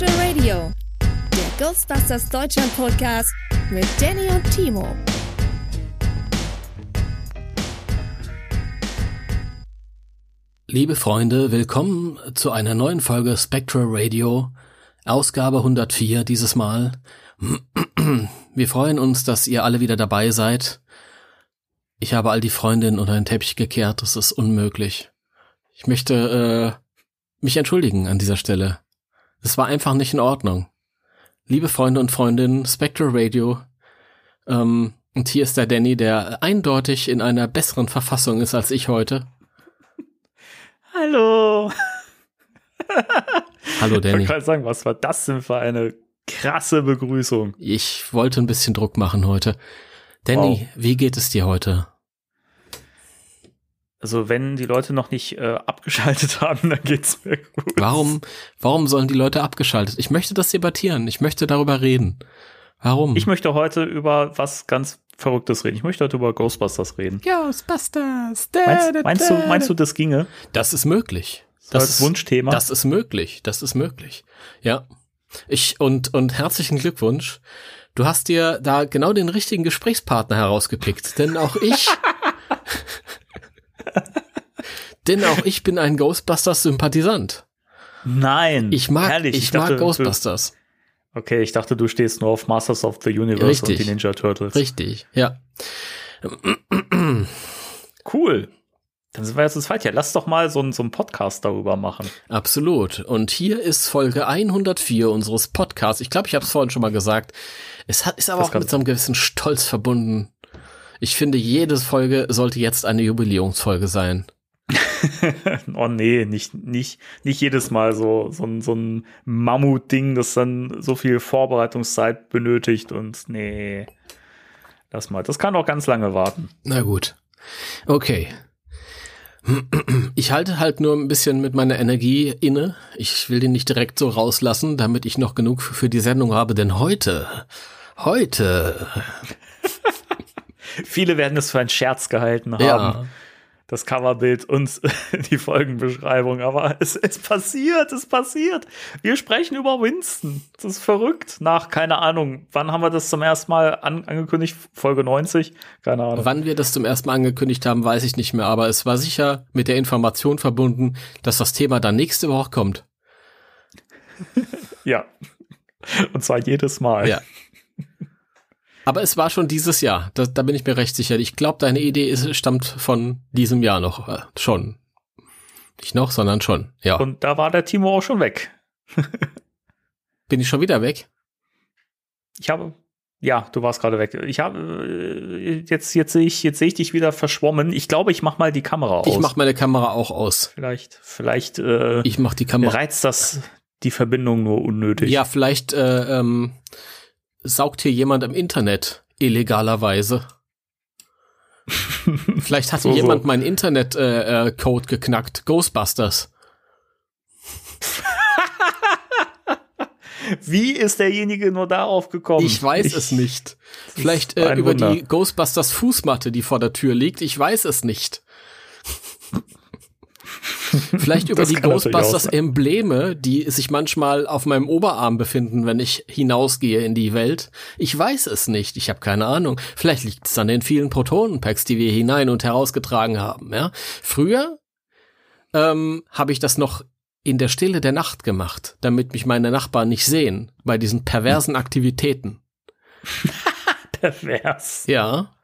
Spectral Radio, der Ghostbusters Deutschland Podcast mit Danny und Timo. Liebe Freunde, willkommen zu einer neuen Folge Spectral Radio, Ausgabe 104 dieses Mal. Wir freuen uns, dass ihr alle wieder dabei seid. Ich habe all die Freundinnen unter den Teppich gekehrt, das ist unmöglich. Ich möchte äh, mich entschuldigen an dieser Stelle. Es war einfach nicht in Ordnung. Liebe Freunde und Freundinnen, Spectral Radio, ähm, und hier ist der Danny, der eindeutig in einer besseren Verfassung ist als ich heute. Hallo. Hallo Danny. Ich wollte sagen, was war das denn für eine krasse Begrüßung? Ich wollte ein bisschen Druck machen heute. Danny, wow. wie geht es dir heute? Also wenn die Leute noch nicht äh, abgeschaltet haben, dann geht's mir gut. Warum, warum sollen die Leute abgeschaltet? Ich möchte das debattieren. Ich möchte darüber reden. Warum? Ich möchte heute über was ganz Verrücktes reden. Ich möchte heute über Ghostbusters reden. Ghostbusters. Da, meinst, da, meinst, du, meinst du, das ginge? Das ist möglich. Das, das ist Wunschthema. Das ist möglich. Das ist möglich. Ja. Ich und und herzlichen Glückwunsch. Du hast dir da genau den richtigen Gesprächspartner herausgepickt, denn auch ich Denn auch ich bin ein Ghostbusters-Sympathisant. Nein. Ich mag, herrlich. ich, ich dachte, mag Ghostbusters. Du, okay, ich dachte, du stehst nur auf Masters of the Universe Richtig. und die Ninja Turtles. Richtig, ja. Cool. Dann sind wir jetzt das Ja, Lass doch mal so, so einen Podcast darüber machen. Absolut. Und hier ist Folge 104 unseres Podcasts. Ich glaube, ich habe es vorhin schon mal gesagt. Es hat, ist aber das auch mit so einem gewissen Stolz verbunden. Ich finde, jede Folge sollte jetzt eine Jubiläumsfolge sein. oh nee, nicht, nicht, nicht jedes Mal so, so, ein, so ein Mammut-Ding, das dann so viel Vorbereitungszeit benötigt und nee. Lass mal, das kann auch ganz lange warten. Na gut. Okay. Ich halte halt nur ein bisschen mit meiner Energie inne. Ich will den nicht direkt so rauslassen, damit ich noch genug für die Sendung habe, denn heute, heute. Viele werden es für einen Scherz gehalten haben. Ja das Coverbild und die Folgenbeschreibung. Aber es, es passiert, es passiert. Wir sprechen über Winston. Das ist verrückt. Nach, keine Ahnung, wann haben wir das zum ersten Mal an, angekündigt? Folge 90? Keine Ahnung. Wann wir das zum ersten Mal angekündigt haben, weiß ich nicht mehr. Aber es war sicher mit der Information verbunden, dass das Thema dann nächste Woche kommt. ja. Und zwar jedes Mal. Ja. Aber es war schon dieses Jahr, da, da bin ich mir recht sicher. Ich glaube, deine Idee ist, stammt von diesem Jahr noch äh, schon. Nicht noch, sondern schon, ja. Und da war der Timo auch schon weg. bin ich schon wieder weg? Ich habe, ja, du warst gerade weg. Ich habe äh, jetzt jetzt sehe ich jetzt sehe ich dich wieder verschwommen. Ich glaube, ich mach mal die Kamera aus. Ich mach meine Kamera auch aus. Vielleicht vielleicht äh, ich mach die Kamera. Reizt das die Verbindung nur unnötig? Ja, vielleicht äh, ähm, saugt hier jemand im Internet illegalerweise. Vielleicht hatte so, jemand so. meinen Internet-Code äh, äh, geknackt. Ghostbusters. Wie ist derjenige nur darauf gekommen? Ich weiß ich, es nicht. Vielleicht äh, über Wunder. die Ghostbusters Fußmatte, die vor der Tür liegt. Ich weiß es nicht. Vielleicht über die Ghostbusters-Embleme, die sich manchmal auf meinem Oberarm befinden, wenn ich hinausgehe in die Welt. Ich weiß es nicht. Ich habe keine Ahnung. Vielleicht liegt es an den vielen Protonenpacks, die wir hinein und herausgetragen haben. Ja? Früher ähm, habe ich das noch in der Stille der Nacht gemacht, damit mich meine Nachbarn nicht sehen bei diesen perversen Aktivitäten. Pervers. Ja.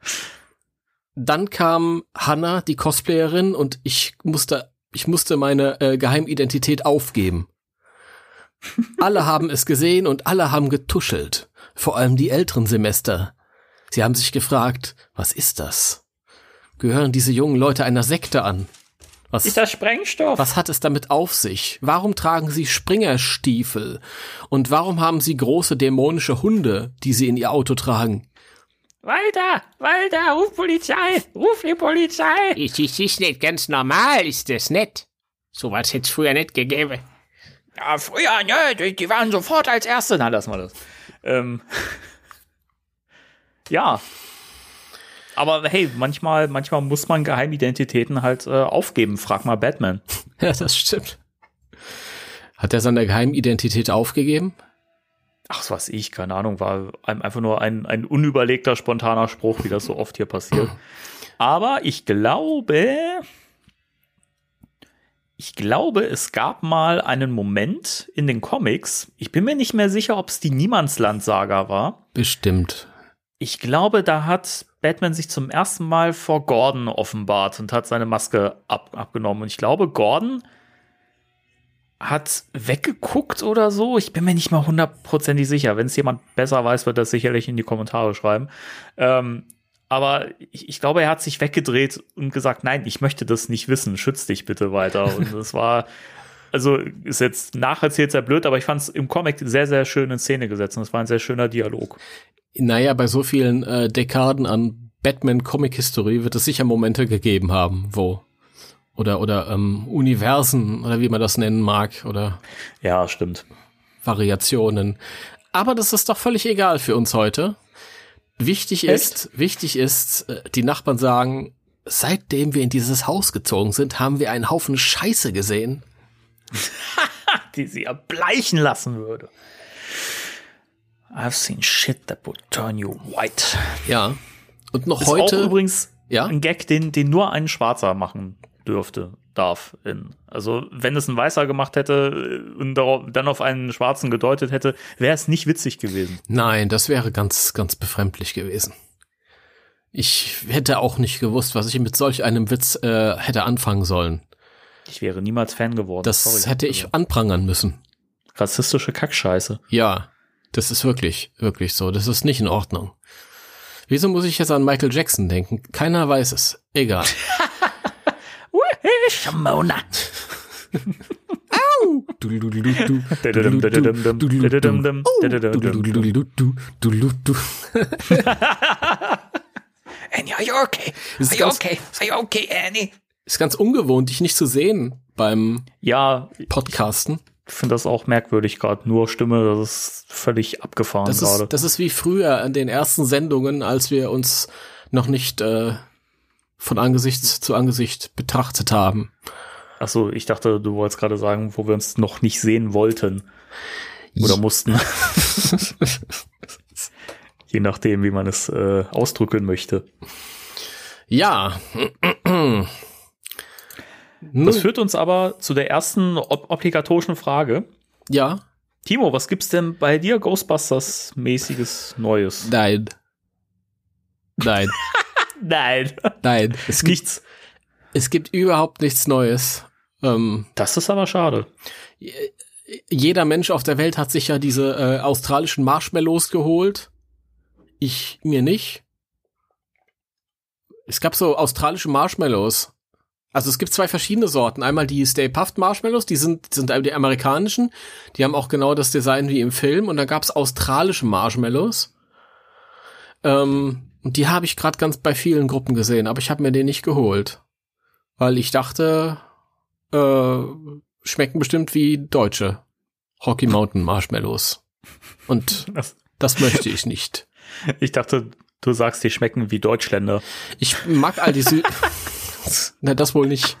Dann kam Hannah, die Cosplayerin, und ich musste ich musste meine äh, Geheimidentität aufgeben. alle haben es gesehen und alle haben getuschelt. Vor allem die älteren Semester. Sie haben sich gefragt, was ist das? Gehören diese jungen Leute einer Sekte an? Was, Ist das Sprengstoff? was hat es damit auf sich? Warum tragen sie Springerstiefel? Und warum haben sie große dämonische Hunde, die sie in ihr Auto tragen? Walter, Walter, ruf Polizei, ruf die Polizei. Es ist, ist nicht ganz normal, ist das nicht. Sowas hätte es früher nicht gegeben. Ja, früher, ne, die, die waren sofort als Erste. Na, lass mal das. Ähm, ja. Aber hey, manchmal, manchmal muss man Geheimidentitäten halt äh, aufgeben. Frag mal Batman. Ja, das stimmt. Hat er seine Geheimidentität aufgegeben? Ach, was weiß ich, keine Ahnung, war ein- einfach nur ein, ein unüberlegter, spontaner Spruch, wie das so oft hier passiert. Aber ich glaube, ich glaube, es gab mal einen Moment in den Comics, ich bin mir nicht mehr sicher, ob es die Niemandsland-Saga war. Bestimmt. Ich glaube, da hat Batman sich zum ersten Mal vor Gordon offenbart und hat seine Maske ab, abgenommen. Und ich glaube, Gordon hat weggeguckt oder so. Ich bin mir nicht mal hundertprozentig sicher. Wenn es jemand besser weiß, wird das sicherlich in die Kommentare schreiben. Ähm, aber ich, ich glaube, er hat sich weggedreht und gesagt, nein, ich möchte das nicht wissen. Schütz dich bitte weiter. Und es war, also ist jetzt nacherzählt sehr blöd, aber ich fand es im Comic sehr, sehr schön in Szene gesetzt. Und es war ein sehr schöner Dialog. Naja, bei so vielen äh, Dekaden an Batman-Comic-History wird es sicher Momente gegeben haben, wo oder oder ähm, Universen oder wie man das nennen mag oder Ja, stimmt. Variationen. Aber das ist doch völlig egal für uns heute. Wichtig Echt? ist, wichtig ist, äh, die Nachbarn sagen, seitdem wir in dieses Haus gezogen sind, haben wir einen Haufen Scheiße gesehen. die sie erbleichen lassen würde. I've seen shit that would turn you white. Ja. Und noch Ist auch heute, übrigens ja, ein Gag, den, den nur ein Schwarzer machen dürfte, darf. In, also wenn es ein Weißer gemacht hätte äh, und dann auf einen Schwarzen gedeutet hätte, wäre es nicht witzig gewesen. nein, das wäre ganz, ganz befremdlich gewesen. Ich hätte auch nicht gewusst, was ich mit solch einem Witz äh, hätte anfangen sollen. Ich wäre niemals Fan geworden. Das Sorry. hätte ich Also, anprangern müssen. rassistische Kackscheiße. Ja, das ist wirklich, wirklich so. Das ist nicht in Ordnung. Wieso muss ich jetzt an Michael Jackson denken? Keiner weiß es. Egal. Shamona. Annie, are you okay? Ist Are you ganz- okay? Are you okay, Annie? Ist ganz ungewohnt, dich nicht zu sehen beim Ja, Podcasten. ich finde das auch merkwürdig gerade. Nur Stimme, das ist völlig abgefahren gerade. ist, das ist wie früher an den ersten Sendungen, als wir uns noch nicht äh, von Angesicht zu Angesicht betrachtet haben. Achso, ich dachte, du wolltest gerade sagen, wo wir uns noch nicht sehen wollten. Oder mussten. Je nachdem, wie man es äh, ausdrücken möchte. Ja. Das führt uns aber zu der ersten ob obligatorischen Frage. ja. Timo, was gibt's denn bei dir Ghostbusters-mäßiges Neues? Nein. Nein. Nein. Nein. Es gibt, Nichts. es gibt überhaupt nichts Neues. Ähm, Das ist aber schade. jeder Mensch auf der Welt hat sich ja diese äh, australischen Marshmallows geholt. Ich mir nicht. Es gab so australische Marshmallows. Also es gibt zwei verschiedene Sorten. Einmal die Stay Puft Marshmallows, die sind, die sind die amerikanischen. Die haben auch genau das Design wie im Film. Und dann gab's australische Marshmallows. Ähm, und die habe ich gerade ganz bei vielen Gruppen gesehen, aber ich habe mir den nicht geholt. Weil ich dachte, äh, schmecken bestimmt wie deutsche Rocky Mountain Marshmallows. Und Das, das möchte ich nicht. ich dachte, du sagst, die schmecken wie Deutschländer. Ich mag all die Sü Na, das wohl nicht.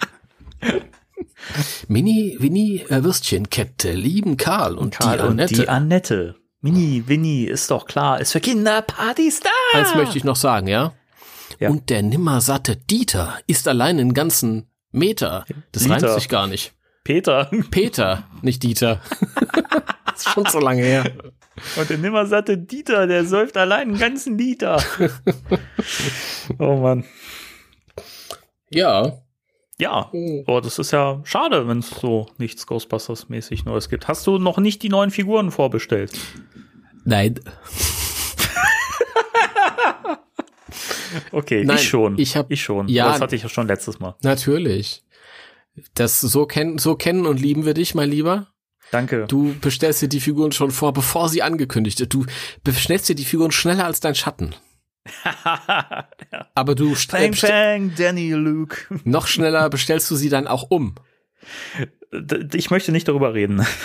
Mini, Winnie, äh, Würstchenkette, lieben Karl und Karl die und Annette. die Annette. Mini, Winnie, ist doch klar, ist für Kinderpartys da. Eins möchte ich noch sagen, ja? Ja. Und der nimmersatte Dieter ist allein einen ganzen Meter. Das Dieter. reimt sich gar nicht. Peter. Peter, nicht Dieter. das ist schon so lange her. Und der nimmersatte Dieter, der säuft allein einen ganzen Liter. oh Mann. Ja. Ja, aber das ist ja schade, wenn es so nichts Ghostbusters-mäßig Neues gibt. Hast du noch nicht die neuen Figuren vorbestellt? Nein. Okay, Nein, ich schon. ich hab- ich schon. ja. das hatte ich ja schon letztes Mal. Natürlich. Das so kennen, so kennen und lieben wir dich, mein Lieber. Danke. Du bestellst dir die Figuren schon vor, bevor sie angekündigt wird. Du bestellst dir die Figuren schneller als dein Schatten. Aber du Bang, bestell- bang, Danny Luke. noch schneller bestellst du sie dann auch um. Ich möchte nicht darüber reden.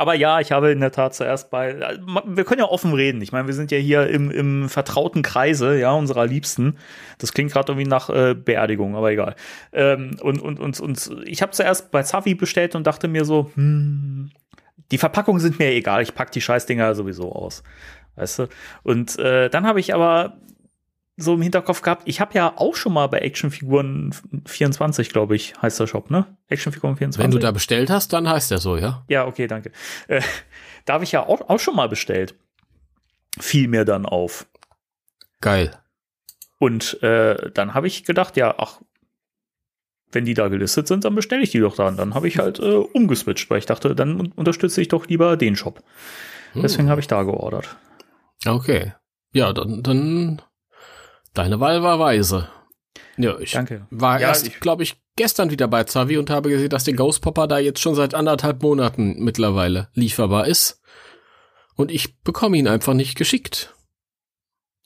Aber ja, ich habe in der Tat zuerst bei. Wir können ja offen reden. Ich meine, wir sind ja hier im, im vertrauten Kreise, ja, unserer Liebsten. Das klingt gerade irgendwie nach äh, Beerdigung, aber egal. Ähm, und, und, und, und ich habe zuerst bei Zavi bestellt und dachte mir so, hm, die Verpackungen sind mir egal, ich pack die Scheißdinger sowieso aus. Weißt du? Und äh, dann habe ich aber so im Hinterkopf gehabt, ich habe ja auch schon mal bei Actionfiguren 24, glaube ich, heißt der Shop, ne? Actionfiguren 24. Wenn du da bestellt hast, dann heißt der so, ja? ja, okay, danke. Äh, da habe ich ja auch, auch schon mal bestellt. Fiel mir dann auf. Geil. Und äh, dann habe ich gedacht, ja, ach, wenn die da gelistet sind, dann bestelle ich die doch dann. Dann habe ich halt äh, umgeswitcht, weil ich dachte, dann un- unterstütze ich doch lieber den Shop. Hm. Deswegen habe ich da geordert. Okay. Ja, dann, dann deine Wahl war weise. Ja, ich Danke. war Ja, erst, ich- glaube ich, gestern wieder bei Zavi und habe gesehen, dass der Ghost Popper da jetzt schon seit anderthalb Monaten mittlerweile lieferbar ist. Und ich bekomme ihn einfach nicht geschickt.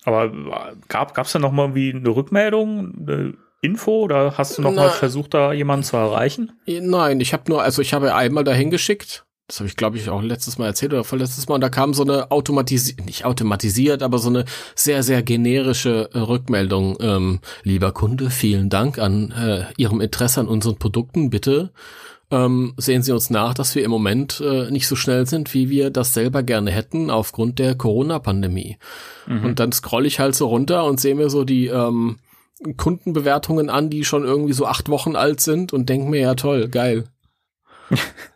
Aber äh, gab es da noch mal wie eine Rückmeldung, eine Info oder hast du noch mal Na. versucht, da jemanden zu erreichen? Nein, ich habe nur, also ich habe einmal dahin geschickt. Das habe ich, glaube ich, auch letztes Mal erzählt oder vorletztes Mal. Und da kam so eine automatisiert, nicht automatisiert, aber so eine sehr, sehr generische äh, Rückmeldung. Ähm, lieber Kunde, vielen Dank an äh, Ihrem Interesse an unseren Produkten. Bitte ähm, sehen Sie uns nach, dass wir im Moment äh, nicht so schnell sind, wie wir das selber gerne hätten, aufgrund der Corona-Pandemie. Und dann scroll ich halt so runter und sehe mir so die ähm, Kundenbewertungen an, die schon irgendwie so acht Wochen alt sind und denke mir, ja toll, geil.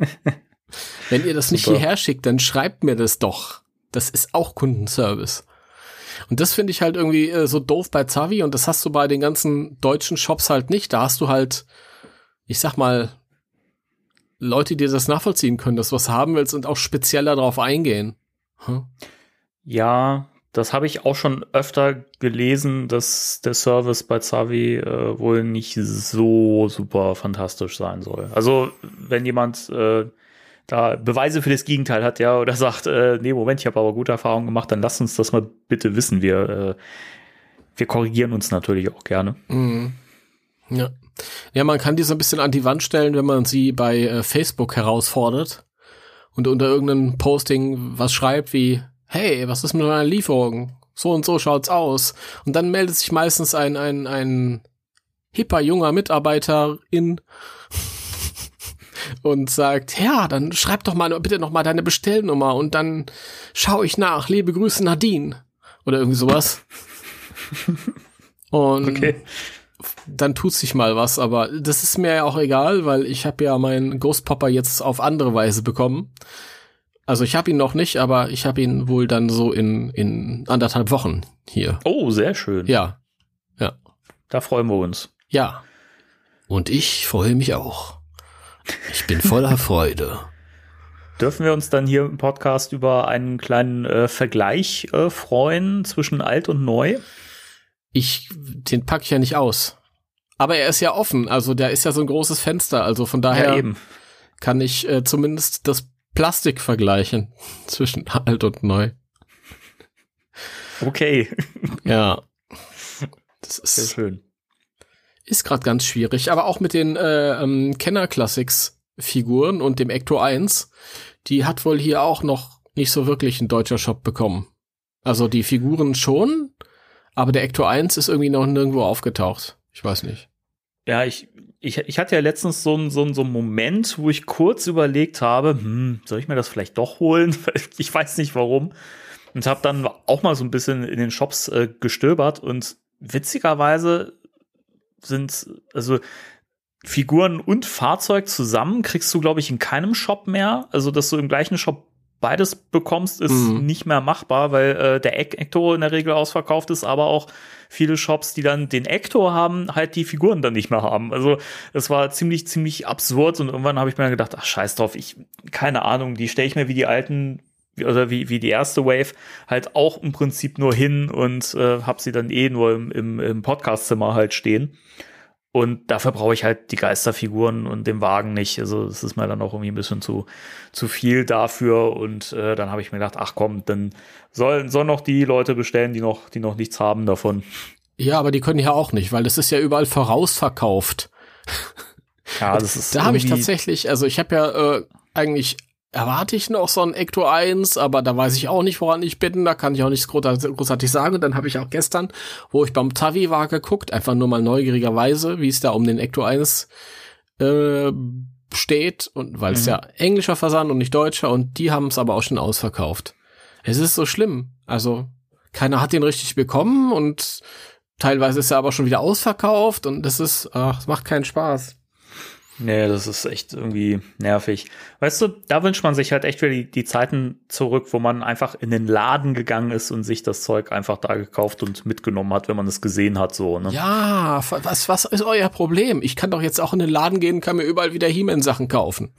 Wenn ihr das nicht Super. hierher schickt, dann schreibt mir das doch. Das ist auch Kundenservice. Und das finde ich halt irgendwie äh, so doof bei Zavi und das hast du bei den ganzen deutschen Shops halt nicht. Da hast du halt, ich sag mal, Leute, die das nachvollziehen können, dass du was haben willst und auch spezieller darauf eingehen. Hm? Ja, das habe ich auch schon öfter gelesen, dass der Service bei Zavi äh, wohl nicht so super fantastisch sein soll. Also, wenn jemand äh, da Beweise für das Gegenteil hat, ja, oder sagt, äh, nee, Moment, ich habe aber gute Erfahrungen gemacht, dann lasst uns das mal bitte wissen. Wir, äh, wir korrigieren uns natürlich auch gerne. Mhm. Ja. Ja, man kann die so ein bisschen an die Wand stellen, wenn man sie bei äh, Facebook herausfordert und unter irgendeinem Posting was schreibt wie, hey, was ist mit meiner Lieferung? So und so schaut's aus. Und dann meldet sich meistens ein, ein, ein hipper junger Mitarbeiter in und sagt, ja, dann schreib doch mal bitte noch mal deine Bestellnummer und dann schaue ich nach. Liebe Grüße Nadine. Oder irgendwie sowas. Und Okay. dann tut sich mal was, aber das ist mir ja auch egal, weil ich habe ja meinen Ghost Popper jetzt auf andere Weise bekommen. Also ich habe ihn noch nicht, aber ich habe ihn wohl dann so in, in anderthalb Wochen hier. Oh, sehr schön. Ja, Da freuen wir uns. ja. Und ich freue mich auch. Ich bin voller Freude. Dürfen wir uns dann hier im Podcast über einen kleinen äh, Vergleich äh, freuen zwischen alt und neu? Ich, den pack ich ja nicht aus. Aber er ist ja offen, also der ist ja so ein großes Fenster, also von daher ja, kann ich äh, zumindest das Plastik vergleichen zwischen alt und neu. Okay. Ja. Das Sehr ist, schön. ist gerade ganz schwierig, aber auch mit den äh, ähm, Kenner Classics Figuren und dem Ecto 1, die hat wohl hier auch noch nicht so wirklich ein deutscher Shop bekommen. Also die Figuren schon, aber der Ecto 1 ist irgendwie noch nirgendwo aufgetaucht. Ich weiß nicht. Ja, ich, ich, ich hatte ja letztens so einen so so Moment, wo ich kurz überlegt habe, hm, soll ich mir das vielleicht doch holen? Ich weiß nicht warum. Und habe dann auch mal so ein bisschen in den Shops äh, gestöbert und witzigerweise sind, also Figuren und Fahrzeug zusammen kriegst du, glaube ich, in keinem Shop mehr. Also, dass du im gleichen Shop beides bekommst, ist Mhm. nicht mehr machbar, weil äh, der Ek Ecto in der Regel ausverkauft ist, aber auch viele Shops, die dann den Ecto haben, halt die Figuren dann nicht mehr haben. Also es war ziemlich, ziemlich absurd und irgendwann habe ich mir dann gedacht, ach scheiß drauf, ich, keine Ahnung, die stelle ich mir wie die alten oder wie, wie die erste Wave halt auch im Prinzip nur hin und äh, habe sie dann eh nur im, im, im Podcastzimmer halt stehen. Und dafür brauche ich halt die Geisterfiguren und den Wagen nicht. Also es ist mir dann auch irgendwie ein bisschen zu, zu viel dafür. Und äh, dann habe ich mir gedacht, ach komm, dann sollen soll noch die Leute bestellen, die noch, die noch nichts haben davon. Ja, aber die können ja auch nicht, weil das ist ja überall vorausverkauft. Ja, das ist da habe ich tatsächlich, also ich habe ja äh, eigentlich erwarte ich noch so ein Ecto 1, aber da weiß ich auch nicht, woran ich bin, da kann ich auch nichts großartig sagen. Und dann habe ich auch gestern, wo ich beim Tavi war, geguckt, einfach nur mal neugierigerweise, wie es da um den Ecto 1 äh, steht und weil es mhm. ja englischer Versand und nicht deutscher und die haben es aber auch schon ausverkauft. Es ist so schlimm. Also keiner hat den richtig bekommen und teilweise ist er aber schon wieder ausverkauft und das ist, ach, es macht keinen Spaß. Nee, das ist echt irgendwie nervig. Weißt du, da wünscht man sich halt echt wieder die, die, Zeiten zurück, wo man einfach in den Laden gegangen ist und sich das Zeug einfach da gekauft und mitgenommen hat, wenn man es gesehen hat, so, ne? Ja, was, was ist euer Problem? Ich kann doch jetzt auch in den Laden gehen, kann mir überall wieder He-Man-Sachen kaufen.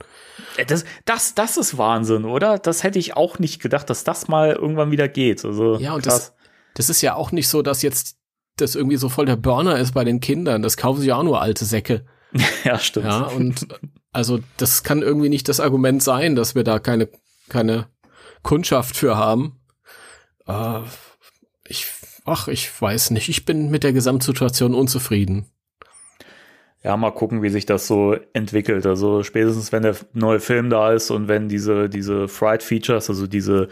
Äh, das, das, das ist Wahnsinn, oder? Das hätte ich auch nicht gedacht, dass das mal irgendwann wieder geht. Also, ja, und das, das ist ja auch nicht so, dass jetzt das irgendwie so voll der Burner ist bei den Kindern. Das kaufen sich auch nur alte Säcke. ja, stimmt. Ja, und also das kann irgendwie nicht das Argument sein, dass wir da keine, keine Kundschaft für haben. Äh, ich, ach, ich weiß nicht. Ich bin mit der Gesamtsituation unzufrieden. Ja, mal gucken, wie sich das so entwickelt. Also spätestens, wenn der neue Film da ist und wenn diese, diese Fright Features, also diese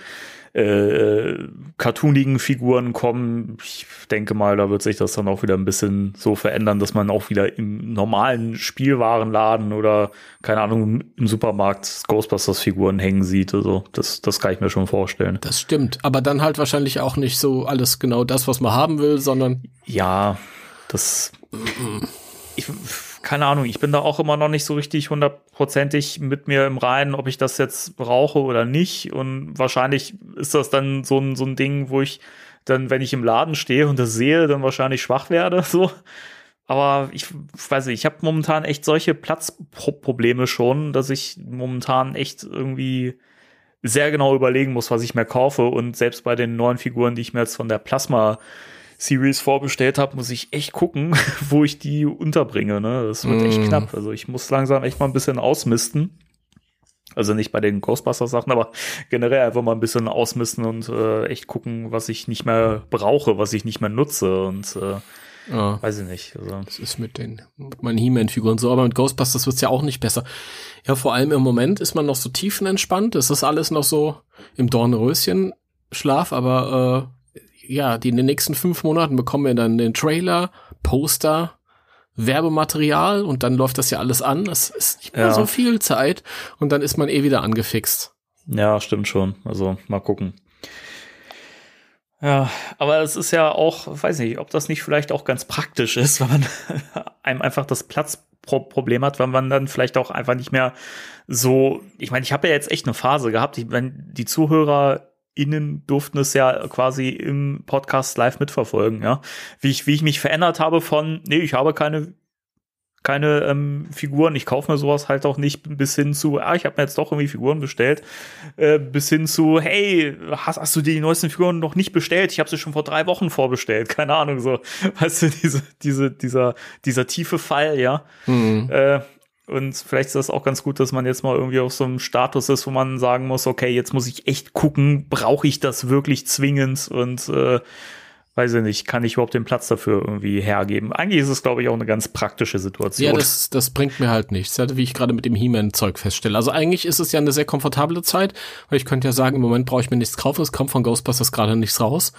äh, cartoonigen Figuren kommen. Ich denke mal, da wird sich das dann auch wieder ein bisschen so verändern, dass man auch wieder im normalen Spielwarenladen oder, keine Ahnung, im Supermarkt Ghostbusters-Figuren hängen sieht. Also das, das kann ich mir schon vorstellen. Das stimmt, aber dann halt wahrscheinlich auch nicht so alles genau das, was man haben will, sondern. Ja, das. ich, keine Ahnung, ich bin da auch immer noch nicht so richtig hundertprozentig mit mir im Reinen, ob ich das jetzt brauche oder nicht. Und wahrscheinlich ist das dann so ein, so ein Ding, wo ich dann, wenn ich im Laden stehe und das sehe, dann wahrscheinlich schwach werde. So. Aber ich weiß nicht, ich habe momentan echt solche Platzprobleme schon, dass ich momentan echt irgendwie sehr genau überlegen muss, was ich mir kaufe. Und selbst bei den neuen Figuren, die ich mir jetzt von der Plasma Series vorbestellt habe, muss ich echt gucken, wo ich die unterbringe. Ne? Das wird mm. echt knapp. Also ich muss langsam echt mal ein bisschen ausmisten. Also nicht bei den Ghostbusters-Sachen, aber generell einfach mal ein bisschen ausmisten und äh, echt gucken, was ich nicht mehr brauche, was ich nicht mehr nutze und äh, ja. weiß ich nicht. Also. Das ist mit den mit meinen He-Man-Figuren so, aber mit Ghostbusters wird's ja auch nicht besser. Ja, vor allem im Moment ist man noch so tiefenentspannt. Es ist alles noch so im Dornröschen-Schlaf, aber äh, ja, die in den nächsten fünf Monaten bekommen wir dann den Trailer, Poster, Werbematerial und dann läuft das ja alles an. Das ist nicht mehr ja. so viel Zeit und dann ist man eh wieder angefixt. Ja, stimmt schon. Also mal gucken. Ja, aber es ist ja auch, weiß nicht, ob das nicht vielleicht auch ganz praktisch ist, wenn man einem einfach das Platzproblem hat, weil man dann vielleicht auch einfach nicht mehr so, ich meine, ich habe ja jetzt echt eine Phase gehabt, ich, wenn die Zuhörer innen durften es ja quasi im Podcast live mitverfolgen, ja. Wie ich, wie ich mich verändert habe von, nee, ich habe keine, keine ähm, Figuren, ich kaufe mir sowas halt auch nicht, bis hin zu, ah, ich habe mir jetzt doch irgendwie Figuren bestellt, äh, bis hin zu, hey, hast, hast du die neuesten Figuren noch nicht bestellt? Ich habe sie schon vor drei Wochen vorbestellt, keine Ahnung, so, weißt du, diese, diese, dieser, dieser tiefe Fall, ja. Mhm. Äh, und vielleicht ist das auch ganz gut, dass man jetzt mal irgendwie auf so einem Status ist, wo man sagen muss, okay, jetzt muss ich echt gucken, brauche ich das wirklich zwingend und äh, weiß ich nicht, kann ich überhaupt den Platz dafür irgendwie hergeben? Eigentlich ist es, glaube ich, auch eine ganz praktische Situation. Ja, das, das bringt mir halt nichts, wie ich gerade mit dem He-Man-Zeug feststelle. Also eigentlich ist es ja eine sehr komfortable Zeit, weil ich könnte ja sagen, im Moment brauche ich mir nichts kaufen, es kommt von Ghostbusters gerade nichts raus.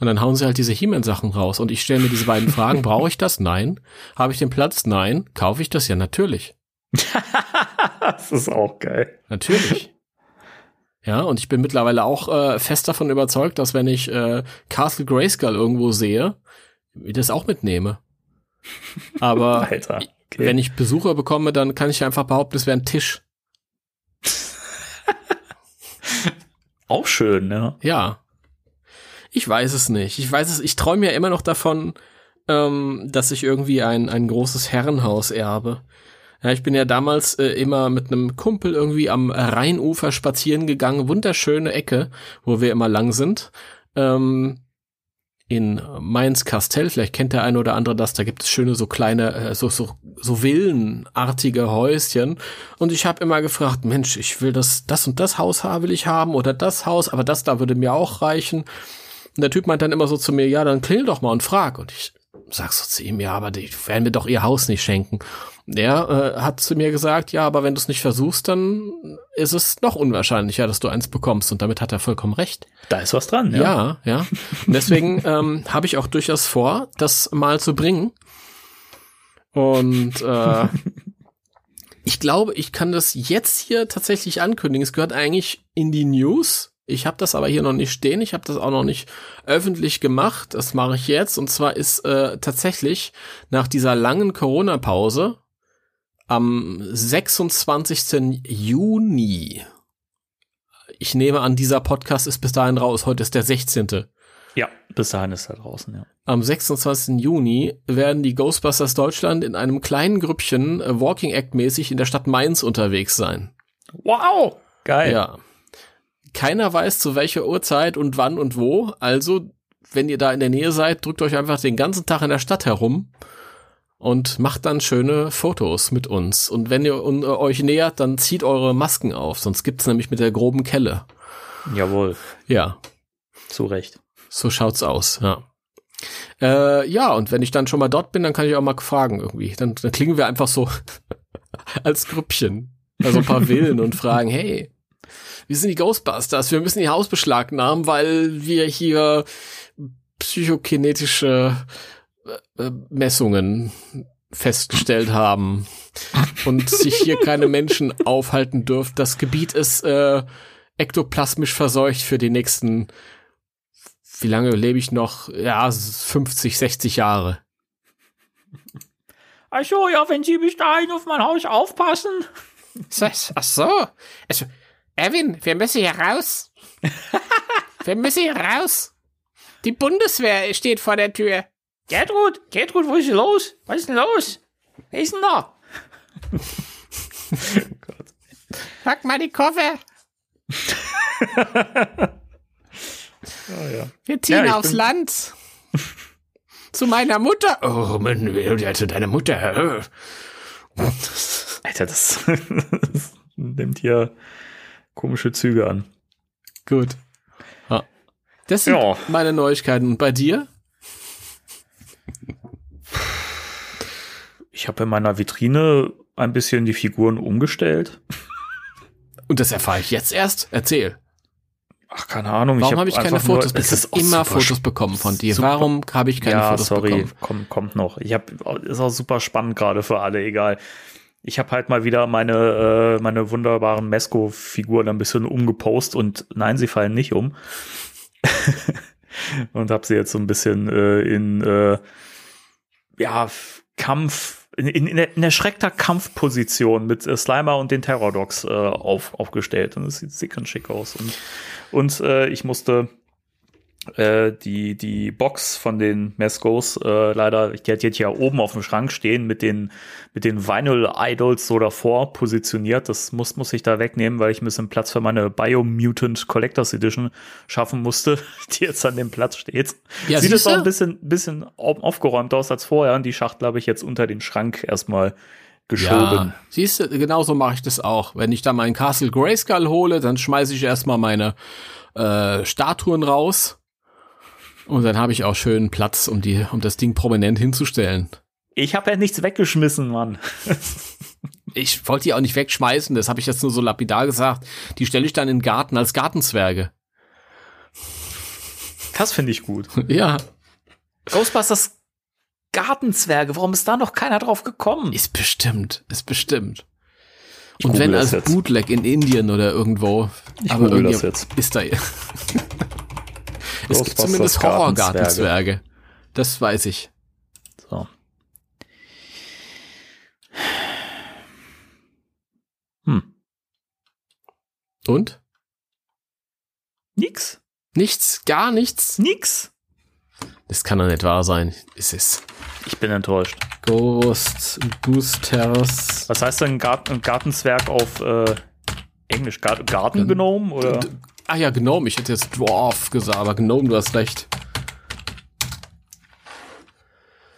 Und dann hauen sie halt diese He-Man-Sachen raus. Und ich stelle mir diese beiden Fragen, brauche ich das? Nein. Habe ich den Platz? Nein. Kaufe ich das? Ja, natürlich. das ist auch geil. Natürlich. Ja, und ich bin mittlerweile auch äh, fest davon überzeugt, dass wenn ich äh, Castle Grayskull irgendwo sehe, ich das auch mitnehme. Aber Alter, okay. wenn ich Besucher bekomme, dann kann ich einfach behaupten, es wäre ein Tisch. auch schön, ja. Ja. Ich weiß es nicht. Ich weiß es, ich träume ja immer noch davon, ähm, dass ich irgendwie ein, ein großes Herrenhaus erbe. Ja, ich bin ja damals äh, immer mit einem Kumpel irgendwie am Rheinufer spazieren gegangen. Wunderschöne Ecke, wo wir immer lang sind. Ähm, in Mainz-Kastell, vielleicht kennt der eine oder andere das, da gibt es schöne so kleine, äh, so, so, so villenartige Häuschen. Und ich habe immer gefragt, Mensch, ich will das, das und das Haus will ich haben oder das Haus, aber das da würde mir auch reichen. Und der Typ meint dann immer so zu mir, ja, dann klingel doch mal und frag. Und ich sag so zu ihm, ja, aber die werden mir doch ihr Haus nicht schenken. Der äh, hat zu mir gesagt, ja, aber wenn du es nicht versuchst, dann ist es noch unwahrscheinlicher, dass du eins bekommst. Und damit hat er vollkommen recht. Da ist was dran, ja. Ja, ja. Und deswegen ähm, habe ich auch durchaus vor, das mal zu bringen. Und äh, ich glaube, ich kann das jetzt hier tatsächlich ankündigen. Es gehört eigentlich in die News. Ich habe das aber hier noch nicht stehen. Ich habe das auch noch nicht öffentlich gemacht. Das mache ich jetzt. Und zwar ist äh, tatsächlich nach dieser langen Corona-Pause am 26. Juni. Ich nehme an, dieser Podcast ist bis dahin raus. Heute ist der 16. Ja, bis dahin ist er draußen, ja. Am 26. Juni werden die Ghostbusters Deutschland in einem kleinen Grüppchen äh, Walking Act mäßig in der Stadt Mainz unterwegs sein. Wow! Geil. Ja. Keiner weiß zu welcher Uhrzeit und wann und wo. Also, wenn ihr da in der Nähe seid, drückt euch einfach den ganzen Tag in der Stadt herum und macht dann schöne Fotos mit uns. Und wenn ihr äh, euch nähert, dann zieht eure Masken auf, sonst gibt's nämlich mit der groben Kelle. Jawohl. Ja. Zu Recht. So schaut's aus, ja. Äh, ja, und wenn ich dann schon mal dort bin, dann kann ich auch mal fragen irgendwie. Dann, dann klingen wir einfach so als Grüppchen. Also ein paar Willen und fragen, hey, wir sind die Ghostbusters, wir müssen ihr Haus beschlagnahmen, weil wir hier psychokinetische äh, Messungen festgestellt haben und sich hier keine Menschen aufhalten dürfen. Das Gebiet ist äh, ektoplasmisch verseucht für die nächsten, wie lange lebe ich noch? Ja, 50, 60 Jahre. Ach so, ja, wenn Sie bis dahin auf mein Haus aufpassen. Ach so. Also, Erwin, wir müssen hier raus. wir müssen hier raus. Die Bundeswehr steht vor der Tür. Gertrud, Gertrud, wo ist denn los? Was ist denn los? Wer ist denn da? Pack mal die Koffer. Oh, ja. Wir ziehen Ja, aufs bin- Land. Zu meiner Mutter. Oh, Mann, ja, zu deiner Mutter. Alter, das, das nimmt hier komische Züge an. Gut. Ja. Das sind Ja. meine Neuigkeiten. Und bei dir? Ich habe in meiner Vitrine ein bisschen die Figuren umgestellt. Und das erfahre ich jetzt erst. Erzähl. Ach, keine Ahnung. Warum habe ich keine einfach nur- Fotos? Es Ich ist immer Fotos bekommen von dir. super- Warum habe ich keine ja, Fotos sorry, bekommen? kommt, kommt noch. Ich habe, ist auch super spannend gerade für alle, egal. Ich habe halt mal wieder meine, äh, meine wunderbaren Mesco-Figuren ein bisschen umgepost und nein, sie fallen nicht um. und habe sie jetzt so ein bisschen äh, in, äh, ja, Kampf, in, in, in, erschreckter Kampfposition mit äh, Slimer und den Terror Dogs äh, auf, aufgestellt. Und es sieht sick und schick aus. Und, und äh, ich musste äh, die, die Box von den Mescos, äh, leider, die hat jetzt ja oben auf dem Schrank stehen mit den, mit den Vinyl Idols so davor positioniert. Das muss, muss ich da wegnehmen, weil ich ein bisschen Platz für meine Biomutant Collectors Edition schaffen musste, die jetzt an dem Platz steht. Ja, Sieht es auch ein bisschen, bisschen au- aufgeräumt aus als vorher. Und die Schachtel habe ich jetzt unter den Schrank erstmal geschoben. Ja, siehst du, genauso mache ich das auch. Wenn ich da meinen Castle Grayskull hole, dann schmeiße ich erstmal meine äh, Statuen raus. Und dann habe ich auch schön Platz, um die, um das Ding prominent hinzustellen. Ich habe ja nichts weggeschmissen, Mann. Ich wollte die auch nicht wegschmeißen, das habe ich jetzt nur so lapidar gesagt. Die stelle ich dann in den Garten als Gartenzwerge. Das finde ich gut. Ja, Ghostbusters Gartenzwerge, warum ist da noch keiner drauf gekommen? ist bestimmt, ist bestimmt. Ich Und wenn als. Bootleg in Indien oder irgendwo. Ich aber das jetzt. Ist da. es gibt zumindest Horrorgartenzwerge. Das weiß ich. So. Hm. Und? Nix. Nichts, gar nichts. Nix. Das kann doch nicht wahr sein. Ist es. Ich bin enttäuscht. Ghost Boosters. Was heißt denn Gart ein Gartenzwerg auf äh, Englisch? Gar Gartengnome oder? Ah ja, Gnome. Ich hätte jetzt Dwarf gesagt, aber Gnome, du hast recht.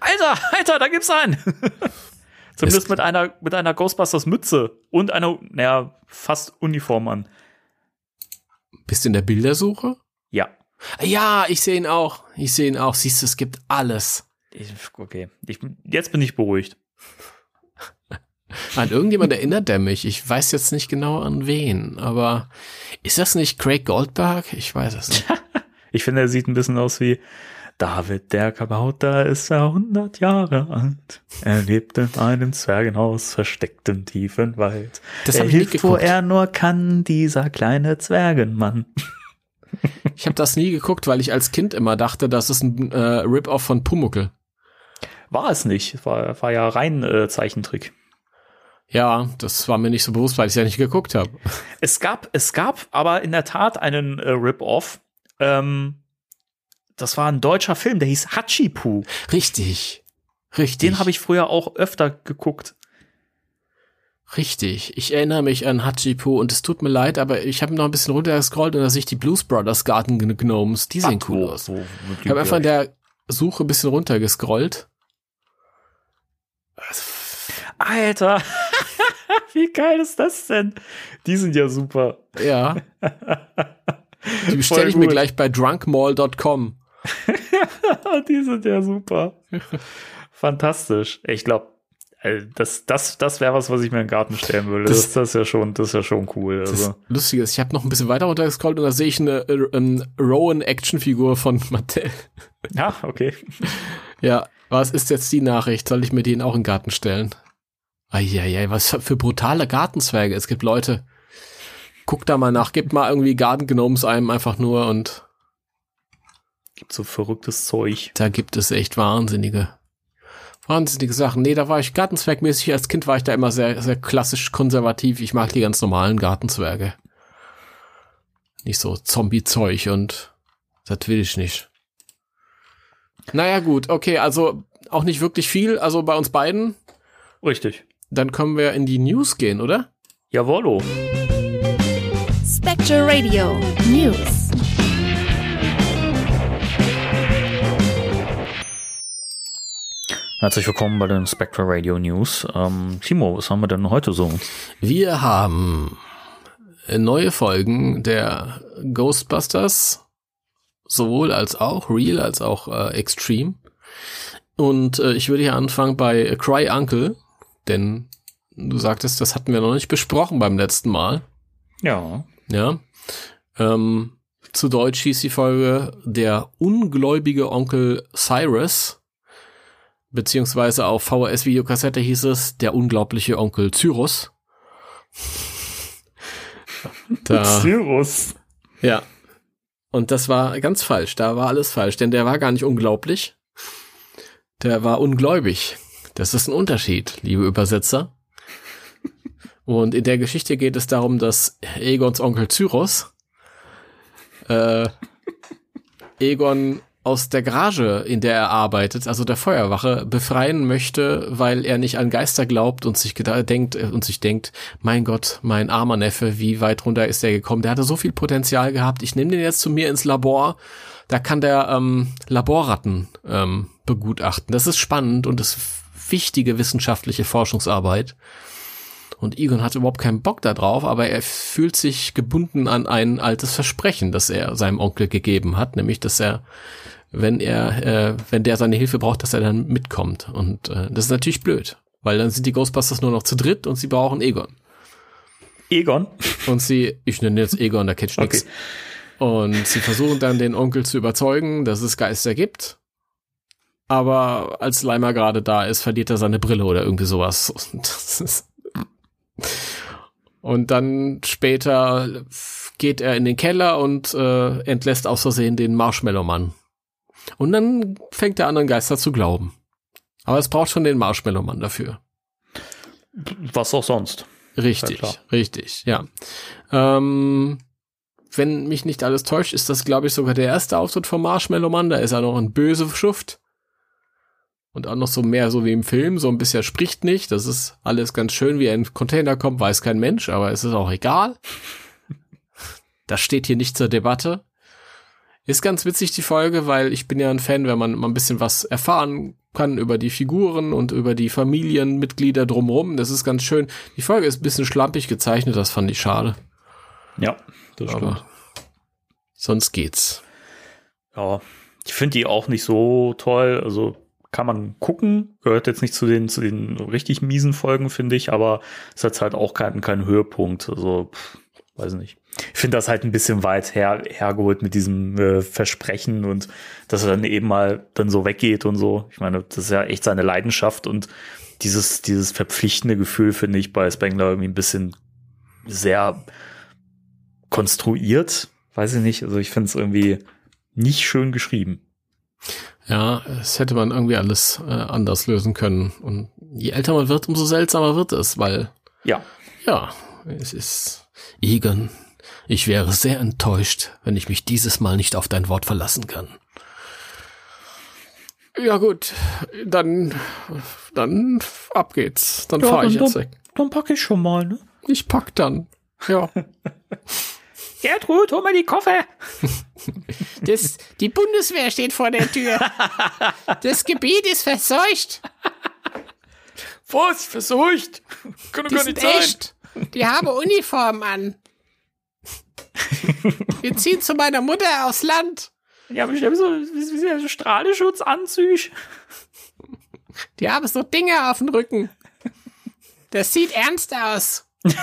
Alter, Alter, da gibt's einen. Zumindest mit einer, mit einer Ghostbusters Mütze und einer, naja, fast Uniform an. Bist du in der Bildersuche? Ja. Ja, ich sehe ihn auch. Ich sehe ihn auch. Siehst du, es gibt alles. Ich, okay. Ich, jetzt bin ich beruhigt. An irgendjemand erinnert er mich. Ich weiß jetzt nicht genau an wen, aber ist das nicht Craig Goldberg? Ich weiß es nicht. ich finde, er sieht ein bisschen aus wie David der Kabauter ist er 100 Jahre alt. Er lebt in einem Zwergenhaus versteckt im tiefen Wald. Das er hilft, wo er nur kann, dieser kleine Zwergenmann. Ich habe das nie geguckt, weil ich als Kind immer dachte, das ist ein äh, Rip-Off von Pumuckel. War es nicht. War, war ja rein äh, Zeichentrick. Ja, das war mir nicht so bewusst, weil ich es ja nicht geguckt habe. Es gab, es gab aber in der Tat einen äh, Rip-Off. Ähm, das war ein deutscher Film, der hieß Hachipu. Richtig. Richtig. Den habe ich früher auch öfter geguckt. Richtig. Ich erinnere mich an Hachipu und es tut mir leid, aber ich habe noch ein bisschen runtergescrollt und da sehe ich die Blues Brothers Garden Gnomes. Die sehen Ach, cool wo, aus. Wo, ich habe einfach in der Suche ein bisschen runtergescrollt. Alter, wie geil ist das denn? Die sind ja super. Ja. Die bestelle ich mir gleich bei drunkmall.com. die sind ja super. Fantastisch. Ich glaube, äh, das, das, das wäre was, was ich mir in den Garten stellen würde. Das, das, das, ist ja schon, das ist ja schon cool. Also. Lustig ist, ich habe noch ein bisschen weiter runtergescrollt und da sehe ich eine, eine Rowan-Action-Figur von Mattel. Ja, okay. Ja, was ist jetzt die Nachricht? Soll ich mir den auch in den Garten stellen? Eieiei, was für brutale Gartenzwerge. Es gibt Leute, guck da mal nach, gib mal irgendwie Garden Gnomes einem einfach nur und gibt so verrücktes Zeug. Da gibt es echt wahnsinnige, wahnsinnige Sachen. Nee, da war ich gartenzwergmäßig, als Kind war ich da immer sehr, sehr klassisch konservativ. Ich mag die ganz normalen Gartenzwerge. Nicht so Zombie-Zeug und das will ich nicht. Naja, gut, okay, also auch nicht wirklich viel, also bei uns beiden. Richtig. Dann können wir in die News gehen, oder? Jawollo. Spectre Radio News. Herzlich willkommen bei den Spectre Radio News. Ähm, Timo, was haben wir denn heute so? Wir haben neue Folgen der Ghostbusters, sowohl als auch Real als auch äh, Extreme. Und äh, ich würde hier anfangen bei Cry Uncle, denn du sagtest, das hatten wir noch nicht besprochen beim letzten Mal. Ja. Ja. Ähm, zu Deutsch hieß die Folge Der ungläubige Onkel Cyrus. Beziehungsweise auf VHS-Videokassette hieß es Der unglaubliche Onkel Cyrus. da, Cyrus. Ja. Und das war ganz falsch. Da war alles falsch, denn der war gar nicht unglaublich. Der war ungläubig. Das ist ein Unterschied, liebe Übersetzer. Und in der Geschichte geht es darum, dass Egons Onkel Cyrus äh, Egon aus der Garage, in der er arbeitet, also der Feuerwache, befreien möchte, weil er nicht an Geister glaubt und sich denkt und sich denkt, mein Gott, mein armer Neffe, wie weit runter ist der gekommen? Der hatte so viel Potenzial gehabt. Ich nehme den jetzt zu mir ins Labor. Da kann der ähm, Laborratten ähm, begutachten. Das ist spannend und das wichtige wissenschaftliche Forschungsarbeit. Und Egon hat überhaupt keinen Bock da drauf, aber er fühlt sich gebunden an ein altes Versprechen, das er seinem Onkel gegeben hat, nämlich dass er, wenn er, äh, wenn der seine Hilfe braucht, dass er dann mitkommt. Und äh, das ist natürlich blöd, weil dann sind die Ghostbusters nur noch zu dritt und sie brauchen Egon. Egon? Und sie, ich nenne jetzt Egon, da kennt ich okay. Und sie versuchen dann den Onkel zu überzeugen, dass es Geister gibt aber als Leimer gerade da ist, verliert er seine Brille oder irgendwie sowas. Und dann später geht er in den Keller und äh, entlässt aus Versehen den Marshmallow-Mann. Und dann fängt der anderen Geister zu glauben. Aber es braucht schon den Marshmallow-Mann dafür. Was auch sonst. Richtig, ja richtig, ja. Ähm, wenn mich nicht alles täuscht, ist das, glaube ich, sogar der erste Auftritt vom Marshmallow-Mann. Da ist er noch ein böse Schuft und auch noch so mehr so wie im Film, so ein bisschen spricht nicht. Das ist alles ganz schön, wie er in den Container kommt, weiß kein Mensch, aber es ist auch egal. Das steht hier nicht zur Debatte. Ist ganz witzig die Folge, weil ich bin ja ein Fan, wenn man mal ein bisschen was erfahren kann über die Figuren und über die Familienmitglieder drumherum. Das ist ganz schön. Die Folge ist ein bisschen schlampig gezeichnet, das fand ich schade. Ja, das Aber stimmt. sonst geht's. Ja, ich finde die auch nicht so toll. Also kann man gucken. Gehört jetzt nicht zu den, zu den richtig miesen Folgen, finde ich, aber es hat halt auch keinen, keinen Höhepunkt. Also, pff, weiß nicht. Ich finde das halt ein bisschen weit her, hergeholt mit diesem äh, Versprechen und dass er dann eben mal dann so weggeht und so. Ich meine, das ist ja echt seine Leidenschaft und dieses, dieses verpflichtende Gefühl finde ich bei Spengler irgendwie ein bisschen sehr konstruiert. Weiß ich nicht. Also ich finde es irgendwie nicht schön geschrieben. Ja, es hätte man irgendwie alles äh, anders lösen können. Und je älter man wird, umso seltsamer wird es, weil, Ja. ja, es ist Egon. Ich wäre sehr enttäuscht, wenn ich mich dieses Mal nicht auf dein Wort verlassen kann. Ja gut, dann, dann ab geht's. Dann Ja, fahre ich dann- jetzt weg. Dann packe ich schon mal, ne? Ich pack dann. Ja. Gertrud, hol mal die Koffer. Das, die Bundeswehr steht vor der Tür. Das Gebiet ist verseucht. Was? Versucht? Kann Die sind echt. Die haben Uniformen an. Wir ziehen zu meiner Mutter aufs Land. Ja, bestimmt so, so Strahlenschutzanzüge. Die haben so Dinge auf dem Rücken. Das sieht ernst aus.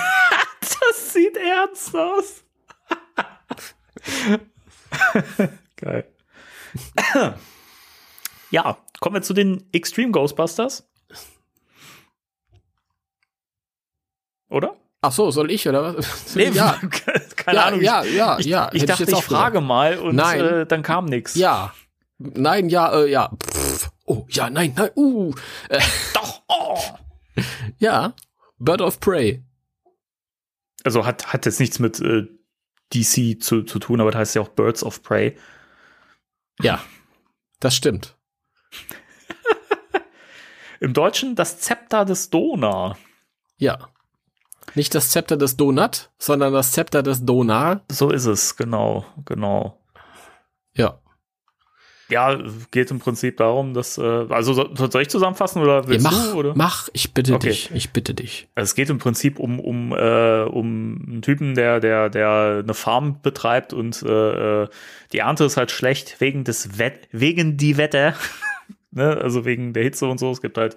Das sieht ernst aus. Geil. Ja, kommen wir zu den Extreme Ghostbusters. Oder? Ach so, soll ich oder was? ja, keine Ja, Ahnung. ja, ja, ich, ja, Ich, ich dachte, jetzt ich, auch frage mal und Nein. Äh, dann kam nichts. Ja. Nein, ja, äh, ja. Pff. Oh, ja, nein, nein, uh. Äh, Doch. Oh. ja. Bird of Prey. Also hat, hat jetzt nichts mit äh, DC zu, zu tun, aber das heißt ja auch Birds of Prey. Ja. Das stimmt. Im Deutschen das Zepter des Donar. Ja. Nicht das Zepter des Donut, sondern das Zepter des Donar. So ist es, genau, genau. Ja. Ja, geht im Prinzip darum, dass, äh, also so- soll ich zusammenfassen oder ja willst mach, du? Oder? mach, ich bitte Okay. dich, ich bitte dich. Also es geht im Prinzip um, um, äh, um einen Typen, der, der, der eine Farm betreibt und äh, äh, die Ernte ist halt schlecht wegen des Wett wegen die Wetter. ne? Also wegen der Hitze und so. Es gibt halt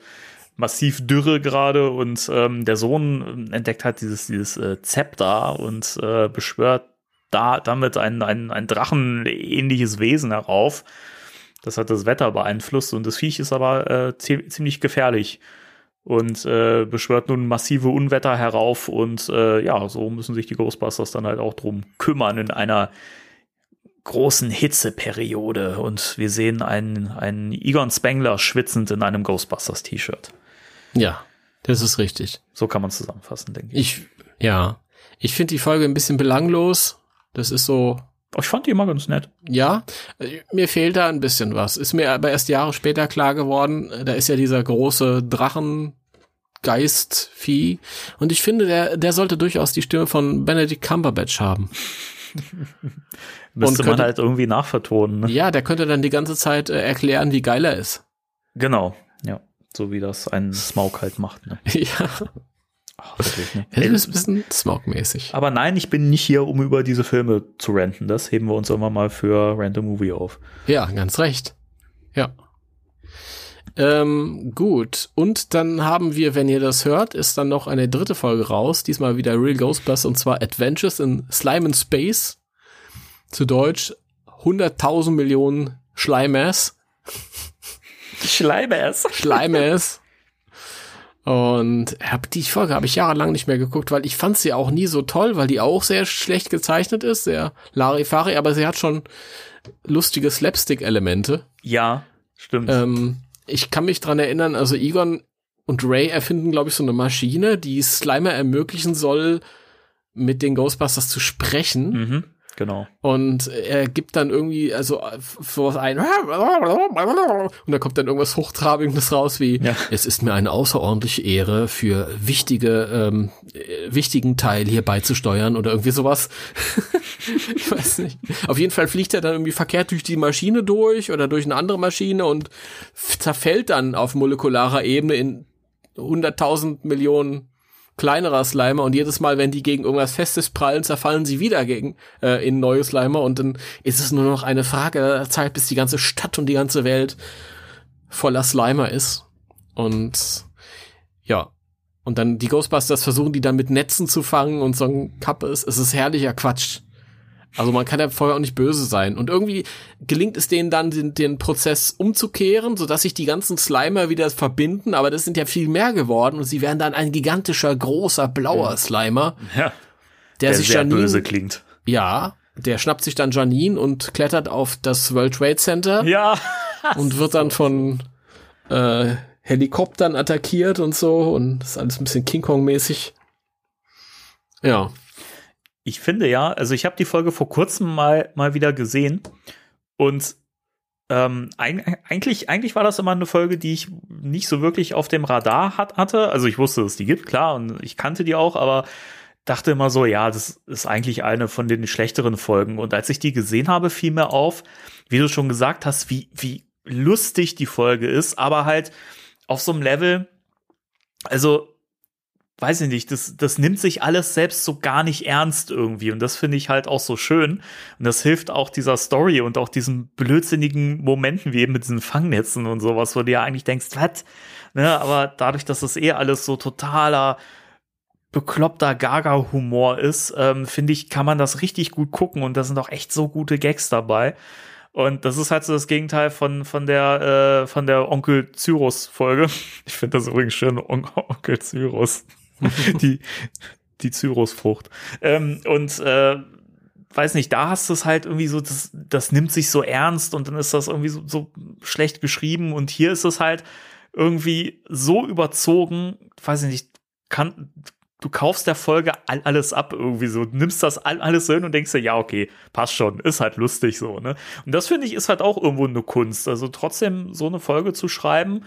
massiv Dürre gerade und ähm, der Sohn entdeckt halt dieses, dieses äh, Zepter und äh, beschwört da damit ein, ein, ein Drachenähnliches Wesen herauf. Das hat das Wetter beeinflusst und das Viech ist aber äh, zie- ziemlich gefährlich und äh, beschwört nun massive Unwetter herauf und äh, ja, so müssen sich die Ghostbusters dann halt auch drum kümmern in einer großen Hitzeperiode und wir sehen einen, einen Egon Spengler schwitzend in einem Ghostbusters-T-Shirt. Ja, das ist richtig. So kann man zusammenfassen, denke ich. Ich, ja. Ich finde die Folge ein bisschen belanglos. Das ist so, ich fand die immer ganz nett. ja, mir fehlt da ein bisschen was. Ist mir aber erst Jahre später klar geworden, da ist ja dieser große Drachengeist-Vieh. Und ich finde, der, der sollte durchaus die Stimme von Benedict Cumberbatch haben. Müsste Und man könnte- halt irgendwie nachvertonen. Ne? Ja, der könnte dann die ganze Zeit äh, erklären, wie geil er ist. Genau, ja. So wie das ein Smaug halt macht. Ne? ja, Wirklich, ne? das ist ein bisschen Smog-mäßig. Aber nein, ich bin nicht hier, um über diese Filme zu ranten. Das heben wir uns immer mal für Random Movie auf. Ja, ganz recht. Ja. Ähm, gut. Und dann haben wir, wenn ihr das hört, ist dann noch eine dritte Folge raus. Diesmal wieder Real Ghostbusters und zwar Adventures in Slime and Space. Zu Deutsch 100.000 Millionen Schleimers. Schleimers. Schleimers. Und hab, die Folge habe ich jahrelang nicht mehr geguckt, weil ich fand sie auch nie so toll, weil die auch sehr schlecht gezeichnet ist, sehr Larifari, aber sie hat schon lustige Slapstick-Elemente. Ja, stimmt. Ähm, ich kann mich dran erinnern, also Egon und Ray erfinden, glaube ich, so eine Maschine, die Slimer ermöglichen soll, mit den Ghostbusters zu sprechen. mhm. Genau. Und er gibt dann irgendwie, also sowas ein. Und da kommt dann irgendwas Hochtrabigendes raus, wie ja. es ist mir eine außerordentliche Ehre, für wichtige, ähm, wichtigen Teil hier beizusteuern oder irgendwie sowas. ich weiß nicht. Auf jeden Fall fliegt er dann irgendwie verkehrt durch die Maschine durch oder durch eine andere Maschine und zerfällt dann auf molekularer Ebene in 100.000 Millionen kleinerer Slimer und jedes Mal, wenn die gegen irgendwas Festes prallen, zerfallen sie wieder gegen äh, in neue Slimer und dann ist es nur noch eine Frage der Zeit, bis die ganze Stadt und die ganze Welt voller Slimer ist. Und ja, und dann die Ghostbusters versuchen die dann mit Netzen zu fangen und so ein Kappe ist, es ist herrlicher Quatsch. Also man kann ja vorher auch nicht böse sein. Und irgendwie gelingt es denen dann, den, den Prozess umzukehren, sodass sich die ganzen Slimer wieder verbinden, aber das sind ja viel mehr geworden und sie werden dann ein gigantischer, großer, blauer Slimer. Ja. Der, der sich sehr Janine, böse klingt. Ja, der schnappt sich dann Janine und klettert auf das World Trade Center. Ja. und wird dann von äh, Helikoptern attackiert und so und das ist alles ein bisschen King Kong mäßig. Ja ich finde ja, also ich habe die Folge vor kurzem mal, mal wieder gesehen und ähm, eigentlich, eigentlich war das immer eine Folge, die ich nicht so wirklich auf dem Radar hat, hatte. Also ich wusste, dass die gibt, klar, und ich kannte die auch, aber dachte immer so, ja, das ist eigentlich eine von den schlechteren Folgen. Und als ich die gesehen habe, fiel mir auf, wie du schon gesagt hast, wie, wie lustig die Folge ist, aber halt auf so einem Level, also weiß ich nicht, das, das nimmt sich alles selbst so gar nicht ernst irgendwie. Und das finde ich halt auch so schön. Und das hilft auch dieser Story und auch diesen blödsinnigen Momenten wie eben mit diesen Fangnetzen und sowas, wo du ja eigentlich denkst, was? Ne, aber dadurch, dass das eh alles so totaler bekloppter Gaga-Humor ist, ähm, finde ich, kann man das richtig gut gucken und da sind auch echt so gute Gags dabei. Und das ist halt so das Gegenteil von, von der, äh, von der Onkel Cyrus Folge. Ich finde das übrigens schön, On Onkel Cyrus. die, die Cyrusfrucht. Ähm, und äh, weiß nicht, da hast du es halt irgendwie so, das, das nimmt sich so ernst und dann ist das irgendwie so, so schlecht geschrieben und hier ist es halt irgendwie so überzogen, weiß ich nicht, kann, du kaufst der Folge alles ab irgendwie so, nimmst das alles so hin und denkst dir, ja, okay, passt schon, ist halt lustig so, ne? Und das finde ich ist halt auch irgendwo eine Kunst, also trotzdem so eine Folge zu schreiben,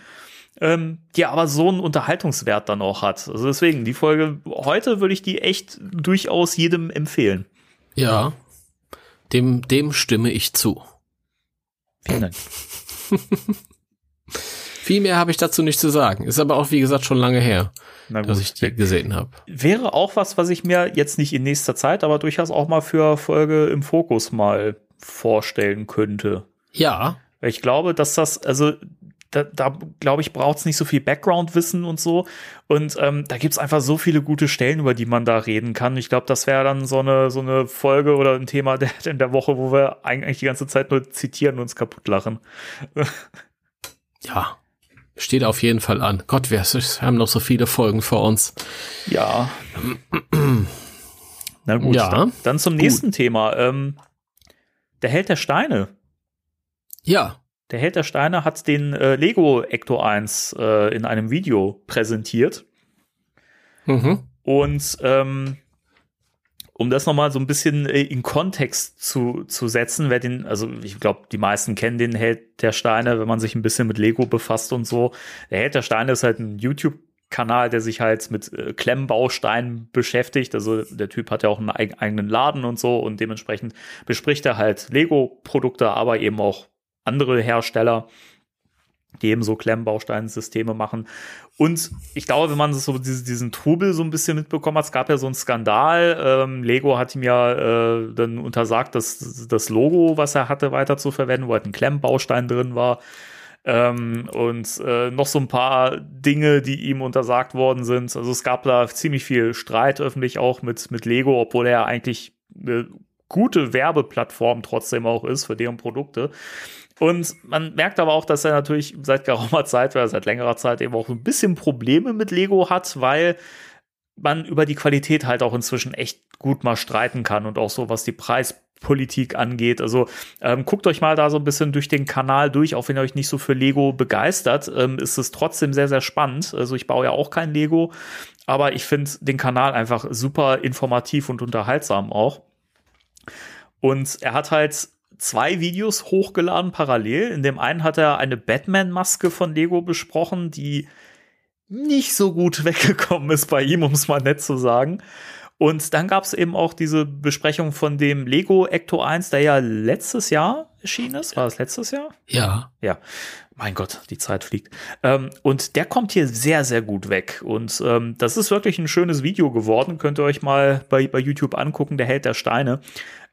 ähm, die aber so einen Unterhaltungswert dann auch hat. Also deswegen, die Folge heute würde ich die echt durchaus jedem empfehlen. Ja, dem, dem stimme ich zu. Vielen Dank. Viel mehr habe ich dazu nicht zu sagen. Ist aber auch, wie gesagt, schon lange her, dass ich die gesehen habe. Wäre auch was, was ich mir jetzt nicht in nächster Zeit, aber durchaus auch mal für Folge im Fokus mal vorstellen könnte. Ja. Ich glaube, dass das, also da, da glaube ich, braucht es nicht so viel Background-Wissen und so. Und ähm, da gibt es einfach so viele gute Stellen, über die man da reden kann. Ich glaube, das wäre dann so eine, so eine Folge oder ein Thema der, in der Woche, wo wir eigentlich die ganze Zeit nur zitieren und uns kaputt lachen. ja, steht auf jeden Fall an. Gott, wir haben noch so viele Folgen vor uns. Ja. Na gut, ja, dann, dann zum gut. nächsten Thema. Ähm, der Held der Steine. Ja. Der Held der Steine hat den äh, Lego Ecto 1 äh, in einem Video präsentiert. Mhm. Und ähm, um das nochmal so ein bisschen äh, in Kontext zu, zu setzen, wer den, also ich glaube, die meisten kennen den Held der Steine, wenn man sich ein bisschen mit Lego befasst und so. Der Held der Steine ist halt ein YouTube- Kanal, der sich halt mit äh, Klemmbausteinen beschäftigt. Also der Typ hat ja auch einen eigenen Laden und so und dementsprechend bespricht er halt Lego-Produkte, aber eben auch andere Hersteller, die eben so Klemmbausteinsysteme machen. Und ich glaube, wenn man so diesen Trubel so ein bisschen mitbekommen hat, es gab ja so einen Skandal. Ähm, Lego hat ihm ja äh, dann untersagt, dass das Logo, was er hatte, weiter zu verwenden, wo halt ein Klemmbaustein drin war. Ähm, und äh, noch so ein paar Dinge, die ihm untersagt worden sind. Also es gab da ziemlich viel Streit öffentlich auch mit, mit Lego, obwohl er eigentlich eine gute Werbeplattform trotzdem auch ist für deren Produkte. Und man merkt aber auch, dass er natürlich seit geraumer Zeit, oder seit längerer Zeit eben auch ein bisschen Probleme mit Lego hat, weil man über die Qualität halt auch inzwischen echt gut mal streiten kann und auch so, was die Preispolitik angeht. Also ähm, guckt euch mal da so ein bisschen durch den Kanal durch, auch wenn ihr euch nicht so für Lego begeistert, ähm, ist es trotzdem sehr, sehr spannend. Also ich baue ja auch kein Lego, aber ich finde den Kanal einfach super informativ und unterhaltsam auch. Und er hat halt zwei Videos hochgeladen parallel. In dem einen hat er eine Batman-Maske von Lego besprochen, die nicht so gut weggekommen ist bei ihm, um es mal nett zu sagen. Und dann gab es eben auch diese Besprechung von dem Lego Ecto 1, der ja letztes Jahr erschienen ist. War das letztes Jahr? Ja. Ja. Mein Gott, die Zeit fliegt. Ähm, und der kommt hier sehr, sehr gut weg. Und ähm, das ist wirklich ein schönes Video geworden. Könnt ihr euch mal bei, bei YouTube angucken, der Held der Steine.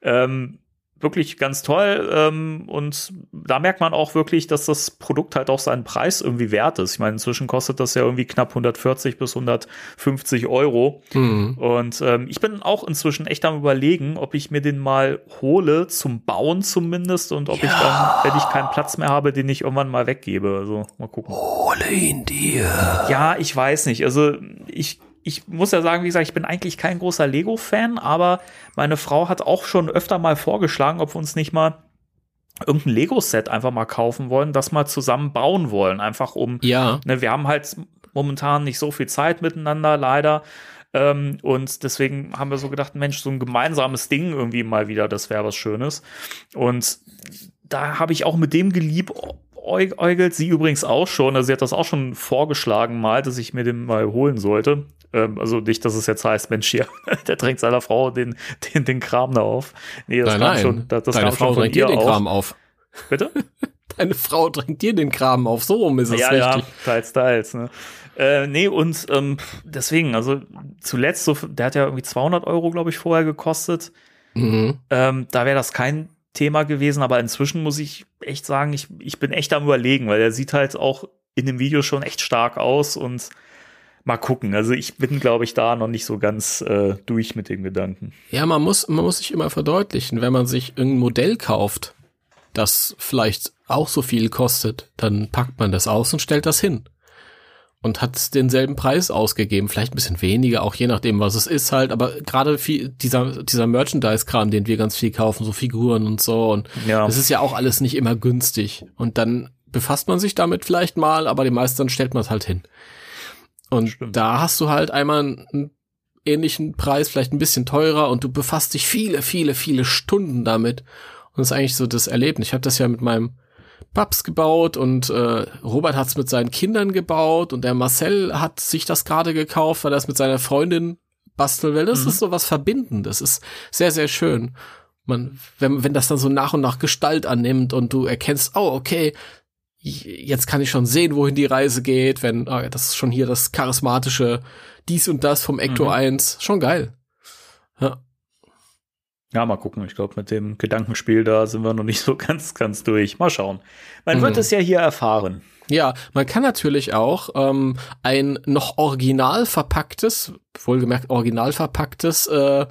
Ähm, wirklich ganz toll. Ähm, und da merkt man auch wirklich, dass das Produkt halt auch seinen Preis irgendwie wert ist. Ich meine, inzwischen kostet das ja irgendwie knapp 140 bis 150 Euro. Mhm. Und ähm, ich bin auch inzwischen echt am überlegen, ob ich mir den mal hole, zum Bauen zumindest, und ob ja. ich dann, wenn ich keinen Platz mehr habe, den ich irgendwann mal weggebe. Also mal gucken. Hole ihn dir. Ja, ich weiß nicht. Also ich ich muss ja sagen, wie gesagt, ich bin eigentlich kein großer Lego-Fan, aber meine Frau hat auch schon öfter mal vorgeschlagen, ob wir uns nicht mal irgendein Lego-Set einfach mal kaufen wollen, das mal zusammen bauen wollen. Einfach um, ja. ne, wir haben halt momentan nicht so viel Zeit miteinander, leider. Ähm, und deswegen haben wir so gedacht, Mensch, so ein gemeinsames Ding irgendwie mal wieder, das wäre was Schönes. Und da habe ich auch mit dem geliebt, Eugelt, sie übrigens auch schon, also sie hat das auch schon vorgeschlagen mal, dass ich mir den mal holen sollte. Ähm, also nicht, dass es jetzt heißt, Mensch, hier, der drängt seiner Frau den, den, den Kram da auf. Nee, das nein, kam nein. schon, das, das Deine Frau drängt dir den Kram auf. Bitte? Deine Frau drängt dir den Kram auf, so rum ist es ja, richtig. Ja, teils, teils. Ne? Äh, nee, und ähm, deswegen, also zuletzt, so, der hat ja irgendwie 200 Euro, glaube ich, vorher gekostet. Mhm. Ähm, da wäre das kein Thema gewesen, aber inzwischen muss ich echt sagen, ich, ich bin echt am überlegen, weil er sieht halt auch in dem Video schon echt stark aus und mal gucken. Also ich bin, glaube ich, da noch nicht so ganz äh, durch mit dem Gedanken. Ja, man muss, man muss sich immer verdeutlichen, wenn man sich irgendein Modell kauft, das vielleicht auch so viel kostet, dann packt man das aus und stellt das hin. Und hat denselben Preis ausgegeben, vielleicht ein bisschen weniger, auch je nachdem, was es ist halt, aber gerade viel, dieser, dieser Merchandise-Kram, den wir ganz viel kaufen, so Figuren und so, und ja. das ist ja auch alles nicht immer günstig. Und dann befasst man sich damit vielleicht mal, aber die meisten stellt man es halt hin. Und Stimmt. da hast du halt einmal einen ähnlichen Preis, vielleicht ein bisschen teurer und du befasst dich viele, viele, viele Stunden damit. Und das ist eigentlich so das Erlebnis. Ich habe das ja mit meinem Paps gebaut und äh, Robert hat es mit seinen Kindern gebaut und der Marcel hat sich das gerade gekauft, weil er es mit seiner Freundin basteln will. Das mhm. ist so was Verbindendes. Das ist sehr, sehr schön. Man, wenn, wenn das dann so nach und nach Gestalt annimmt und du erkennst, oh, okay, jetzt kann ich schon sehen, wohin die Reise geht, wenn, oh, das ist schon hier das charismatische dies und das vom Ecto mhm. 1. Schon geil. Ja. Ja, mal gucken. Ich glaube, mit dem Gedankenspiel da sind wir noch nicht so ganz, ganz durch. Mal schauen. Man mhm. wird es ja hier erfahren. Ja, man kann natürlich auch ähm, ein noch original verpacktes, wohlgemerkt original verpacktes äh,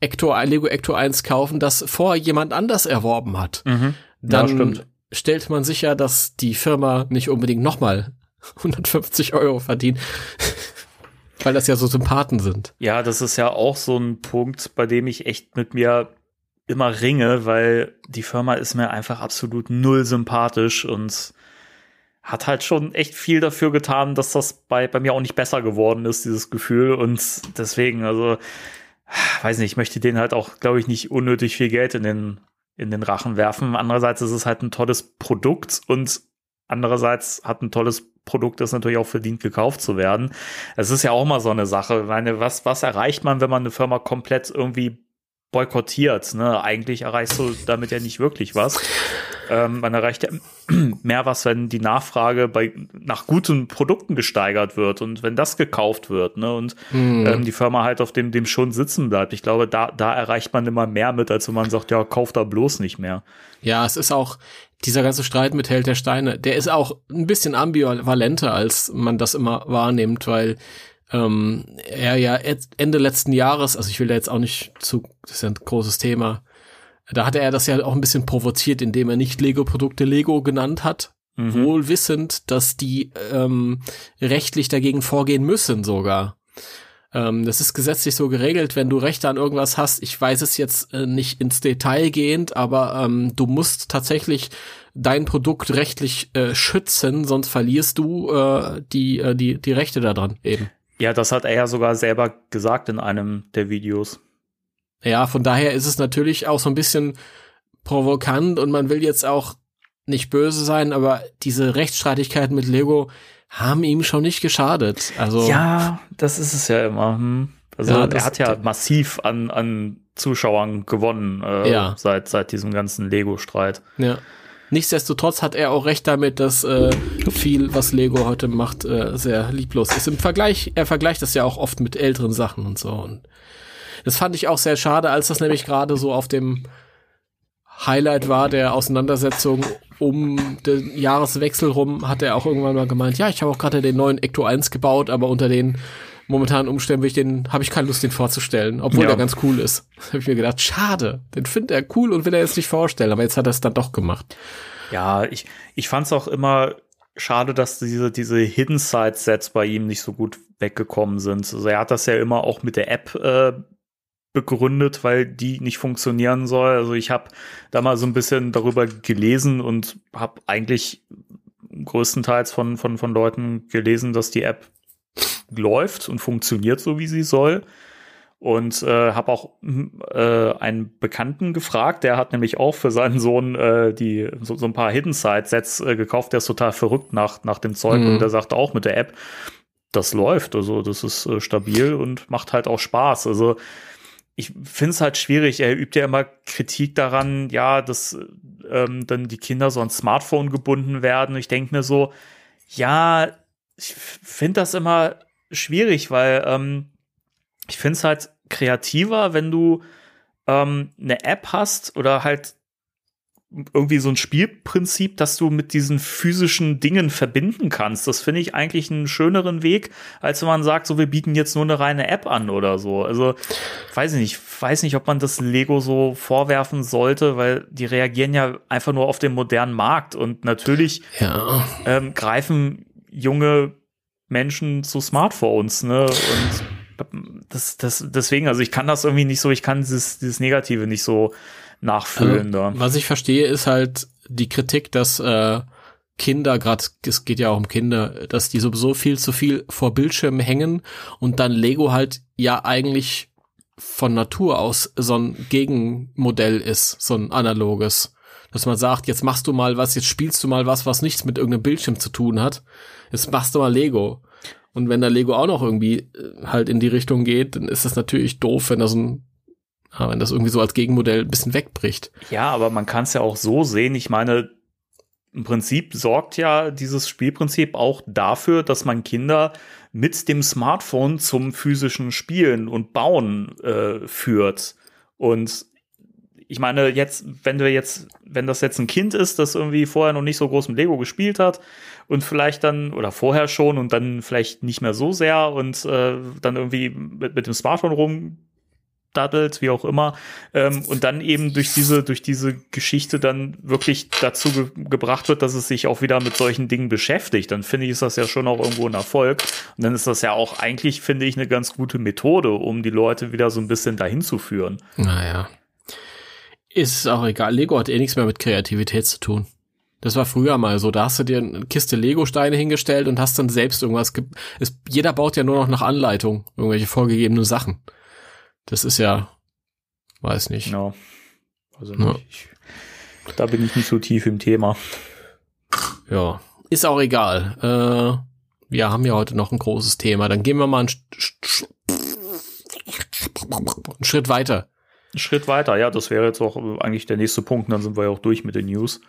Ecto, Lego Ecto 1 kaufen, das vorher jemand anders erworben hat. Mhm. Dann ja, stimmt stellt man sicher, dass die Firma nicht unbedingt nochmal 150 Euro verdient. Weil das ja so Sympathen sind. Ja, das ist ja auch so ein Punkt, bei dem ich echt mit mir immer ringe, weil die Firma ist mir einfach absolut null sympathisch und hat halt schon echt viel dafür getan, dass das bei, bei mir auch nicht besser geworden ist, dieses Gefühl. Und deswegen, also, weiß nicht, ich möchte denen halt auch, glaube ich, nicht unnötig viel Geld in den in den Rachen werfen. Andererseits ist es halt ein tolles Produkt und andererseits hat ein tolles Produkt das natürlich auch verdient, gekauft zu werden. Es ist ja auch mal so eine Sache. Ich meine, was, was erreicht man, wenn man eine Firma komplett irgendwie boykottiert. Ne? Eigentlich erreichst du damit ja nicht wirklich was. Ähm, man erreicht ja mehr was, wenn die Nachfrage bei, nach guten Produkten gesteigert wird und wenn das gekauft wird ne? und mhm. ähm, die Firma halt auf dem, dem schon sitzen bleibt. Ich glaube, da, da erreicht man immer mehr mit, als wenn man sagt, ja, kauf da bloß nicht mehr. Ja, es ist auch, dieser ganze Streit mit Held der Steine, der ist auch ein bisschen ambivalenter, als man das immer wahrnimmt, weil ähm, er ja Ende letzten Jahres, also ich will da jetzt auch nicht zu, das ist ja ein großes Thema, da hatte er das ja auch ein bisschen provoziert, indem er nicht Lego-Produkte Lego genannt hat, mhm. wohl wissend, dass die ähm, rechtlich dagegen vorgehen müssen sogar. Ähm, das ist gesetzlich so geregelt, wenn du Rechte an irgendwas hast. Ich weiß es jetzt äh, nicht ins Detail gehend, aber ähm, du musst tatsächlich dein Produkt rechtlich äh, schützen, sonst verlierst du äh, die, äh, die, die Rechte daran eben. Ja, das hat er ja sogar selber gesagt in einem der Videos. Ja, von daher ist es natürlich auch so ein bisschen provokant und man will jetzt auch nicht böse sein, aber diese Rechtsstreitigkeiten mit Lego haben ihm schon nicht geschadet. Also ja, das ist es ja immer. Hm. Also Ja, er hat ja massiv an, an Zuschauern gewonnen äh, Ja. seit, seit diesem ganzen Lego-Streit. Ja. Nichtsdestotrotz hat er auch recht damit, dass äh, viel, was Lego heute macht, äh, sehr lieblos ist. Im Vergleich, er vergleicht das ja auch oft mit älteren Sachen und so. Und das fand ich auch sehr schade, als das nämlich gerade so auf dem Highlight war der Auseinandersetzung um den Jahreswechsel rum, hat er auch irgendwann mal gemeint, ja, ich habe auch gerade den neuen Ecto 1 gebaut, aber unter den momentanen Umständen will ich den, habe ich keine Lust, den vorzustellen, obwohl Ja. der ganz cool ist. habe ich mir gedacht, schade, den findet er cool und will er jetzt nicht vorstellen, aber jetzt hat er es dann doch gemacht. Ja, ich, ich fand es auch immer schade, dass diese, diese Hidden Side Sets bei ihm nicht so gut weggekommen sind. Also er hat das ja immer auch mit der App äh, begründet, weil die nicht funktionieren soll. Also ich habe da mal so ein bisschen darüber gelesen und habe eigentlich größtenteils von, von, von Leuten gelesen, dass die App läuft und funktioniert so, wie sie soll. Und äh, habe auch hm, äh, einen Bekannten gefragt, der hat nämlich auch für seinen Sohn äh, die so, so ein paar Hidden Side Sets äh, gekauft. Der ist total verrückt nach nach dem Zeug Mhm. und der sagte auch mit der App, das läuft. Also das ist äh, stabil und macht halt auch Spaß. Also ich finde es halt schwierig. Er übt ja immer Kritik daran, ja, dass ähm, dann die Kinder so an Smartphone gebunden werden. Ich denke mir so, ja, ich finde das immer schwierig, weil ähm, ich finde es halt kreativer, wenn du ähm, eine App hast oder halt irgendwie so ein Spielprinzip, das du mit diesen physischen Dingen verbinden kannst. Das finde ich eigentlich einen schöneren Weg, als wenn man sagt, so wir bieten jetzt nur eine reine App an oder so. Also weiß ich nicht, weiß nicht, ob man das Lego so vorwerfen sollte, weil die reagieren ja einfach nur auf den modernen Markt und natürlich Ja. ähm, greifen junge Menschen zu Smartphones, ne? Und das, das, deswegen, also ich kann das irgendwie nicht so, ich kann dieses, dieses Negative nicht so nachfühlen da. Was ich verstehe, ist halt die Kritik, dass äh, Kinder, gerade es geht ja auch um Kinder, dass die sowieso viel zu viel vor Bildschirmen hängen und dann Lego halt ja eigentlich von Natur aus so ein Gegenmodell ist, so ein analoges. Dass man sagt, jetzt machst du mal was, jetzt spielst du mal was, was nichts mit irgendeinem Bildschirm zu tun hat. Jetzt machst du mal Lego. Und wenn der Lego auch noch irgendwie äh, halt in die Richtung geht, dann ist das natürlich doof, wenn das ein, ja, wenn das irgendwie so als Gegenmodell ein bisschen wegbricht. Ja, aber man kann es ja auch so sehen. Ich meine, im Prinzip sorgt ja dieses Spielprinzip auch dafür, dass man Kinder mit dem Smartphone zum physischen Spielen und Bauen äh, führt. Und ich meine, jetzt, wenn du jetzt, wenn das jetzt ein Kind ist, das irgendwie vorher noch nicht so groß mit Lego gespielt hat und vielleicht dann, oder vorher schon und dann vielleicht nicht mehr so sehr und äh, dann irgendwie mit, mit dem Smartphone rumdaddelt, wie auch immer, ähm, und dann eben durch diese, durch diese Geschichte dann wirklich dazu ge gebracht wird, dass es sich auch wieder mit solchen Dingen beschäftigt, dann finde ich, ist das ja schon auch irgendwo ein Erfolg. Und dann ist das ja auch eigentlich, finde ich, eine ganz gute Methode, um die Leute wieder so ein bisschen dahin zu führen. Naja. Ist auch egal. Lego hat eh nichts mehr mit Kreativität zu tun. Das war früher mal so. Da hast du dir eine Kiste Lego-Steine hingestellt und hast dann selbst irgendwas. Ge es, jeder baut ja nur noch nach Anleitung irgendwelche vorgegebenen Sachen. Das ist ja, weiß nicht. Ja. Also Ja. ich, da bin ich nicht so tief im Thema. Ja, ist auch egal. Äh, wir haben ja heute noch ein großes Thema. Dann gehen wir mal einen, einen Schritt weiter. Ein Schritt weiter, ja, das wäre jetzt auch eigentlich der nächste Punkt, dann sind wir ja auch durch mit den News.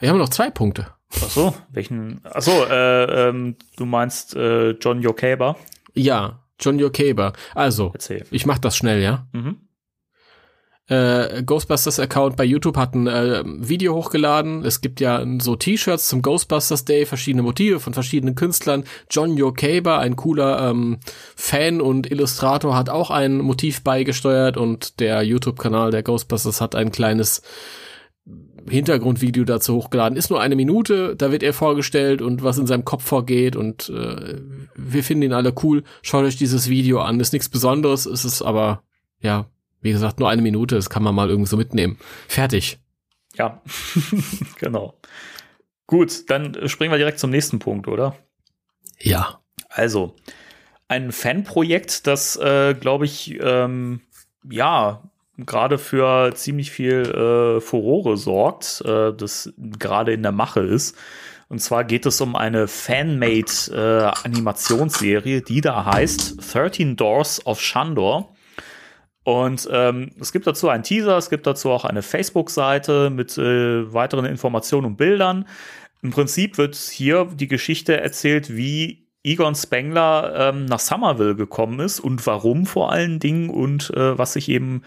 Wir haben noch zwei Punkte. Ach so, welchen? Ach so, äh, ähm, du meinst äh, John Yokaber? Ja, John Yokaber. Also, Erzähl. ich mach das schnell, ja? Mhm. äh, Ghostbusters Account bei YouTube hat ein äh, Video hochgeladen. Es gibt ja so T-Shirts zum Ghostbusters Day, verschiedene Motive von verschiedenen Künstlern. John Yokaber, ein cooler ähm, Fan und Illustrator, hat auch ein Motiv beigesteuert und der YouTube-Kanal der Ghostbusters hat ein kleines Hintergrundvideo dazu hochgeladen. Ist nur eine Minute, da wird er vorgestellt und was in seinem Kopf vorgeht und äh, wir finden ihn alle cool. Schaut euch dieses Video an. Ist nichts Besonderes, ist es aber, ja, wie gesagt, nur eine Minute, das kann man mal irgendwie so mitnehmen. Fertig. Ja, genau. Gut, dann springen wir direkt zum nächsten Punkt, oder? Ja. Also, ein Fanprojekt, das, äh, glaube ich, ähm, ja, gerade für ziemlich viel äh, Furore sorgt, äh, das gerade in der Mache ist. Und zwar geht es um eine Fanmade äh, Animationsserie, die da heißt 13 Doors of Shandor. Und ähm, es gibt dazu einen Teaser, es gibt dazu auch eine Facebook-Seite mit äh, weiteren Informationen und Bildern. Im Prinzip wird hier die Geschichte erzählt, wie Egon Spengler ähm, nach Somerville gekommen ist und warum vor allen Dingen und äh, was sich eben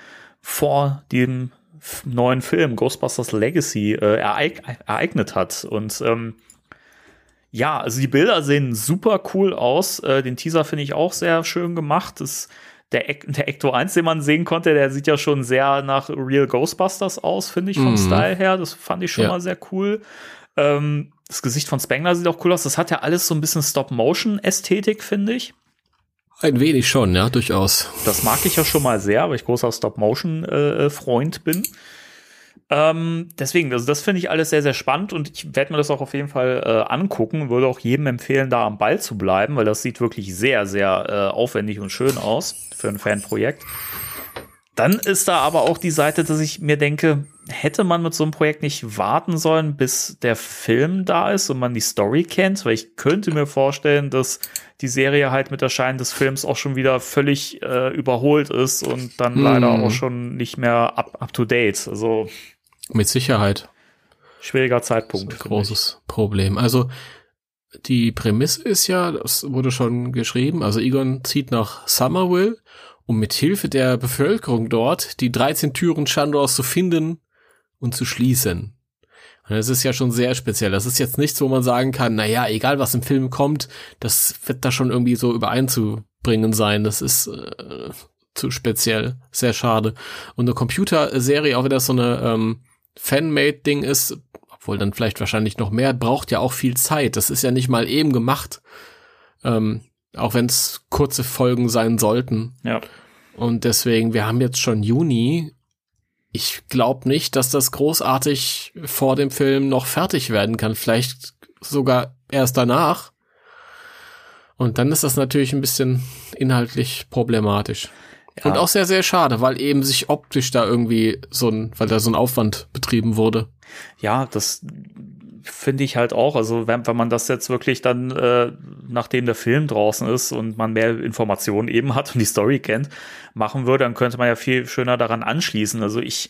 vor dem neuen Film Ghostbusters Legacy äh, ereig ereignet hat. Und ähm, ja, also die Bilder sehen super cool aus. Äh, den Teaser finde ich auch sehr schön gemacht. Das der, der Ecto 1, den man sehen konnte, der sieht ja schon sehr nach Real Ghostbusters aus, finde ich, vom mhm. Style her. Das fand ich schon ja. mal sehr cool. Ähm, das Gesicht von Spengler sieht auch cool aus. Das hat ja alles so ein bisschen Stop-Motion-Ästhetik, finde ich. Ein wenig schon, ja, durchaus. Das mag ich ja schon mal sehr, weil ich großer Stop-Motion-Freund äh, bin. Ähm, deswegen, also das finde ich alles sehr, sehr spannend und ich werde mir das auch auf jeden Fall äh, angucken. Würde auch jedem empfehlen, da am Ball zu bleiben, weil das sieht wirklich sehr, sehr äh, aufwendig und schön aus für ein Fanprojekt. Dann ist da aber auch die Seite, dass ich mir denke, hätte man mit so einem Projekt nicht warten sollen, bis der Film da ist und man die Story kennt, weil ich könnte mir vorstellen, dass die Serie halt mit Erscheinen des Films auch schon wieder völlig äh, überholt ist und dann hm. leider auch schon nicht mehr up, up to date. Also mit Sicherheit. Schwieriger Zeitpunkt. ein großes Problem. Also die Prämisse ist ja, das wurde schon geschrieben, also Egon zieht nach Somerville, um mit Hilfe der Bevölkerung dort die 13 Türen Chandors zu finden und zu schließen. Und das ist ja schon sehr speziell. Das ist jetzt nichts, wo man sagen kann, na ja, egal was im Film kommt, das wird da schon irgendwie so übereinzubringen sein. Das ist äh, zu speziell. Sehr schade. Und eine Computerserie, auch wenn das so eine ähm, Fanmade-Ding ist, obwohl dann vielleicht wahrscheinlich noch mehr, braucht ja auch viel Zeit. Das ist ja nicht mal eben gemacht. Ähm, auch wenn es kurze Folgen sein sollten. Ja. Und deswegen, wir haben jetzt schon Juni. Ich glaube nicht, dass das großartig vor dem Film noch fertig werden kann. Vielleicht sogar erst danach. Und dann ist das natürlich ein bisschen inhaltlich problematisch. Ja. Und auch sehr, sehr schade, weil eben sich optisch da irgendwie so ein, weil da so ein Aufwand betrieben wurde. Ja, das finde ich halt auch. Also wenn, wenn man das jetzt wirklich dann, äh, nachdem der Film draußen ist und man mehr Informationen eben hat und die Story kennt, machen würde, dann könnte man ja viel schöner daran anschließen. Also ich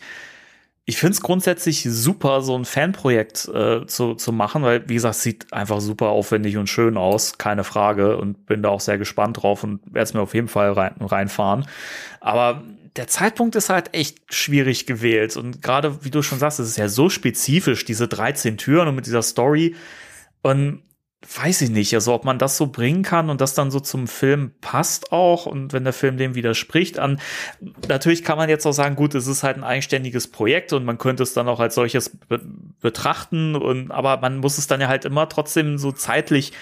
ich finde es grundsätzlich super, so ein Fanprojekt äh, zu, zu machen, weil, wie gesagt, sieht einfach super aufwendig und schön aus, keine Frage. Und bin da auch sehr gespannt drauf und werde es mir auf jeden Fall rein, reinfahren. Aber der Zeitpunkt ist halt echt schwierig gewählt. Und gerade, wie du schon sagst, es ist ja so spezifisch, diese 13 Türen und mit dieser Story. Und weiß ich nicht, also ob man das so bringen kann und das dann so zum Film passt auch und wenn der Film dem widerspricht an, natürlich kann man jetzt auch sagen, gut, es ist halt ein eigenständiges Projekt und man könnte es dann auch als solches be betrachten und, aber man muss es dann ja halt immer trotzdem so zeitlich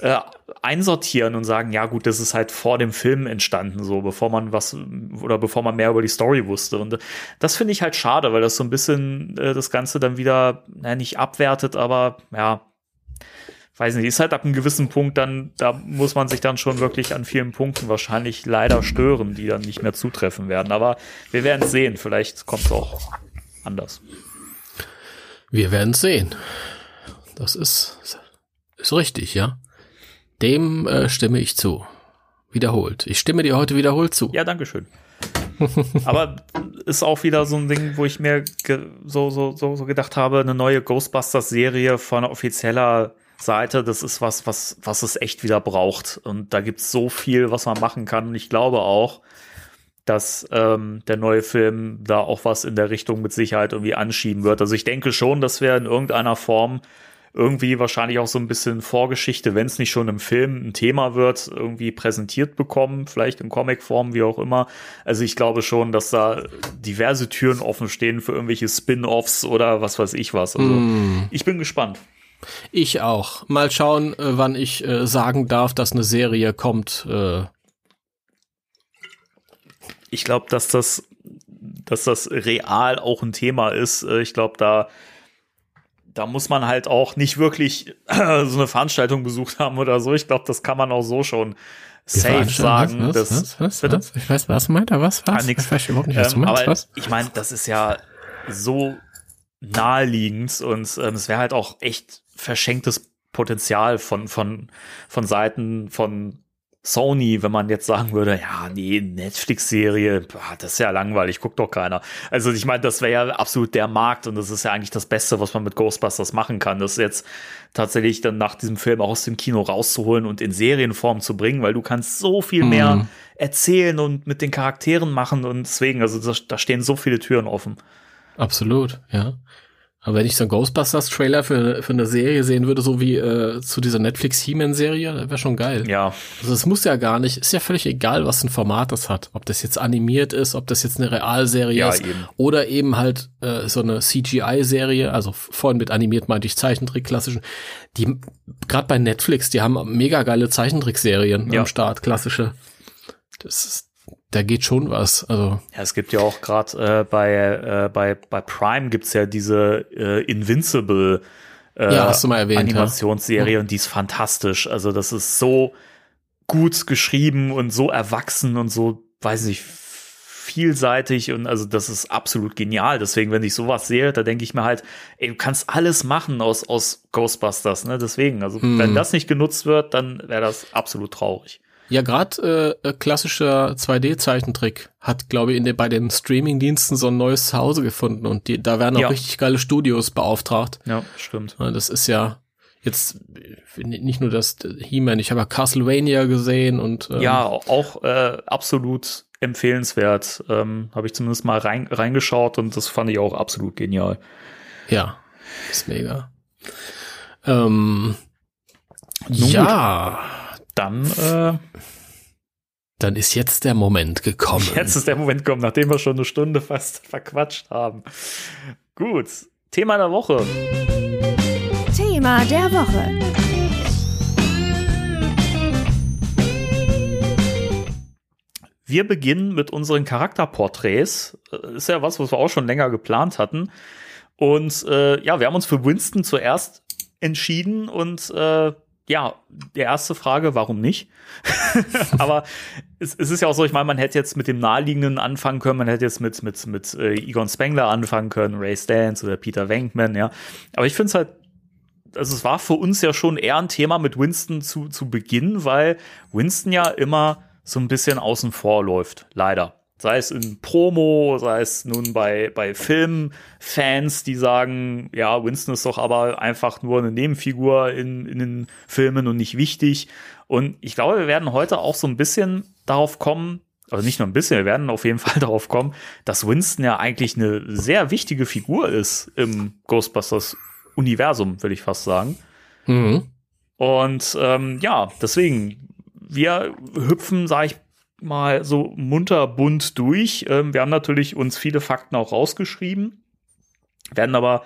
äh, einsortieren und sagen, ja gut, das ist halt vor dem Film entstanden, so bevor man was oder bevor man mehr über die Story wusste. Und das finde ich halt schade, weil das so ein bisschen äh, das Ganze dann wieder, naja, nicht abwertet, aber ja, weiß nicht, ist halt ab einem gewissen Punkt dann, da muss man sich dann schon wirklich an vielen Punkten wahrscheinlich leider stören, die dann nicht mehr zutreffen werden. Aber wir werden sehen, vielleicht kommt es auch anders. Wir werden sehen. Das ist, ist richtig, ja. Dem äh, stimme ich zu. Wiederholt. Ich stimme dir heute wiederholt zu. Ja, danke schön. Aber ist auch wieder so ein Ding, wo ich mir so, so, so, so gedacht habe, eine neue Ghostbusters-Serie von offizieller Seite, das ist was, was, was es echt wieder braucht. Und da gibt es so viel, was man machen kann. Und ich glaube auch, dass ähm, der neue Film da auch was in der Richtung mit Sicherheit irgendwie anschieben wird. Also ich denke schon, dass wir in irgendeiner Form irgendwie wahrscheinlich auch so ein bisschen Vorgeschichte, wenn es nicht schon im Film ein Thema wird, irgendwie präsentiert bekommen, vielleicht in Comicform, wie auch immer. Also ich glaube schon, dass da diverse Türen offen stehen für irgendwelche Spin-offs oder was weiß ich was. Also mm. ich bin gespannt. Ich auch. Mal schauen, äh, wann ich äh, sagen darf, dass eine Serie kommt. Äh. Ich glaube, dass das, dass das real auch ein Thema ist. Äh, ich glaube, da, da muss man halt auch nicht wirklich so eine Veranstaltung besucht haben oder so. Ich glaube, das kann man auch so schon safe sagen, was, dass was, was, was, was? Ich weiß, was meint er? Was? Was? Ah, nix. Ich weiß überhaupt nicht, was du Ähm, meinst. aber was? ich meine, das ist ja so naheliegend und ähm, es wäre halt auch echt verschenktes Potenzial von, von, von Seiten von Sony, wenn man jetzt sagen würde, ja, nee, Netflix-Serie, das ist ja langweilig, guckt doch keiner. Also ich meine, das wäre ja absolut der Markt und das ist ja eigentlich das Beste, was man mit Ghostbusters machen kann. Das jetzt tatsächlich dann nach diesem Film auch aus dem Kino rauszuholen und in Serienform zu bringen, weil du kannst so viel mehr Mhm. erzählen und mit den Charakteren machen und deswegen, also da, da stehen so viele Türen offen. Absolut, ja. Aber wenn ich so einen Ghostbusters-Trailer für, für eine Serie sehen würde, so wie äh, zu dieser Netflix-He-Man-Serie, wäre schon geil. Ja, Also es muss ja gar nicht, ist ja völlig egal, was ein Format das hat. Ob das jetzt animiert ist, ob das jetzt eine Realserie Ja, ist eben. oder eben halt äh, so eine CGI-Serie, also vorhin mit animiert meinte ich Zeichentrick klassischen. Die, gerade bei Netflix, die haben mega geile Zeichentrickserien Ja. am Start, klassische. Das ist, da geht schon was. Also Ja, es gibt ja auch gerade äh, bei, äh, bei, bei Prime gibt's ja diese äh, Invincible äh, Ja, erwähnt, Animationsserie und die ist fantastisch. Also das ist so gut geschrieben und so erwachsen und so, weiß nicht, vielseitig und also das ist absolut genial. Deswegen, wenn ich sowas sehe, da denke ich mir halt, ey, du kannst alles machen aus, aus Ghostbusters, ne? Deswegen, also Hm. wenn das nicht genutzt wird, dann wäre das absolut traurig. Ja, gerade äh, äh, klassischer 2D-Zeichentrick hat, glaube ich, in der, bei den Streaming-Diensten so ein neues Zuhause gefunden und die, da werden auch Ja. richtig geile Studios beauftracht. Ja, stimmt. Das ist ja jetzt äh, nicht nur das He-Man, ich habe ja Castlevania gesehen und ähm, Ja, auch äh, absolut empfehlenswert. Ähm, Habe ich zumindest mal rein, reingeschaut und das fand ich auch absolut genial. ja, ist mega. Ähm, ja, Dann, äh, dann ist jetzt der Moment gekommen. jetzt ist der Moment gekommen, nachdem wir schon eine Stunde fast verquatscht haben. Gut, Thema der Woche. Thema der Woche. Wir beginnen mit unseren Charakterporträts. Äh, Ist ja was, was wir auch schon länger geplant hatten. Und äh, ja, wir haben uns für Winston zuerst entschieden und äh, ja, die erste Frage, warum nicht? Aber es, es ist ja auch so, ich meine, man hätte jetzt mit dem Naheliegenden anfangen können, man hätte jetzt mit, mit, mit äh, Egon Spengler anfangen können, Ray Stans oder Peter Venkman, ja. Aber ich finde es halt, also es war für uns ja schon eher ein Thema mit Winston zu, zu Beginn, weil Winston ja immer so ein bisschen außen vor läuft, leider. Sei es in Promo, sei es nun bei, bei Filmfans, die sagen, ja, Winston ist doch aber einfach nur eine Nebenfigur in, in den Filmen und nicht wichtig. Und ich glaube, wir werden heute auch so ein bisschen darauf kommen, also nicht nur ein bisschen, wir werden auf jeden Fall darauf kommen, dass Winston ja eigentlich eine sehr wichtige Figur ist im Ghostbusters-Universum, will ich fast sagen. Mhm. Und ähm, ja, deswegen, wir hüpfen, sag ich mal, so munter bunt durch. Ähm, wir haben natürlich uns viele Fakten auch rausgeschrieben, werden aber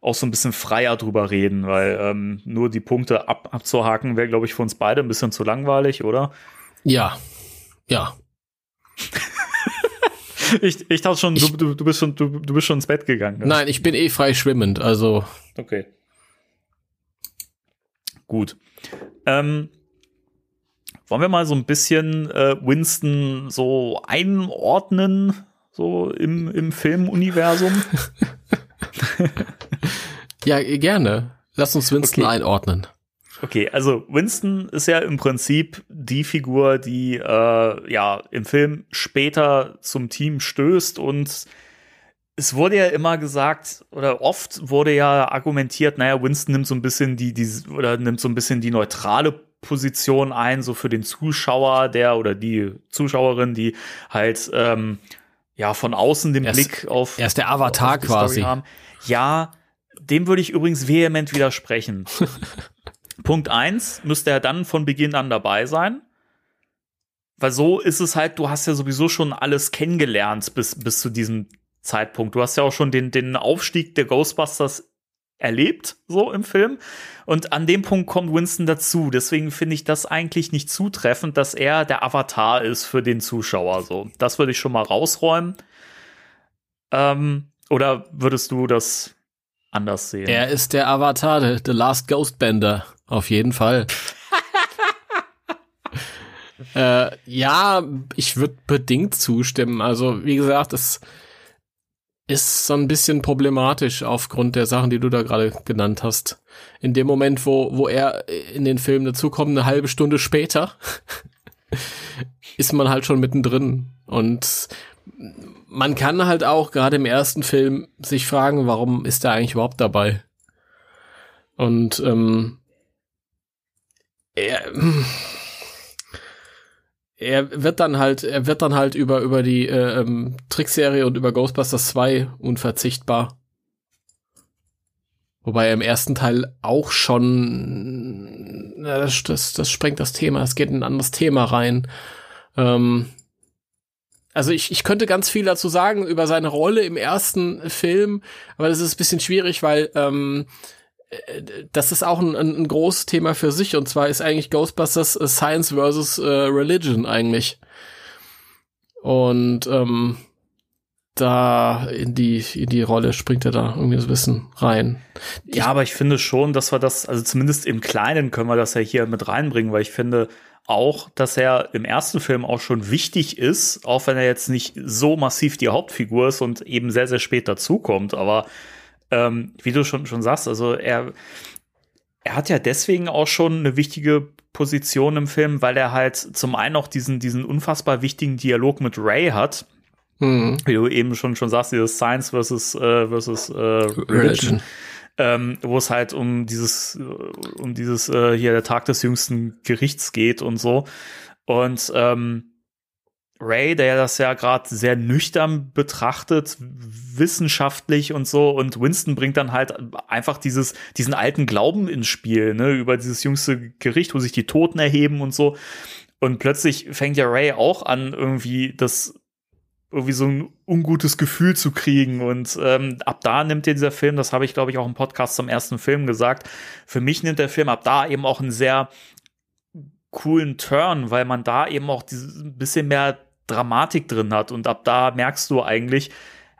auch so ein bisschen freier drüber reden, weil ähm, nur die Punkte ab, abzuhaken wäre, glaube ich, für uns beide ein bisschen zu langweilig, oder? Ja, ja. Ich, ich dachte schon, Ich- du, du, bist schon du, du bist schon ins Bett gegangen. ne? Nein, ich bin eh frei schwimmend, also Okay. Gut. Ähm, wollen wir mal so ein bisschen äh, Winston so einordnen, so im, im Filmuniversum? ja, gerne. Lass uns Winston Okay. einordnen. Okay, also Winston ist ja im Prinzip die Figur, die äh, ja im Film später zum Team stößt und es wurde ja immer gesagt oder oft wurde ja argumentiert, naja, Winston nimmt so ein bisschen die, die oder nimmt so ein bisschen die neutrale Position ein, so für den Zuschauer, der oder die Zuschauerin, die halt ähm, ja von außen den Er ist- Blick auf er ist der Avatar quasi. Haben. Ja, dem würde ich übrigens vehement widersprechen. Punkt eins müsste er dann von Beginn an dabei sein. Weil so ist es halt, du hast ja sowieso schon alles kennengelernt bis, bis zu diesem Zeitpunkt. Du hast ja auch schon den, den Aufstieg der Ghostbusters erlebt, so im Film. Und an dem Punkt kommt Winston dazu. Deswegen finde ich das eigentlich nicht zutreffend, dass er der Avatar ist für den Zuschauer. So, das würde ich schon mal rausräumen. Ähm, oder würdest du das anders sehen? Er ist der Avatar, the, the Last Ghostbender. Auf jeden Fall. Äh, ja, ich würde bedingt zustimmen. Also, wie gesagt, es ist so ein bisschen problematisch aufgrund der Sachen, die du da gerade genannt hast. In dem Moment, wo, wo er in den Film dazukommt, eine halbe Stunde später, ist man halt schon mittendrin. Und man kann halt auch gerade im ersten Film sich fragen, warum ist er eigentlich überhaupt dabei? Und ähm, er, er wird dann halt, er wird dann halt über, über die äh, ähm, Trickserie und über Ghostbusters 2 unverzichtbar. Wobei er im ersten Teil auch schon, na, das, das, das sprengt das Thema, es geht in ein anderes Thema rein. Ähm, also ich, ich könnte ganz viel dazu sagen über seine Rolle im ersten Film, aber das ist ein bisschen schwierig, weil ähm, das ist auch ein, ein, großes Thema für sich und zwar ist eigentlich Ghostbusters äh, Science versus äh, Religion eigentlich. Und ähm, da in die, in die Rolle springt er da irgendwie so ein bisschen rein. Ich ja, aber ich finde schon, dass wir das, also zumindest im Kleinen können wir das ja hier mit reinbringen, weil ich finde auch, dass er im ersten Film auch schon wichtig ist, auch wenn er jetzt nicht so massiv die Hauptfigur ist und eben sehr, sehr spät dazukommt, aber ähm, wie du schon, schon sagst, also er, er hat ja deswegen auch schon eine wichtige Position im Film, weil er halt zum einen auch diesen, diesen unfassbar wichtigen Dialog mit Ray hat. Mhm. Wie du eben schon, schon sagst, dieses Science versus, äh, versus äh, Religion. Religion. Ähm, wo es halt um dieses, um dieses äh, hier der Tag des jüngsten Gerichts geht und so. Und ähm, Ray, der das ja gerade sehr nüchtern betrachtet, wissenschaftlich und so, und Winston bringt dann halt einfach dieses, diesen alten Glauben ins Spiel, ne, über dieses jüngste Gericht, wo sich die Toten erheben und so. Und plötzlich fängt ja Ray auch an, irgendwie das irgendwie so ein ungutes Gefühl zu kriegen. Und ähm, ab da nimmt dir dieser Film, das habe ich, glaube ich, auch im Podcast zum ersten Film gesagt, für mich nimmt der Film ab da eben auch einen sehr coolen Turn, weil man da eben auch dieses bisschen mehr Dramatik drin hat. Und ab da merkst du eigentlich,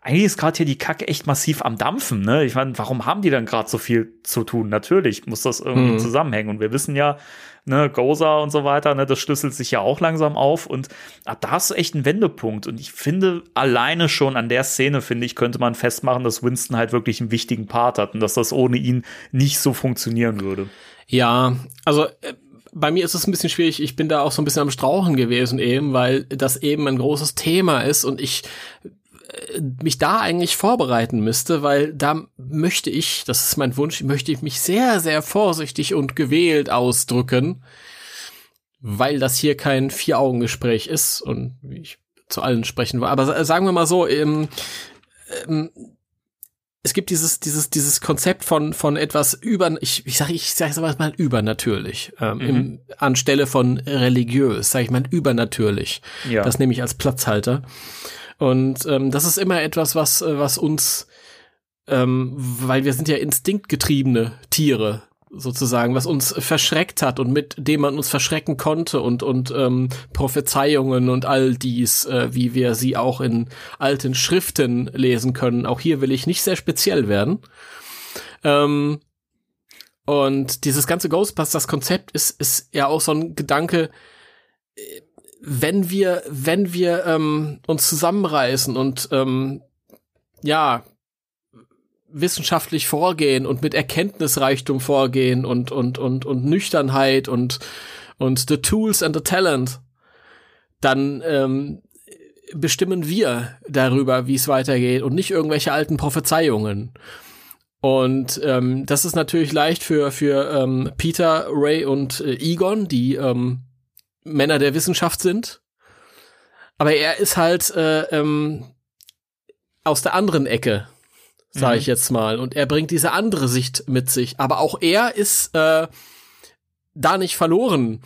eigentlich ist gerade hier die Kacke echt massiv am Dampfen. Ne? Ich meine, warum haben die dann gerade so viel zu tun? Natürlich muss das irgendwie mhm. zusammenhängen. Und wir wissen ja, ne, Goza und so weiter, ne, das schlüsselt sich ja auch langsam auf. Und ab da ist echt ein Wendepunkt. Und ich finde, alleine schon an der Szene, finde ich, könnte man festmachen, dass Winston halt wirklich einen wichtigen Part hat und dass das ohne ihn nicht so funktionieren würde. Ja, also äh, bei mir ist es ein bisschen schwierig. Ich bin da auch so ein bisschen am Strauchen gewesen eben, weil das eben ein großes Thema ist und ich äh, mich da eigentlich vorbereiten müsste, weil da möchte ich, das ist mein Wunsch, möchte ich mich sehr, sehr vorsichtig und gewählt ausdrücken, weil das hier kein Vier-Augen-Gespräch ist und ich zu allen sprechen will. Aber sagen wir mal so, ähm, ähm, es gibt dieses dieses dieses Konzept von von etwas über ich ich sage ich sage mal übernatürlich ähm, mhm. im, anstelle von religiös sage ich mal übernatürlich ja. das nehme ich als Platzhalter und ähm, das ist immer etwas was äh, was uns ähm, weil wir sind ja instinktgetriebene Tiere sozusagen, was uns verschreckt hat und mit dem man uns verschrecken konnte und und ähm, Prophezeiungen und all dies, äh, wie wir sie auch in alten Schriften lesen können. Auch hier will ich nicht sehr speziell werden. Ähm, und dieses ganze Ghostbusters-Konzept ist ist ja auch so ein Gedanke. Wenn wir wenn wir ähm, uns zusammenreißen und ähm, ja wissenschaftlich vorgehen und mit Erkenntnisreichtum vorgehen und, und, und, und Nüchternheit und, und the tools and the talent, dann ähm, bestimmen wir darüber, wie es weitergeht und nicht irgendwelche alten Prophezeiungen. Und ähm, das ist natürlich leicht für, für ähm, Peter, Ray und äh, Egon, die ähm, Männer der Wissenschaft sind. Aber er ist halt äh, ähm, aus der anderen Ecke sage ich mhm. jetzt mal. Und er bringt diese andere Sicht mit sich. Aber auch er ist äh, da nicht verloren.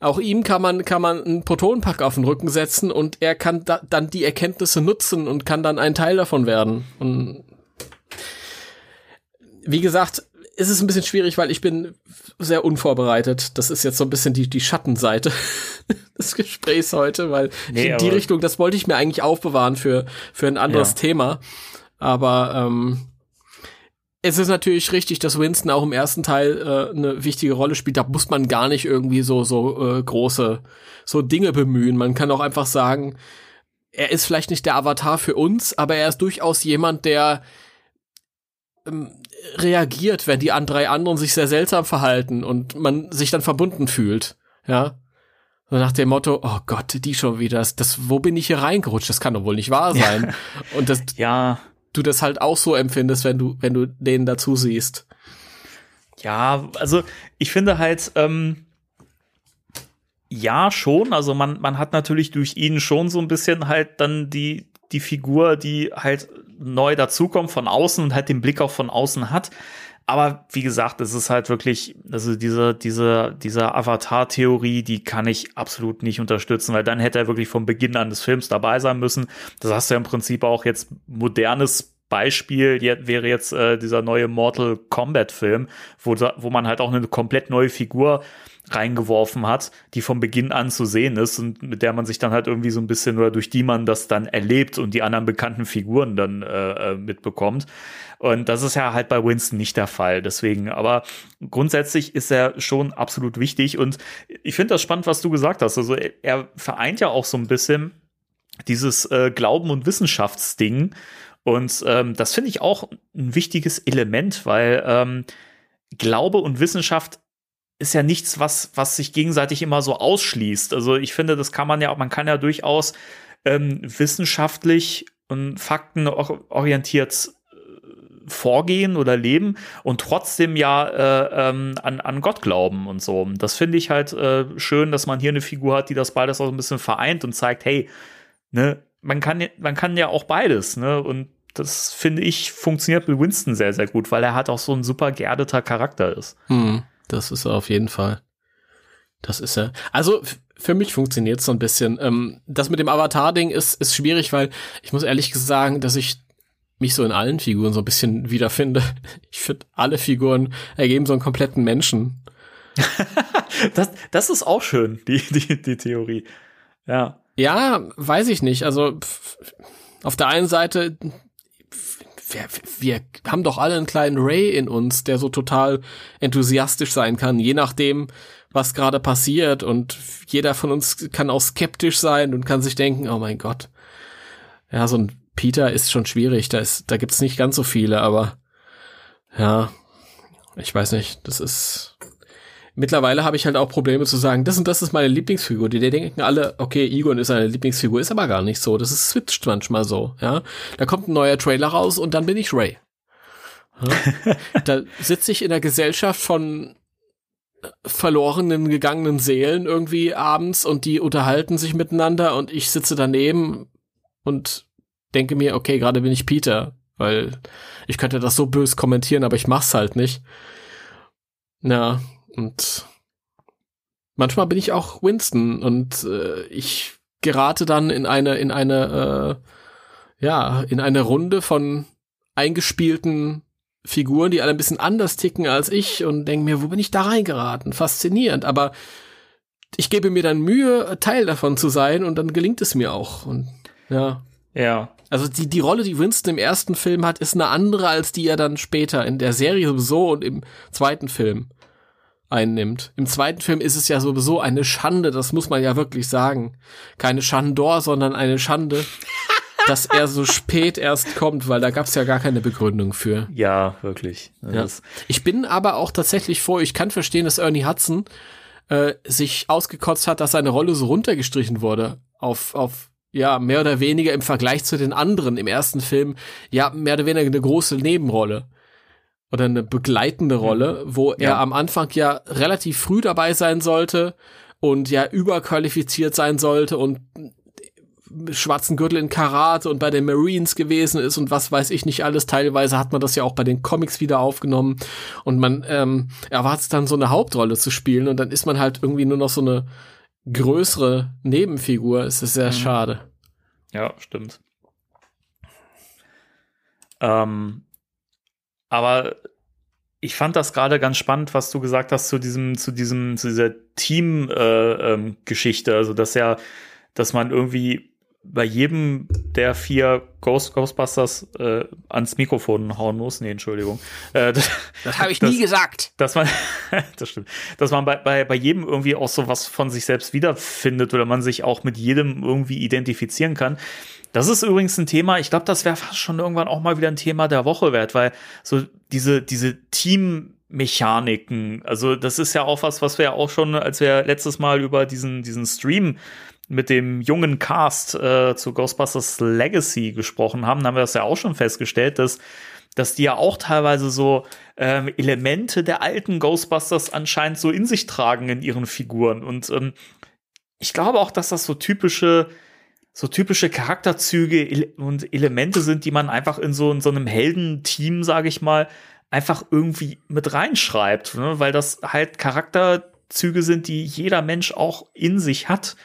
Auch ihm kann man, kann man einen Protonenpack auf den Rücken setzen und er kann da, dann die Erkenntnisse nutzen und kann dann ein Teil davon werden. Und wie gesagt, ist es ein bisschen schwierig, weil ich bin sehr unvorbereitet. Das ist jetzt so ein bisschen die, die Schattenseite des Gesprächs heute, weil nee, die Richtung, das wollte ich mir eigentlich aufbewahren für, für ein anderes ja. Thema. Aber ähm, es ist natürlich richtig, dass Winston auch im ersten Teil äh, eine wichtige Rolle spielt. Da muss man gar nicht irgendwie so so äh, große so Dinge bemühen. Man kann auch einfach sagen, er ist vielleicht nicht der Avatar für uns, aber er ist durchaus jemand, der ähm, reagiert, wenn die an drei anderen sich sehr seltsam verhalten und man sich dann verbunden fühlt. Ja. So nach dem Motto, oh Gott, die schon wieder, das, das, wo bin ich hier reingerutscht? Das kann doch wohl nicht wahr sein. und das, ja. Du das halt auch so empfindest, wenn du, wenn du denen dazu siehst. Ja, also ich finde halt, ähm, ja, schon. Also man, man hat natürlich durch ihn schon so ein bisschen halt dann die, die Figur, die halt neu dazukommt von außen und halt den Blick auch von außen hat. Aber wie gesagt, es ist halt wirklich, also diese, diese, diese Avatar-Theorie, die kann ich absolut nicht unterstützen, weil dann hätte er wirklich vom Beginn an des Films dabei sein müssen. Das hast du ja im Prinzip auch jetzt modernes Beispiel wäre jetzt äh, dieser neue Mortal Kombat Film, wo, wo man halt auch eine komplett neue Figur reingeworfen hat, die von Beginn an zu sehen ist und mit der man sich dann halt irgendwie so ein bisschen oder durch die man das dann erlebt und die anderen bekannten Figuren dann äh, äh, mitbekommt. Und das ist ja halt bei Winston nicht der Fall. Deswegen, aber grundsätzlich ist er schon absolut wichtig und ich finde das spannend, was du gesagt hast. Also er vereint ja auch so ein bisschen dieses äh, Glauben- und Wissenschaftsding. Und ähm, das finde ich auch ein wichtiges Element, weil ähm, Glaube und Wissenschaft ist ja nichts, was, was sich gegenseitig immer so ausschließt. Also ich finde, das kann man ja, man kann ja durchaus ähm, wissenschaftlich und faktenorientiert vorgehen oder leben und trotzdem ja äh, ähm, an, an Gott glauben und so. Das finde ich halt äh, schön, dass man hier eine Figur hat, die das beides auch ein bisschen vereint und zeigt, hey, ne, man kann, man kann ja auch beides, ne? Und das finde ich funktioniert mit Winston sehr, sehr gut, weil er halt auch so ein super geerdeter Charakter ist. Hm. Das ist er auf jeden Fall. Das ist er. Also für mich funktioniert es so ein bisschen. Ähm, das mit dem Avatar-Ding ist, ist schwierig, weil ich muss ehrlich sagen, dass ich mich so in allen Figuren so ein bisschen wiederfinde. Ich finde, alle Figuren ergeben so einen kompletten Menschen. das, das ist auch schön, die, die, die Theorie. Ja. Ja, weiß ich nicht. Also auf der einen Seite wir, wir haben doch alle einen kleinen Ray in uns, der so total enthusiastisch sein kann, je nachdem, was gerade passiert. Und jeder von uns kann auch skeptisch sein und kann sich denken, oh mein Gott. Ja, so ein Peter ist schon schwierig, da ist, da gibt's nicht ganz so viele, aber ja, ich weiß nicht, das ist, mittlerweile habe ich halt auch Probleme zu sagen, das und das ist meine Lieblingsfigur. Die, die denken alle, okay, Egon ist eine Lieblingsfigur, ist aber gar nicht so. Das ist switcht manchmal so, ja. Da kommt ein neuer Trailer raus und dann bin ich Ray. Ja? da sitze ich in der Gesellschaft von verlorenen, gegangenen Seelen irgendwie abends und die unterhalten sich miteinander und ich sitze daneben und denke mir, okay, gerade bin ich Peter, weil ich könnte das so bös kommentieren, aber ich mach's halt nicht. Na, und manchmal bin ich auch Winston und äh, ich gerate dann in eine, in eine, äh, ja, in eine Runde von eingespielten Figuren, die alle ein bisschen anders ticken als ich und denke mir, wo bin ich da reingeraten? Faszinierend, aber ich gebe mir dann Mühe, Teil davon zu sein und dann gelingt es mir auch. Und ja. Ja. Also die, die Rolle, die Winston im ersten Film hat, ist eine andere, als die er dann später in der Serie sowieso und im zweiten Film einnimmt. Im zweiten Film ist es ja sowieso eine Schande, das muss man ja wirklich sagen. Keine Schandor, sondern eine Schande, dass er so spät erst kommt, weil da gab's ja gar keine Begründung für. Ja, wirklich. Ja. Ich bin aber auch tatsächlich vor, ich kann verstehen, dass Ernie Hudson äh, sich ausgekotzt hat, dass seine Rolle so runtergestrichen wurde auf, auf ja, mehr oder weniger im Vergleich zu den anderen im ersten Film, ja, mehr oder weniger eine große Nebenrolle oder eine begleitende mhm. Rolle, wo er am Anfang ja relativ früh dabei sein sollte und ja überqualifiziert sein sollte und schwarzen Gürtel in Karate und bei den Marines gewesen ist und was weiß ich nicht alles. Teilweise hat man das ja auch bei den Comics wieder aufgenommen und man ähm, erwartet dann so eine Hauptrolle zu spielen und dann ist man halt irgendwie nur noch so eine größere Nebenfigur. Es ist sehr mhm. schade. Ja, stimmt. Ähm, aber ich fand das gerade ganz spannend, was du gesagt hast zu diesem, zu diesem, zu dieser Team-Geschichte. Äh, ähm, also, dass ja, dass man irgendwie bei jedem der vier Ghost Ghostbusters äh, ans Mikrofon hauen muss. Nee, Entschuldigung. Äh, das das habe ich das, nie gesagt. Dass man, das stimmt, dass man bei, bei, bei jedem irgendwie auch so was von sich selbst wiederfindet oder man sich auch mit jedem irgendwie identifizieren kann. Das ist übrigens ein Thema, ich glaube, das wäre fast schon irgendwann auch mal wieder ein Thema der Woche wert, weil so diese, diese Teammechaniken, also das ist ja auch was, was wir ja auch schon, als wir letztes Mal über diesen, diesen Stream mit dem jungen Cast äh, zu Ghostbusters Legacy gesprochen haben, haben wir das ja auch schon festgestellt, dass dass die ja auch teilweise so ähm, Elemente der alten Ghostbusters anscheinend so in sich tragen in ihren Figuren. Und ähm, ich glaube auch, dass das so typische, so typische Charakterzüge und Elemente sind, die man einfach in so, in so einem Heldenteam, sage ich mal, einfach irgendwie mit reinschreibt, ne? weil das halt Charakterzüge sind, die jeder Mensch auch in sich hat.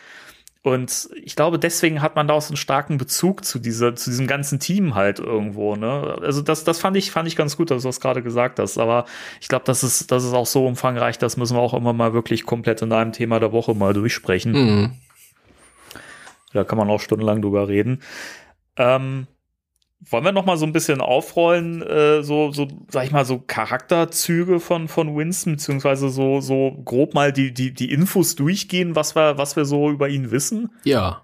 Und ich glaube, deswegen hat man da auch so einen starken Bezug zu dieser, zu diesem ganzen Team halt irgendwo, ne? Also das, das fand ich, fand ich ganz gut, dass du das gerade gesagt hast. Aber ich glaube, das ist, das ist auch so umfangreich, das müssen wir auch immer mal wirklich komplett in einem Thema der Woche mal durchsprechen. Mhm. Da kann man auch stundenlang drüber reden. Ähm, wollen wir noch mal so ein bisschen aufrollen, äh, so, so, sag ich mal, so Charakterzüge von, von Winston, beziehungsweise so, so grob mal die, die, die Infos durchgehen, was wir, was wir so über ihn wissen? Ja.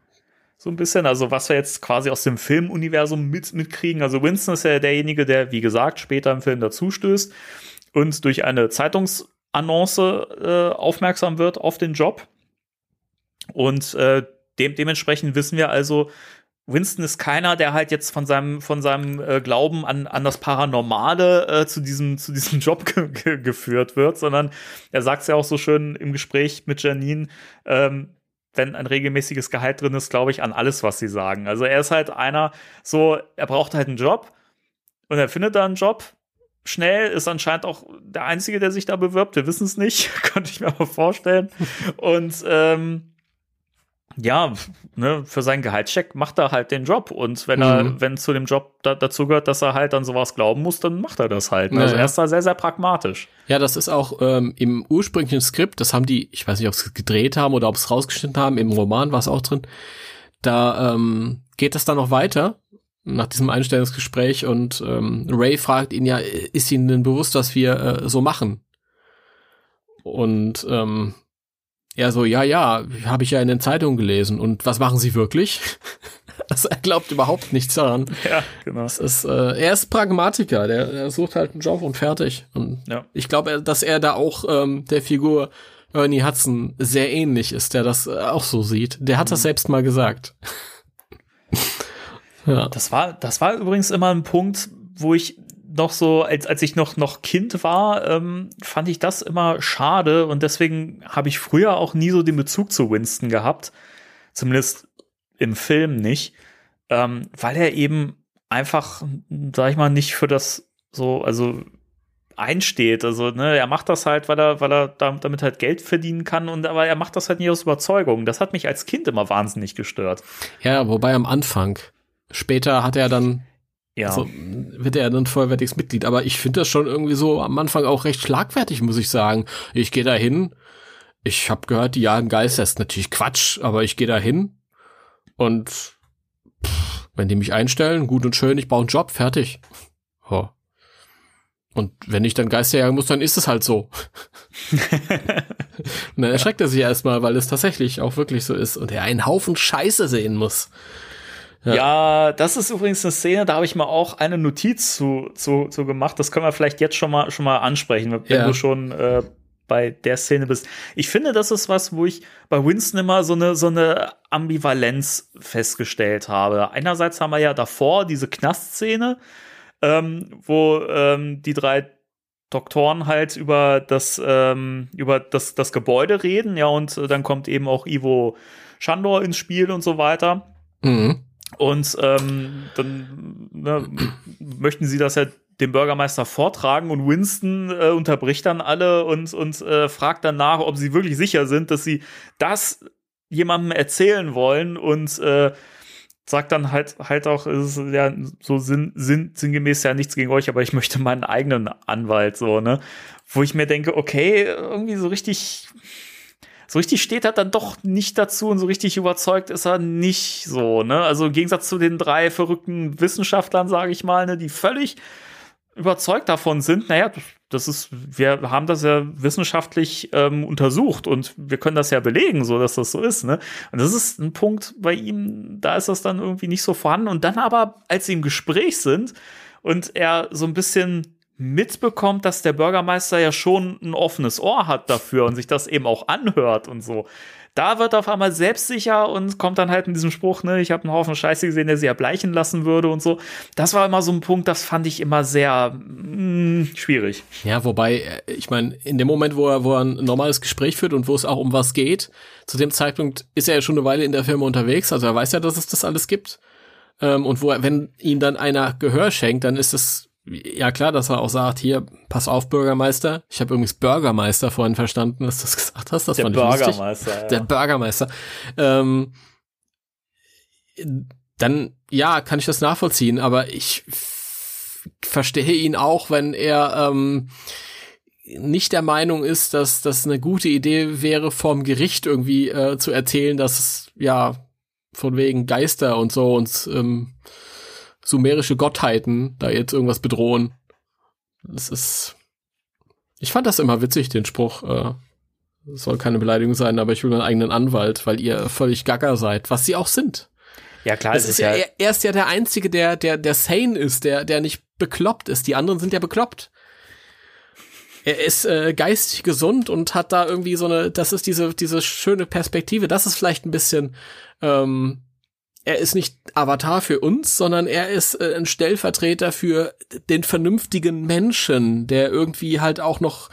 So ein bisschen, also was wir jetzt quasi aus dem Filmuniversum mit, mitkriegen. Also Winston ist ja derjenige, der, wie gesagt, später im Film dazustößt und durch eine Zeitungsannonce äh, aufmerksam wird auf den Job. Und äh, dem, dementsprechend wissen wir also, Winston ist keiner, der halt jetzt von seinem, von seinem äh, Glauben an, an das Paranormale äh, zu, diesem, zu diesem Job ge ge geführt wird, sondern er sagt es ja auch so schön im Gespräch mit Janine, ähm, wenn ein regelmäßiges Gehalt drin ist, glaube ich an alles, was sie sagen. Also er ist halt einer, so, er braucht halt einen Job und er findet da einen Job. Schnell ist anscheinend auch der Einzige, der sich da bewirbt. Wir wissen es nicht, könnte ich mir aber vorstellen. Und ähm, ja, ne, für seinen Gehaltscheck macht er halt den Job. Und wenn er, mhm. wenn zu dem Job da, dazu gehört, dass er halt an sowas glauben muss, dann macht er das halt. Ne? Also er ist da sehr, sehr pragmatisch. Ja, das ist auch ähm, im ursprünglichen Skript, das haben die, ich weiß nicht, ob sie es gedreht haben oder ob es rausgeschnitten haben, im Roman war es auch drin. Da ähm, geht das dann noch weiter nach diesem Einstellungsgespräch und ähm, Ray fragt ihn ja, ist Ihnen denn bewusst, was wir äh, so machen? Und ähm, er so, ja, ja, habe ich ja in den Zeitungen gelesen. Und was machen Sie wirklich? also er glaubt überhaupt nichts daran. Ja, genau. Ist, äh, er ist Pragmatiker, der, der sucht halt einen Job und fertig. Und ja. ich glaube, dass er da auch ähm, der Figur Ernie Hudson sehr ähnlich ist, der das äh, auch so sieht. Der hat mhm. das selbst mal gesagt. ja. Das war, das war übrigens immer ein Punkt, wo ich noch so, als, als ich noch, noch Kind war, ähm, fand ich das immer schade und deswegen habe ich früher auch nie so den Bezug zu Winston gehabt. Zumindest im Film nicht. Ähm, weil er eben einfach, sag ich mal, nicht für das so, also einsteht. Also, ne, er macht das halt, weil er, weil er damit halt Geld verdienen kann und aber er macht das halt nicht aus Überzeugung. Das hat mich als Kind immer wahnsinnig gestört. Ja, wobei am Anfang. Später hat er dann ja. Also wird er dann vollwertiges Mitglied. Aber ich finde das schon irgendwie so am Anfang auch recht schlagfertig, muss ich sagen. Ich gehe da hin. Ich habe gehört, die jagen Geister. Ist natürlich Quatsch, aber ich gehe da hin und pff, wenn die mich einstellen, gut und schön, ich baue einen Job, fertig. Oh. Und wenn ich dann Geister jagen muss, dann ist es halt so. und dann erschreckt er sich erstmal, weil es tatsächlich auch wirklich so ist und er einen Haufen Scheiße sehen muss. Ja. ja. das ist übrigens eine Szene, da habe ich mal auch eine Notiz zu, zu, zu gemacht. Das können wir vielleicht jetzt schon mal, schon mal ansprechen, wenn ja. du schon äh, bei der Szene bist. Ich finde, das ist was, wo ich bei Winston immer so eine, so eine Ambivalenz festgestellt habe. Einerseits haben wir ja davor diese Knastszene, ähm, wo ähm, die drei Doktoren halt über das, ähm, über das, das Gebäude reden, ja, und äh, dann kommt eben auch Ivo Shandor ins Spiel und so weiter. Mhm. Und ähm, dann ne, möchten sie das ja dem Bürgermeister vortragen und Winston äh, unterbricht dann alle und, und äh, fragt dann nach, ob sie wirklich sicher sind, dass sie das jemandem erzählen wollen und äh, sagt dann halt halt auch, es ist ja so sinn, sinn, sinngemäß ja nichts gegen euch, aber ich möchte meinen eigenen Anwalt so, ne? Wo ich mir denke, okay, irgendwie so richtig so richtig steht er dann doch nicht dazu und so richtig überzeugt ist er nicht so, ne? Also im Gegensatz zu den drei verrückten Wissenschaftlern, sage ich mal, ne, die völlig überzeugt davon sind, naja, das ist, wir haben das ja wissenschaftlich ähm, untersucht und wir können das ja belegen, so dass das so ist, ne? Und das ist ein Punkt bei ihm, da ist das dann irgendwie nicht so vorhanden. Und dann aber, als sie im Gespräch sind und er so ein bisschen mitbekommt, dass der Bürgermeister ja schon ein offenes Ohr hat dafür und sich das eben auch anhört und so. Da wird er auf einmal selbstsicher und kommt dann halt in diesem Spruch, ne, ich habe einen Haufen Scheiße gesehen, der sie erbleichen lassen würde und so. Das war immer so ein Punkt, das fand ich immer sehr mh, mm, schwierig. Ja, wobei, äh, ich meine, in dem Moment, wo er, wo er ein normales Gespräch führt und wo es auch um was geht, zu dem Zeitpunkt ist er ja schon eine Weile in der Firma unterwegs, also er weiß ja, dass es das alles gibt. Ähm, und wo er, wenn ihm dann einer Gehör schenkt, dann ist es ja klar, dass er auch sagt, hier, pass auf, Bürgermeister. Ich habe übrigens Bürgermeister vorhin verstanden, dass du das gesagt hast. Das der fand Bürgermeister. Ja. Der Bürgermeister. Ähm, dann, ja, kann ich das nachvollziehen, aber ich verstehe ihn auch, wenn er ähm, nicht der Meinung ist, dass das eine gute Idee wäre, vom Gericht irgendwie äh, zu erzählen, dass es ja von wegen Geister und so uns ähm, sumerische Gottheiten da jetzt irgendwas bedrohen. Das ist. Ich fand das immer witzig, den Spruch. Äh, soll keine Beleidigung sein, aber ich will meinen eigenen Anwalt, weil ihr völlig gaga seid, was sie auch sind. Ja, klar, das ist ja, er, er ist ja der Einzige, der, der, der sane ist, der, der nicht bekloppt ist. Die anderen sind ja bekloppt. Er ist äh, geistig gesund und hat da irgendwie so eine, das ist diese, diese schöne Perspektive. Das ist vielleicht ein bisschen ähm, er ist nicht Avatar für uns, sondern er ist äh, ein Stellvertreter für den vernünftigen Menschen, der irgendwie halt auch noch,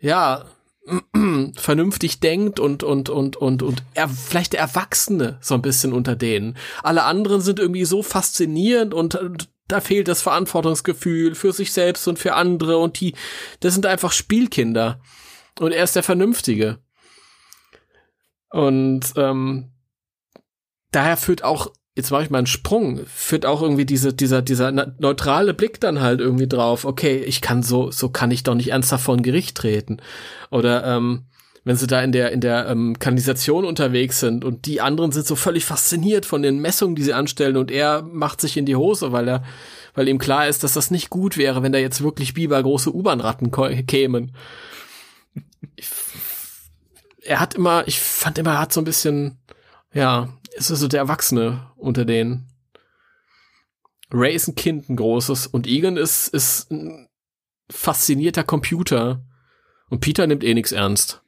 ja, vernünftig denkt und und und und und er vielleicht der Erwachsene so ein bisschen unter denen. Alle anderen sind irgendwie so faszinierend und, und da fehlt das Verantwortungsgefühl für sich selbst und für andere und die, das sind einfach Spielkinder und er ist der Vernünftige. Und ähm, daher führt auch, jetzt mache ich mal einen Sprung, führt auch irgendwie diese, dieser, dieser neutrale Blick dann halt irgendwie drauf, okay, ich kann so, so kann ich doch nicht ernsthaft vor ein Gericht treten. Oder ähm, wenn sie da in der, in der ähm, Kanalisation unterwegs sind und die anderen sind so völlig fasziniert von den Messungen, die sie anstellen und er macht sich in die Hose, weil er, weil ihm klar ist, dass das nicht gut wäre, wenn da jetzt wirklich Biber große U-Bahn-Ratten kämen. Ich, er hat immer, ich fand immer, er hat so ein bisschen, ja, ist also der Erwachsene unter denen. Ray ist ein Kind, ein großes, und Egan ist, ist ein faszinierter Computer. Und Peter nimmt eh nichts ernst.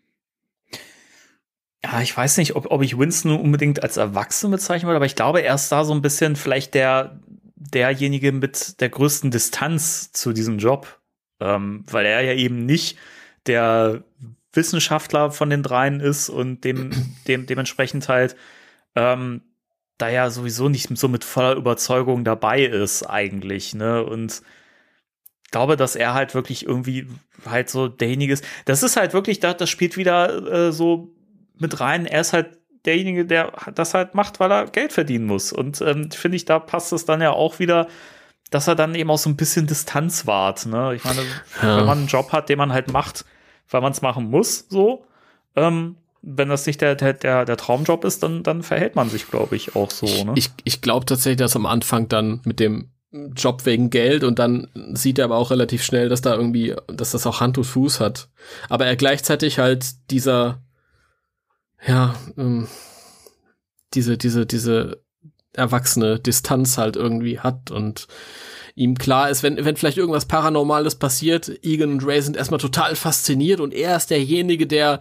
Ja, ich weiß nicht, ob, ob ich Winston unbedingt als Erwachsene bezeichnen würde, aber ich glaube, er ist da so ein bisschen vielleicht der, derjenige mit der größten Distanz zu diesem Job. Ähm, weil er ja eben nicht der Wissenschaftler von den dreien ist und dem, dem, dementsprechend halt ähm, da ja sowieso nicht so mit voller Überzeugung dabei ist eigentlich, ne? Und glaube, dass er halt wirklich irgendwie halt so derjenige ist. Das ist halt wirklich, das, das spielt wieder äh, so mit rein. Er ist halt derjenige, der das halt macht, weil er Geld verdienen muss. Und ähm, finde ich, da passt es dann ja auch wieder, dass er dann eben auch so ein bisschen Distanz wahrt. Ne? Ich meine, ja. wenn man einen Job hat, den man halt macht, weil man es machen muss, so, ähm, wenn das nicht der, der, der, Traumjob ist, dann, dann verhält man sich, glaube ich, auch so. Ne? Ich, ich glaube tatsächlich, dass am Anfang dann mit dem Job wegen Geld und dann sieht er aber auch relativ schnell, dass da irgendwie, dass das auch Hand und Fuß hat. Aber er gleichzeitig halt dieser, ja, ähm, diese, diese, diese erwachsene Distanz halt irgendwie hat und ihm klar ist, wenn, wenn vielleicht irgendwas Paranormales passiert, Egan und Ray sind erstmal total fasziniert und er ist derjenige, der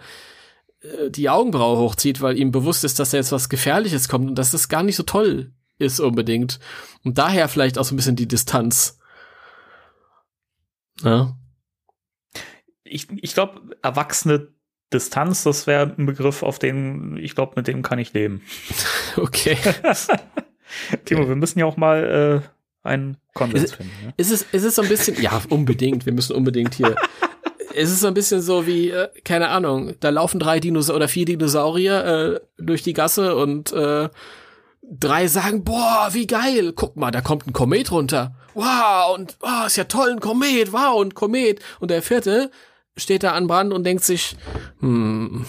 die Augenbraue hochzieht, weil ihm bewusst ist, dass da jetzt was Gefährliches kommt und dass das gar nicht so toll ist unbedingt. Und daher vielleicht auch so ein bisschen die Distanz. Ja. Ich, ich glaube, erwachsene Distanz, das wäre ein Begriff, auf den, ich glaube, mit dem kann ich leben. okay. Timo, wir müssen ja auch mal äh, einen Konsens ist, finden. Ne? Ist, es, ist es so ein bisschen, ja, unbedingt, wir müssen unbedingt hier es ist so ein bisschen so wie, äh, keine Ahnung, da laufen drei Dinosaurier oder vier Dinosaurier äh, durch die Gasse und äh, drei sagen, boah, wie geil, guck mal, da kommt ein Komet runter. Wow, und oh, ist ja toll, ein Komet, wow, ein Komet. Und der vierte steht da an Brand und denkt sich, hm,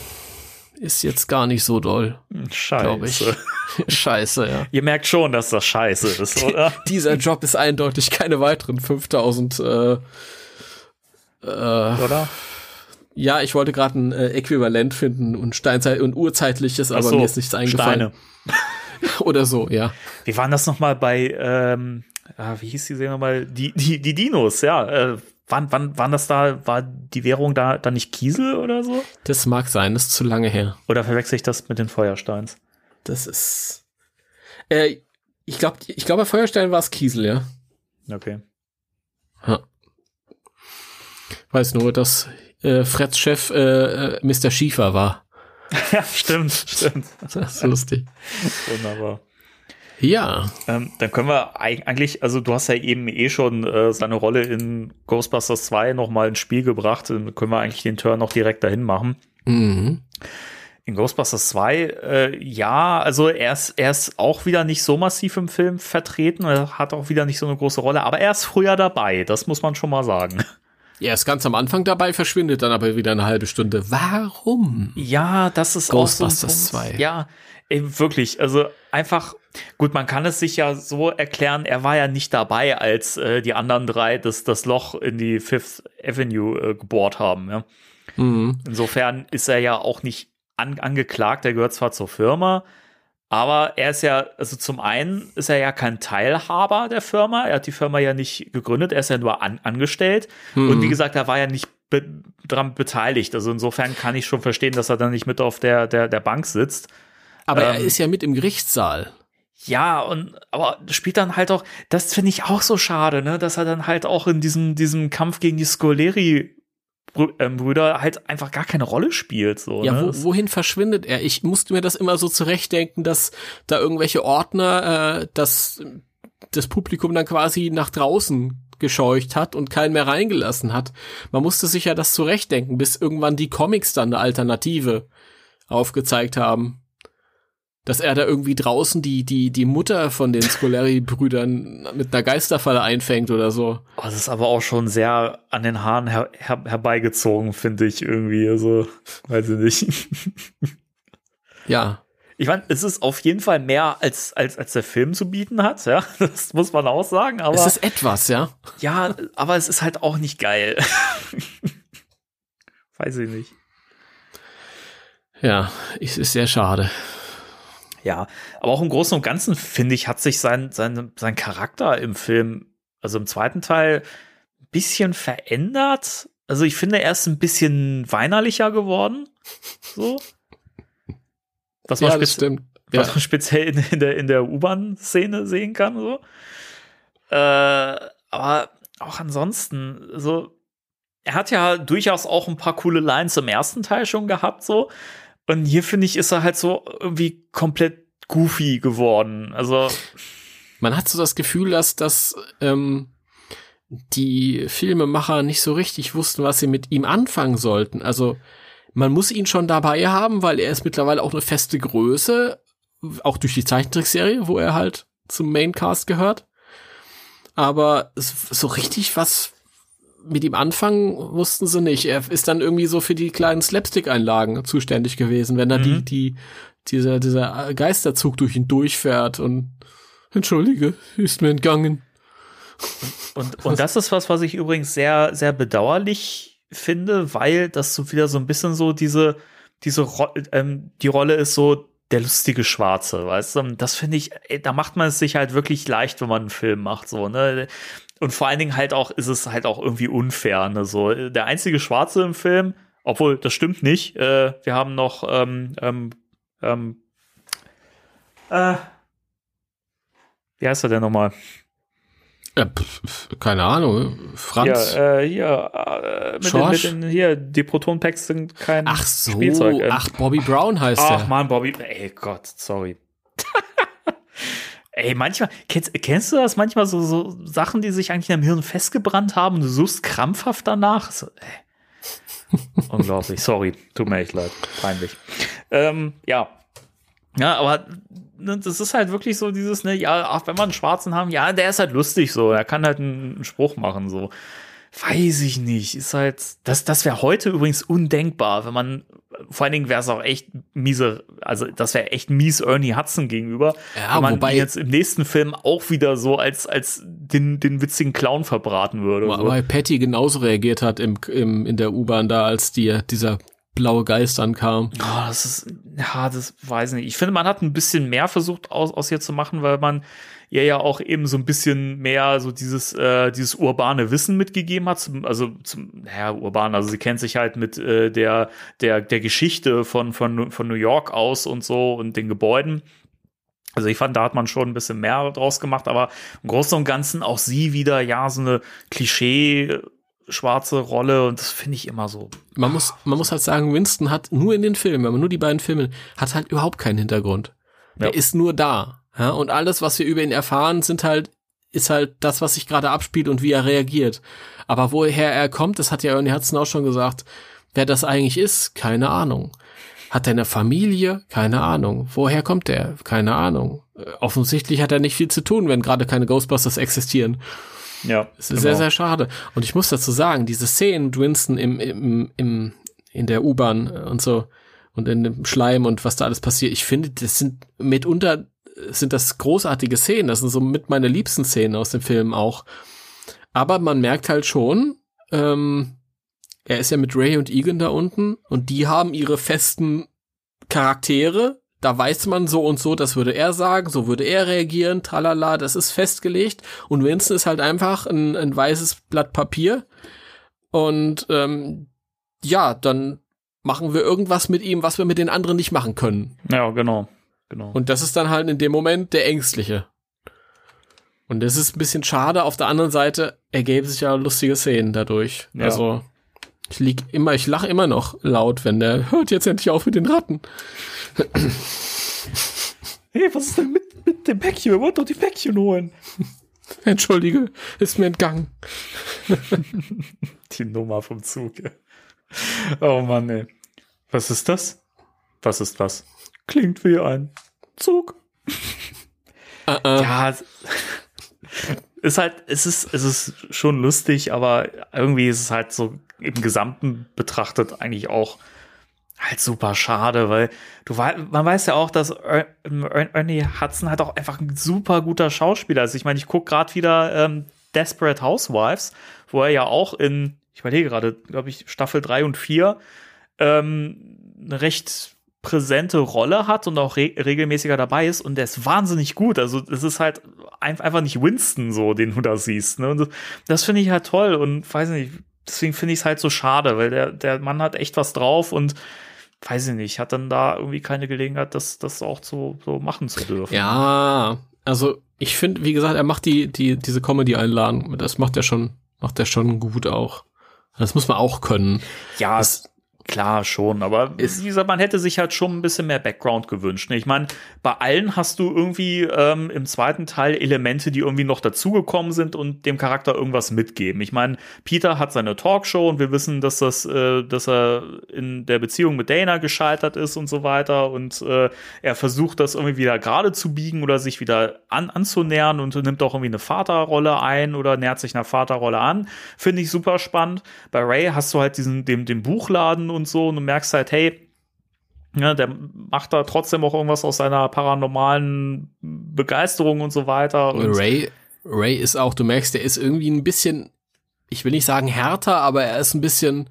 ist jetzt gar nicht so doll. Scheiße. Scheiße, ja. Ihr merkt schon, dass das scheiße ist, oder? Dieser Job ist eindeutig keine weiteren 5000 äh, äh, oder? Ja, ich wollte gerade ein äh, Äquivalent finden und Steinzeit und urzeitliches, aber so, mir ist nichts eingefallen. Steine. Oder so, ja. Wie waren das nochmal bei, ähm, ah, wie hieß die Serie nochmal? Die, die, die Dinos, ja. Äh, wann, wann, waren das da, war die Währung da, da nicht Kiesel oder so? Das mag sein, das ist zu lange her. Oder verwechsel ich das mit den Feuersteins? Das ist. Äh, ich glaube, ich glaube, bei Feuerstein war es Kiesel, ja. Okay. ja. Weiß nur, dass äh, Freds Chef äh, äh, Mr. Schiefer war. ja, stimmt, stimmt. Das ist lustig. Wunderbar. Ja, Ähm, dann können wir eig- eigentlich, also du hast ja eben eh schon äh, seine Rolle in Ghostbusters 2 nochmal ins Spiel gebracht. Dann können wir eigentlich den Turn noch direkt dahin machen. mhm. In Ghostbusters 2, äh, ja, also er ist, er ist auch wieder nicht so massiv im Film vertreten, er hat auch wieder nicht so eine große Rolle, aber er ist früher dabei, das muss man schon mal sagen. Er ist ganz am Anfang dabei, verschwindet dann aber wieder eine halbe Stunde. Warum? Ja, das ist Ghostbusters auch so ein Punkt. 2. Ja, ey, wirklich, also einfach, gut, man kann es sich ja so erklären, er war ja nicht dabei, als äh, die anderen drei das, das Loch in die Fifth Avenue äh, gebohrt haben, ja. Mhm. Insofern ist er ja auch nicht an, angeklagt, er gehört zwar zur Firma, aber er ist ja, also zum einen ist er ja kein Teilhaber der Firma, er hat die Firma ja nicht gegründet, er ist ja nur an, angestellt. Und wie gesagt, er war ja nicht be dran beteiligt, also insofern kann ich schon verstehen, dass er dann nicht mit auf der, der, der Bank sitzt. Aber er Ähm, ist ja mit im Gerichtssaal. Ja, und aber spielt dann halt auch, das finde ich auch so schade, ne, dass er dann halt auch in diesem, diesem Kampf gegen die Scoleri Brüder halt einfach gar keine Rolle spielt. So, Ja, ne? wo, wohin verschwindet er? Ich musste mir das immer so zurechtdenken, dass da irgendwelche Ordner äh, das, das Publikum dann quasi nach draußen gescheucht hat und keinen mehr reingelassen hat. Man musste sich ja das zurechtdenken, bis irgendwann die Comics dann eine Alternative aufgezeigt haben. Dass er da irgendwie draußen die, die, die Mutter von den Scoleri-Brüdern mit einer Geisterfalle einfängt oder so. Oh, das ist aber auch schon sehr an den Haaren her her herbeigezogen, finde ich irgendwie. Also, weiß ich nicht. Ja. Ich meine, es ist auf jeden Fall mehr als, als, als der Film zu bieten hat, ja. Das muss man auch sagen, aber. es ist etwas, ja. ja, aber es ist halt auch nicht geil. weiß ich nicht. Ja, es ist sehr schade. Ja, aber auch im Großen und Ganzen, finde ich, hat sich sein, sein, sein Charakter im Film, also im zweiten Teil, ein bisschen verändert. Also ich finde, er ist ein bisschen weinerlicher geworden. So. Was man, Ja, das stimmt. was Ja. man speziell in, in der, in der U-Bahn-Szene sehen kann. So. Äh, aber auch ansonsten, so, er hat ja durchaus auch ein paar coole Lines im ersten Teil schon gehabt, so. Und hier finde ich, ist er halt so irgendwie komplett goofy geworden. Also, Man hat so das Gefühl, dass das ähm, die Filmemacher nicht so richtig wussten, was sie mit ihm anfangen sollten. Also man muss ihn schon dabei haben, weil er ist mittlerweile auch eine feste Größe, auch durch die Zeichentrickserie, wo er halt zum Maincast gehört. Aber so richtig was mit ihm anfangen wussten sie nicht. Er ist dann irgendwie so für die kleinen Slapstick-Einlagen zuständig gewesen, wenn da die, Mhm. die, dieser, dieser Geisterzug durch ihn durchfährt und Entschuldige, ist mir entgangen. und, und das ist was, was ich übrigens sehr, sehr bedauerlich finde, weil das so wieder so ein bisschen so diese, diese, Ro ähm, die Rolle ist so der lustige Schwarze, weißt du? Das finde ich, ey, da macht man es sich halt wirklich leicht, wenn man einen Film macht, so, ne? Und vor allen Dingen halt auch, ist es halt auch irgendwie unfair, ne? So, der einzige Schwarze im Film, obwohl, das stimmt nicht, äh, wir haben noch, ähm, ähm, ähm, äh, wie heißt er denn nochmal? Ja, pf, keine Ahnung. Franz? Ja, äh, hier, äh, mit den, mit den, hier, die Proton-Packs sind kein ach so, Spielzeug. ähm. ach, Bobby Brown heißt Ach er. man, Bobby, ey Gott, sorry. ey, manchmal, kennst, kennst du das manchmal so, so Sachen, die sich eigentlich im Hirn festgebrannt haben und du suchst krampfhaft danach? So. Unglaublich, sorry, tut mir echt leid, peinlich. Ähm, ja. Ja, aber ne, das ist halt wirklich so dieses, ne, ja, ach, wenn wir einen Schwarzen haben, ja, der ist halt lustig so, er kann halt einen, einen Spruch machen, so. Weiß ich nicht, ist halt, das, das wäre heute übrigens undenkbar, wenn man vor allen Dingen wäre es auch echt miese, also das wäre echt mies Ernie Hudson gegenüber. Ja, wenn man wobei- jetzt im nächsten Film auch wieder so als, als den, den witzigen Clown verbraten würde. So. Weil Patty genauso reagiert hat im, im, in der U-Bahn da, als die, dieser blaue Geist ankam. Oh, das ist, ja, das weiß ich nicht. Ich finde, man hat ein bisschen mehr versucht aus, aus ihr zu machen, weil man ihr ja auch eben so ein bisschen mehr so dieses, äh, dieses urbane Wissen mitgegeben hat. Zum, also, zum, naja, urban, also sie kennt sich halt mit äh, der, der, der Geschichte von, von, von New York aus und so und den Gebäuden. Also ich fand, da hat man schon ein bisschen mehr draus gemacht, aber im Großen und Ganzen auch sie wieder, ja, so eine Klischee schwarze Rolle und das finde ich immer so. Man muss, man muss halt sagen, Winston hat nur in den Filmen, wenn man nur die beiden Filme, hat halt überhaupt keinen Hintergrund. Ja. Er ist nur da. Ja, und alles, was wir über ihn erfahren, sind halt, ist halt das, was sich gerade abspielt und wie er reagiert. Aber woher er kommt, das hat ja Ernie Hudson auch schon gesagt, wer das eigentlich ist, keine Ahnung. Hat er eine Familie? Keine Ahnung. Woher kommt er? Keine Ahnung. Äh, Offensichtlich hat er nicht viel zu tun, wenn gerade keine Ghostbusters existieren. Ja, Es ist sehr, sehr schade. Und ich muss dazu sagen, diese Szenen mit Winston im, im, im, in der U-Bahn und so und in dem Schleim und was da alles passiert, ich finde, das sind mitunter sind das großartige Szenen. Das sind so mit meine liebsten Szenen aus dem Film auch. Aber man merkt halt schon, ähm, er ist ja mit Ray und Egan da unten und die haben ihre festen Charaktere. Da weiß man so und so, das würde er sagen, so würde er reagieren, tralala, das ist festgelegt. Und Winston ist halt einfach ein, ein weißes Blatt Papier. Und ähm, ja, dann machen wir irgendwas mit ihm, was wir mit den anderen nicht machen können. Ja, genau. Genau. Und das ist dann halt in dem Moment der Ängstliche. Und das ist ein bisschen schade. Auf der anderen Seite ergeben sich ja lustige Szenen dadurch. Ja. Also ich lieg immer, ich lache immer noch laut, wenn der hört jetzt endlich auf mit den Ratten. hey, was ist denn mit, mit dem Päckchen? Wir wollten doch die Päckchen holen. Entschuldige, ist mir entgangen. Die Nummer vom Zug. Oh Mann, ey. Was ist das? Was ist was? Klingt wie ein Zug. Äh, äh. Ja, es- ist halt, es ist, es ist schon lustig, aber irgendwie ist es halt so im Gesamten betrachtet eigentlich auch halt super schade, weil du man weiß ja auch, dass Er- Er- Ernie Hudson halt auch einfach ein super guter Schauspieler ist. Ich meine, ich gucke gerade wieder ähm, Desperate Housewives, wo er ja auch in, ich überlege gerade, glaube ich, Staffel 3 und 4 ähm, eine recht präsente Rolle hat und auch re regelmäßiger dabei ist und der ist wahnsinnig gut. Also es ist halt ein einfach nicht Winston so, den du da siehst. Ne? Und das, das finde ich halt toll und weiß nicht, deswegen finde ich es halt so schade, weil der, der Mann hat echt was drauf und weiß ich nicht, hat dann da irgendwie keine Gelegenheit, das, das auch so, so machen zu dürfen. Ja, also ich finde, wie gesagt, er macht die, die, diese Comedy-Einlagen, das macht er schon, macht er schon gut auch. Das muss man auch können. Ja, es, klar schon, aber wie gesagt, man hätte sich halt schon ein bisschen mehr Background gewünscht. Ne? Ich meine, bei allen hast du irgendwie ähm, im zweiten Teil Elemente, die irgendwie noch dazugekommen sind und dem Charakter irgendwas mitgeben. Ich meine, Peter hat seine Talkshow und wir wissen, dass das, äh, dass er in der Beziehung mit Dana gescheitert ist und so weiter und äh, er versucht das irgendwie wieder gerade zu biegen oder sich wieder an, anzunähern und nimmt auch irgendwie eine Vaterrolle ein oder nähert sich einer Vaterrolle an. Finde ich super spannend. Bei Ray hast du halt diesen, den, den Buchladen und so und du merkst halt, hey, ja, der macht da trotzdem auch irgendwas aus seiner paranormalen Begeisterung und so weiter. Und Ray, Ray ist auch, du merkst, der ist irgendwie ein bisschen, ich will nicht sagen härter, aber er ist ein bisschen,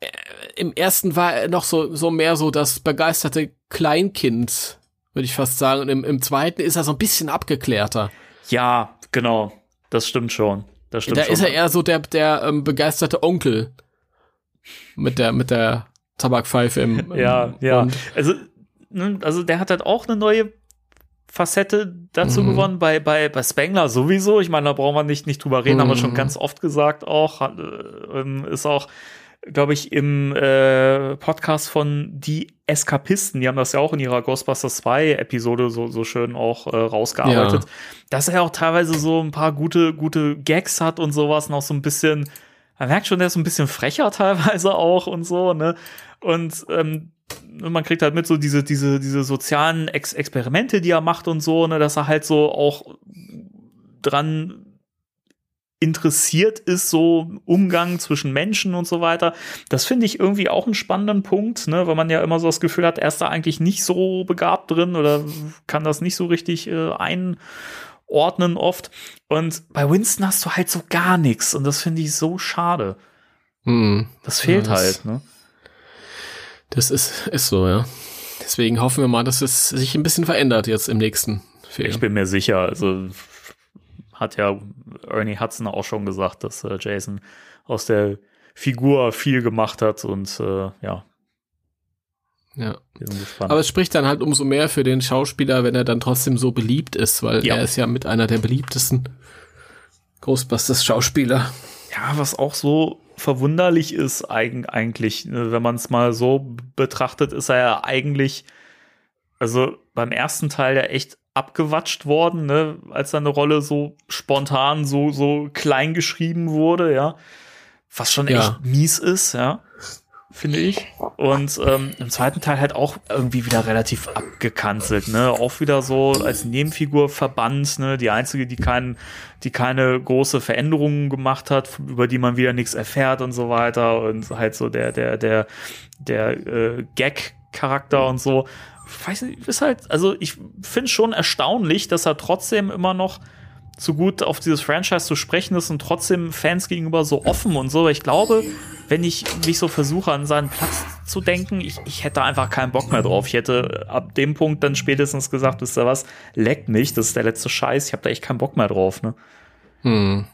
äh, im ersten war er noch so, so mehr so das begeisterte Kleinkind, würde ich fast sagen. Und im, im zweiten ist er so ein bisschen abgeklärter. ja, genau. Das stimmt schon. Das stimmt da schon. ist er eher so der, der ähm, begeisterte Onkel mit der, mit der Tabakpfeife im, im Ja, ja. Mund. Also, ne, also der hat halt auch eine neue Facette dazu Mhm. gewonnen, bei, bei, bei Spengler sowieso. Ich meine, da brauchen wir nicht, nicht drüber reden, haben wir schon Mhm. ganz oft gesagt auch. Hat, äh, ähm, ist auch, glaube ich, im äh, Podcast von Die Eskapisten, die haben das ja auch in ihrer Ghostbusters 2 Episode so, so schön auch äh, rausgearbeitet, Ja. dass er auch teilweise so ein paar gute, gute Gags hat und sowas, noch so ein bisschen, man merkt schon, der ist so ein bisschen frecher teilweise auch und so, ne? Und ähm, man kriegt halt mit so diese, diese, diese sozialen Ex Experimente, die er macht und so, ne, dass er halt so auch dran interessiert ist, so Umgang zwischen Menschen und so weiter. Das finde ich irgendwie auch einen spannenden Punkt, ne, weil man ja immer so das Gefühl hat, er ist da eigentlich nicht so begabt drin oder kann das nicht so richtig äh, einordnen oft. Und bei Winston hast du halt so gar nichts und das finde ich so schade. Hm. Das fehlt Ja, das- halt, ne? Das ist, ist so, ja. Deswegen hoffen wir mal, dass es sich ein bisschen verändert jetzt im nächsten Film. Ich bin mir sicher, also hat ja Ernie Hudson auch schon gesagt, dass äh, Jason aus der Figur viel gemacht hat und äh, ja, ja. Aber es spricht dann halt umso mehr für den Schauspieler, wenn er dann trotzdem so beliebt ist, weil Ja. er ist ja mit einer der beliebtesten Ghostbusters-Schauspieler. Ja, was auch so verwunderlich ist eigen, eigentlich, ne, wenn man es mal so betrachtet, ist er ja eigentlich, also beim ersten Teil ja echt abgewatscht worden, ne, als seine Rolle so spontan so so klein geschrieben wurde, ja, was schon Ja. echt mies ist, ja, finde ich. Und ähm, im zweiten Teil halt auch irgendwie wieder relativ abgekanzelt, ne, auch wieder so als Nebenfigur verbannt, ne, die einzige, die keinen die keine große Veränderungen gemacht hat, über die man wieder nichts erfährt und so weiter und halt so der der der der äh, Gag Charakter und so. Weiß nicht, ist halt also ich finde schon erstaunlich, dass er trotzdem immer noch so gut auf dieses Franchise zu sprechen ist und trotzdem Fans gegenüber so offen und so. Aber ich glaube, wenn ich mich so versuche, an seinen Platz zu denken, ich, ich hätte einfach keinen Bock mehr drauf. Ich hätte ab dem Punkt dann spätestens gesagt, wisst ihr was, leckt mich, das ist der letzte Scheiß, ich habe da echt keinen Bock mehr drauf, ne? Hm.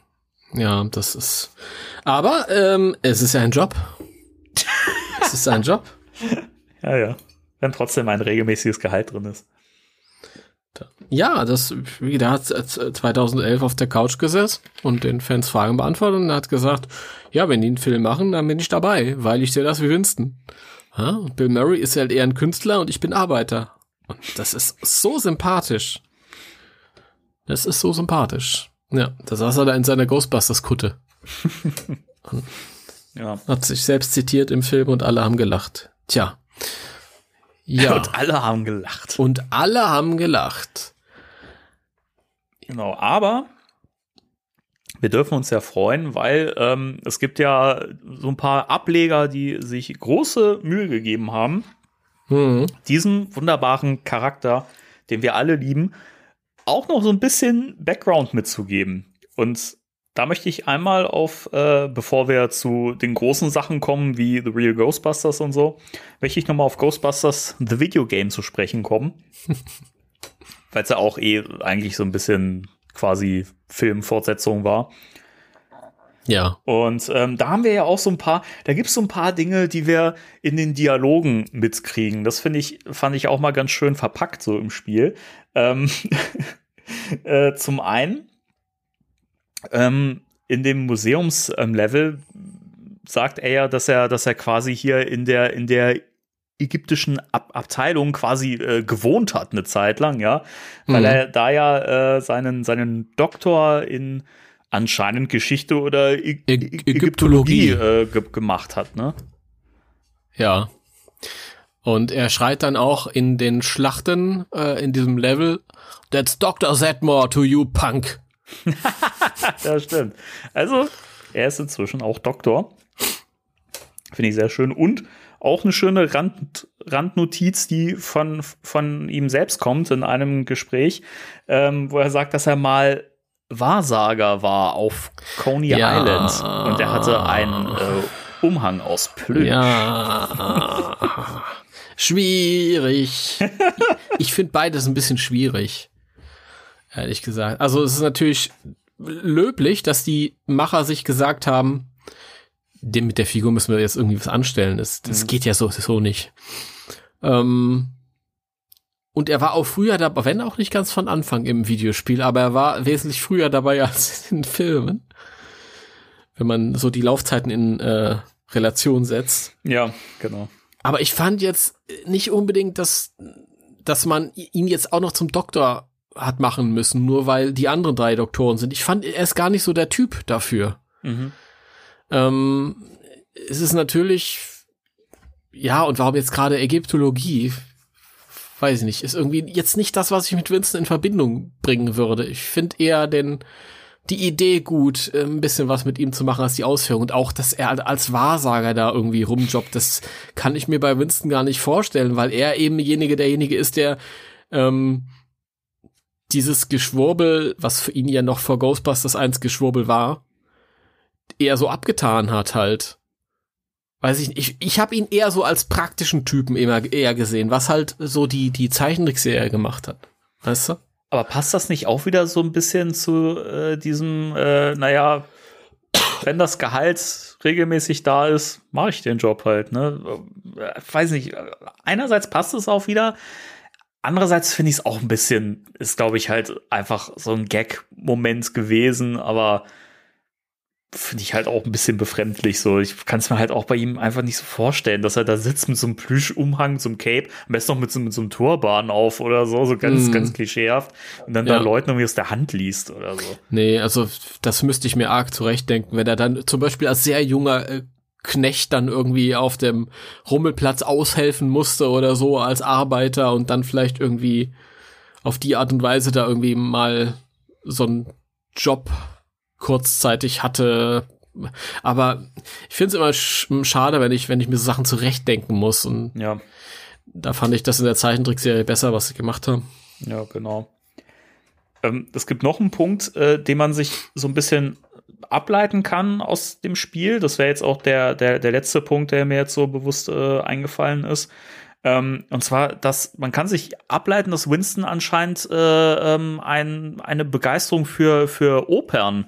Ja, das ist. Aber ähm, es ist ja ein Job. es ist ein Job. Ja, ja. Wenn trotzdem ein regelmäßiges Gehalt drin ist. Ja, das, wie der hat äh, 2011 auf der Couch gesessen und den Fans Fragen beantwortet und hat gesagt, ja, wenn die einen Film machen, dann bin ich dabei, weil ich sehe das wie Winston. Ja, Bill Murray ist halt eher ein Künstler und ich bin Arbeiter. Und das ist so sympathisch. Das ist so sympathisch. Ja, da saß er da in seiner Ghostbusters-Kutte. Ja. Hat sich selbst zitiert im Film und alle haben gelacht. Tja. Ja. Und alle haben gelacht. Und alle haben gelacht. Genau, aber wir dürfen uns ja freuen, weil ähm, es gibt ja so ein paar Ableger, die sich große Mühe gegeben haben, Hm. diesem wunderbaren Charakter, den wir alle lieben, auch noch so ein bisschen Background mitzugeben. Und da möchte ich einmal auf, äh, bevor wir zu den großen Sachen kommen, wie The Real Ghostbusters und so, möchte ich nochmal auf Ghostbusters The Video Game zu sprechen kommen. Weil es ja auch eh eigentlich so ein bisschen quasi Filmfortsetzung war. Ja. Und ähm, da haben wir ja auch so ein paar, da gibt's so ein paar Dinge, die wir in den Dialogen mitkriegen. Das finde ich, fand ich auch mal ganz schön verpackt so im Spiel. Ähm, äh, zum einen ähm, in dem Museumslevel sagt er ja, dass er, dass er quasi hier in der in der ägyptischen Ab Abteilung quasi äh, gewohnt hat eine Zeit lang, ja, weil Mhm. er da ja äh, seinen seinen Doktor in anscheinend Geschichte oder Ä Äg- Ägyptologie Ägyptologie. äh, ge gemacht hat, ne? Ja. Und er schreit dann auch in den Schlachten äh, in diesem Level, That's Dr. Zedmore to you, Punk. Ja, stimmt. Also, er ist inzwischen auch Doktor. Finde ich sehr schön. Und auch eine schöne Rand, Randnotiz, die von, von ihm selbst kommt in einem Gespräch, ähm, wo er sagt, dass er mal Wahrsager war auf Coney Ja. Island. Und er hatte einen äh, Umhang aus Plüsch. Ja. schwierig. Ich finde beides ein bisschen schwierig. Ehrlich gesagt. Also es ist natürlich löblich, dass die Macher sich gesagt haben, dem mit der Figur müssen wir jetzt irgendwie was anstellen. Das, das geht ja so, so nicht. Ähm, und er war auch früher dabei, wenn auch nicht ganz von Anfang im Videospiel, aber er war wesentlich früher dabei als in Filmen. Wenn man so die Laufzeiten in äh, Relation setzt. ja genau. Aber ich fand jetzt nicht unbedingt, dass, dass man ihn jetzt auch noch zum Doktor hat machen müssen, nur weil die anderen drei Doktoren sind. Ich fand, er ist gar nicht so der Typ dafür. Mhm. Ähm, es ist natürlich, ja, und warum jetzt gerade Ägyptologie? Weiß ich nicht. Ist irgendwie jetzt nicht das, was ich mit Winston in Verbindung bringen würde. Ich finde eher den die Idee gut, äh, ein bisschen was mit ihm zu machen als die Ausführung. Und auch, dass er als Wahrsager da irgendwie rumjobbt, das kann ich mir bei Winston gar nicht vorstellen, weil er eben derjenige, derjenige ist, der ähm, dieses Geschwurbel, was für ihn ja noch vor Ghostbusters 1 Geschwurbel war, eher so abgetan hat halt. Weiß ich nicht, ich, ich habe ihn eher so als praktischen Typen immer eher gesehen, was halt so die, die Zeichentrickserie gemacht hat. Weißt du? Aber passt das nicht auch wieder so ein bisschen zu äh, diesem, äh, naja, wenn das Gehalt regelmäßig da ist, mache ich den Job halt, ne? Äh, weiß nicht, einerseits passt es auch wieder, andererseits finde ich es auch ein bisschen, ist glaube ich halt einfach so ein Gag-Moment gewesen, aber finde ich halt auch ein bisschen befremdlich so. Ich kann es mir halt auch bei ihm einfach nicht so vorstellen, dass er da sitzt mit so einem Plüschumhang, so einem Cape, am besten noch mit so, mit so einem Turban auf oder so, so ganz, mm. ganz klischeehaft und dann ja. da Leuten irgendwie aus der Hand liest oder so. Nee, also das müsste ich mir arg zurechtdenken, wenn er dann zum Beispiel als sehr junger äh, Knecht dann irgendwie auf dem Rummelplatz aushelfen musste oder so als Arbeiter und dann vielleicht irgendwie auf die Art und Weise da irgendwie mal so einen Job kurzzeitig hatte. Aber ich finde es immer sch schade, wenn ich, wenn ich mir so Sachen zurechtdenken muss. Und ja. da fand ich das in der Zeichentrickserie besser, was sie gemacht haben. Ja, genau. Ähm, es gibt noch einen Punkt, äh, den man sich so ein bisschen ableiten kann aus dem Spiel. Das wäre jetzt auch der, der, der letzte Punkt, der mir jetzt so bewusst äh, eingefallen ist. Ähm, und zwar, dass man kann sich ableiten, dass Winston anscheinend äh, ähm, ein, eine Begeisterung für, für Opern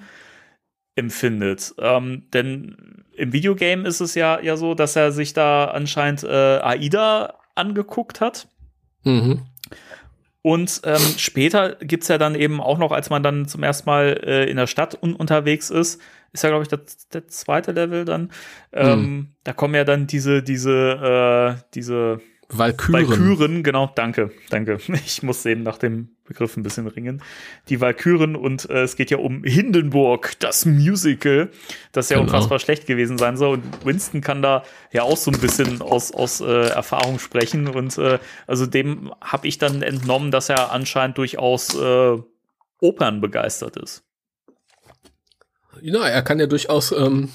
empfindet. Ähm, denn im Videogame ist es ja, ja so, dass er sich da anscheinend äh, Aida angeguckt hat. Mhm. Und ähm, später gibt's ja dann eben auch noch, als man dann zum ersten Mal äh, in der Stadt un unterwegs ist, ist ja, glaube ich, der, der, zweite Level dann. Ähm, mhm. Da kommen ja dann diese, diese, äh, diese Valkyren. Valkyren, genau, danke, danke. Ich muss eben nach dem Begriff ein bisschen ringen. Die Valkyren und äh, es geht ja um Hindenburg, das Musical, das ja genau. unfassbar schlecht gewesen sein soll. Und Winston kann da ja auch so ein bisschen aus, aus äh, Erfahrung sprechen. Und äh, also dem habe ich dann entnommen, dass er anscheinend durchaus äh, Opern begeistert ist. Ja, er kann ja durchaus ähm,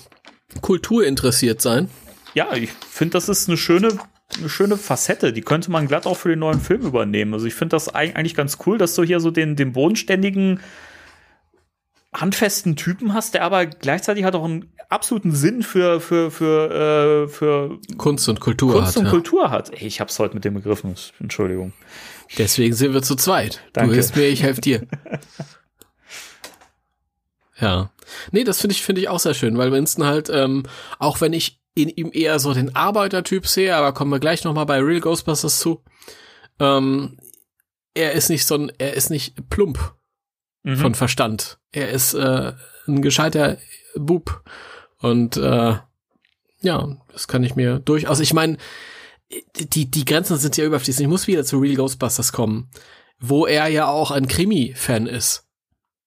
kulturinteressiert sein. Ja, ich finde, das ist eine schöne eine schöne Facette, die könnte man glatt auch für den neuen Film übernehmen. Also ich finde das eigentlich ganz cool, dass du hier so den, den bodenständigen, handfesten Typen hast, der aber gleichzeitig hat auch einen absoluten Sinn für, für, für, äh, für Kunst und Kultur Kunst hat. und ja. Kultur hat. Ey, ich hab's heute mit dem Begriffen, Entschuldigung. Deswegen sind wir zu zweit. Danke. Du hilfst mir, ich helfe dir. ja. Nee, das finde ich, finde ich auch sehr schön, weil Winston halt, ähm, auch wenn ich in ihm eher so den Arbeitertyp sehe, aber kommen wir gleich nochmal bei Real Ghostbusters zu. Ähm, er ist nicht so ein, er ist nicht plump mhm. von Verstand. Er ist äh, ein gescheiter Bub. Und äh, ja, das kann ich mir durchaus. Ich meine, die, die Grenzen sind ja überfließend. Ich muss wieder zu Real Ghostbusters kommen, wo er ja auch ein Krimi-Fan ist.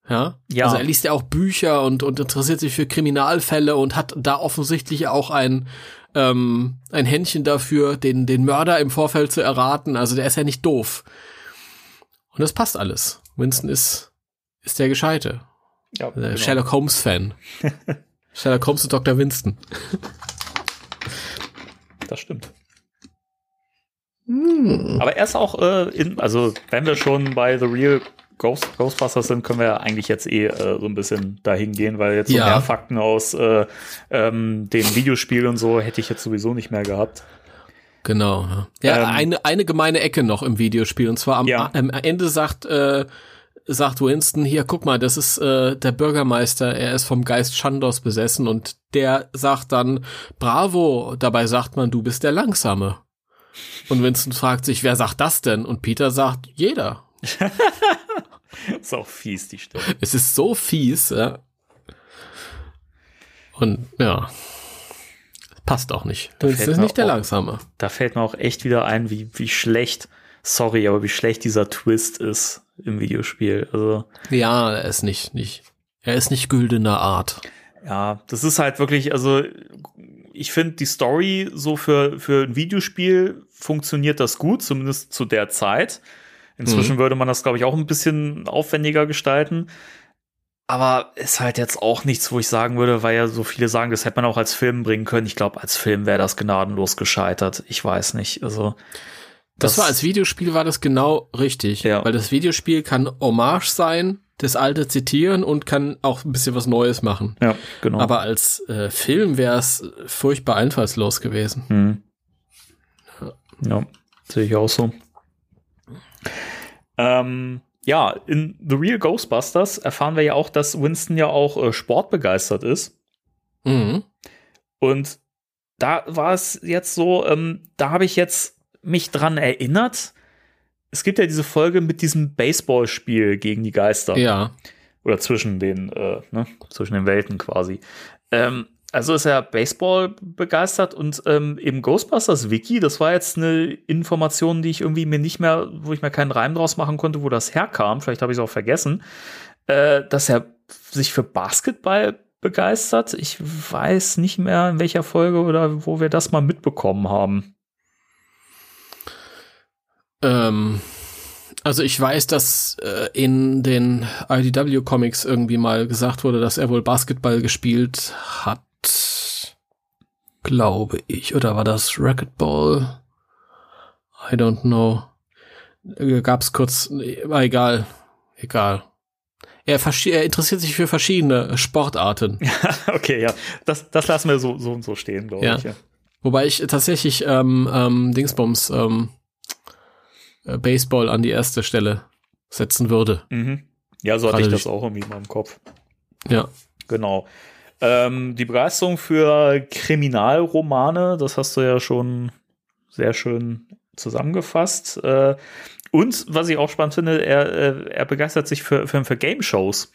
Ja? ja. Also er liest ja auch Bücher und, und interessiert sich für Kriminalfälle und hat da offensichtlich auch ein, ähm, ein Händchen dafür, den, den Mörder im Vorfeld zu erraten. Also der ist ja nicht doof. Und das passt alles. Winston ist, ist der Gescheite. Ja, der genau. Sherlock Holmes-Fan. Sherlock Holmes und Dr. Winston. das stimmt. Hm. Aber er ist auch äh, in, also wenn wir schon bei The Real Ghost, Ghostbusters sind, können wir ja eigentlich jetzt eh äh, so ein bisschen dahin gehen, weil jetzt so ja. mehr Fakten aus äh, ähm, dem Videospiel und so hätte ich jetzt sowieso nicht mehr gehabt. Genau. Ja, ähm, eine, eine gemeine Ecke noch im Videospiel. Und zwar am, ja. am Ende sagt, äh, sagt Winston, hier, guck mal, das ist äh, der Bürgermeister, er ist vom Geist Chandos besessen und der sagt dann, bravo, dabei sagt man, du bist der Langsame. Und Winston fragt sich, wer sagt das denn? Und Peter sagt, jeder. ist auch fies, die Stimme. Es ist so fies, ja. Und ja, passt auch nicht. Da das ist nicht der auch, Langsame. Da fällt mir auch echt wieder ein, wie, wie schlecht, sorry, aber wie schlecht dieser Twist ist im Videospiel. Also, ja, er ist nicht, nicht, er ist nicht güldener Art. Ja, das ist halt wirklich, also ich finde die Story so für, für ein Videospiel funktioniert das gut, zumindest zu der Zeit. Inzwischen mhm. würde man das, glaube ich, auch ein bisschen aufwendiger gestalten. aber ist halt jetzt auch nichts, wo ich sagen würde, weil ja so viele sagen, das hätte man auch als Film bringen können. Ich glaube, als Film wäre das gnadenlos gescheitert. Ich weiß nicht. Also das, das, war als Videospiel war das genau richtig, ja. weil das Videospiel kann Hommage sein, das alte zitieren und kann auch ein bisschen was Neues machen. Ja, genau. Aber als äh, Film wäre es furchtbar einfallslos gewesen. Hm. Ja, ja sehe ich auch so. Ähm, ja, in The Real Ghostbusters erfahren wir ja auch, dass Winston ja auch äh, sportbegeistert ist. Mhm. Und da war es jetzt so, ähm, da habe ich jetzt mich dran erinnert. Es gibt ja diese Folge mit diesem Baseballspiel gegen die Geister. Ja. Oder zwischen den, äh, ne, zwischen den Welten quasi. Ähm, also ist er Baseball begeistert und ähm, im Ghostbusters Wiki, das war jetzt eine Information, die ich irgendwie mir nicht mehr, wo ich mir keinen Reim draus machen konnte, wo das herkam, vielleicht habe ich es auch vergessen, äh, dass er sich für Basketball begeistert. Ich weiß nicht mehr, in welcher Folge oder wo wir das mal mitbekommen haben. Ähm, also ich weiß, dass äh, in den IDW-Comics irgendwie mal gesagt wurde, dass er wohl Basketball gespielt hat glaube ich. Oder war das Racquetball? I don't know. Äh, gab's kurz, war egal. Egal. Er, er, interessiert sich für verschiedene Sportarten. okay, ja. Das, das lassen wir so, so und so stehen, glaube ja. ich. Ja. Wobei ich tatsächlich ähm, ähm, Dingsbums ähm, äh, Baseball an die erste Stelle setzen würde. Mhm. Ja, so hatte ich das auch irgendwie in meinem Kopf. Ja. Genau. Ähm, die Begeisterung für Kriminalromane, das hast du ja schon sehr schön zusammengefasst. Äh, und was ich auch spannend finde, er, äh, er begeistert sich für, für, für Game-Shows.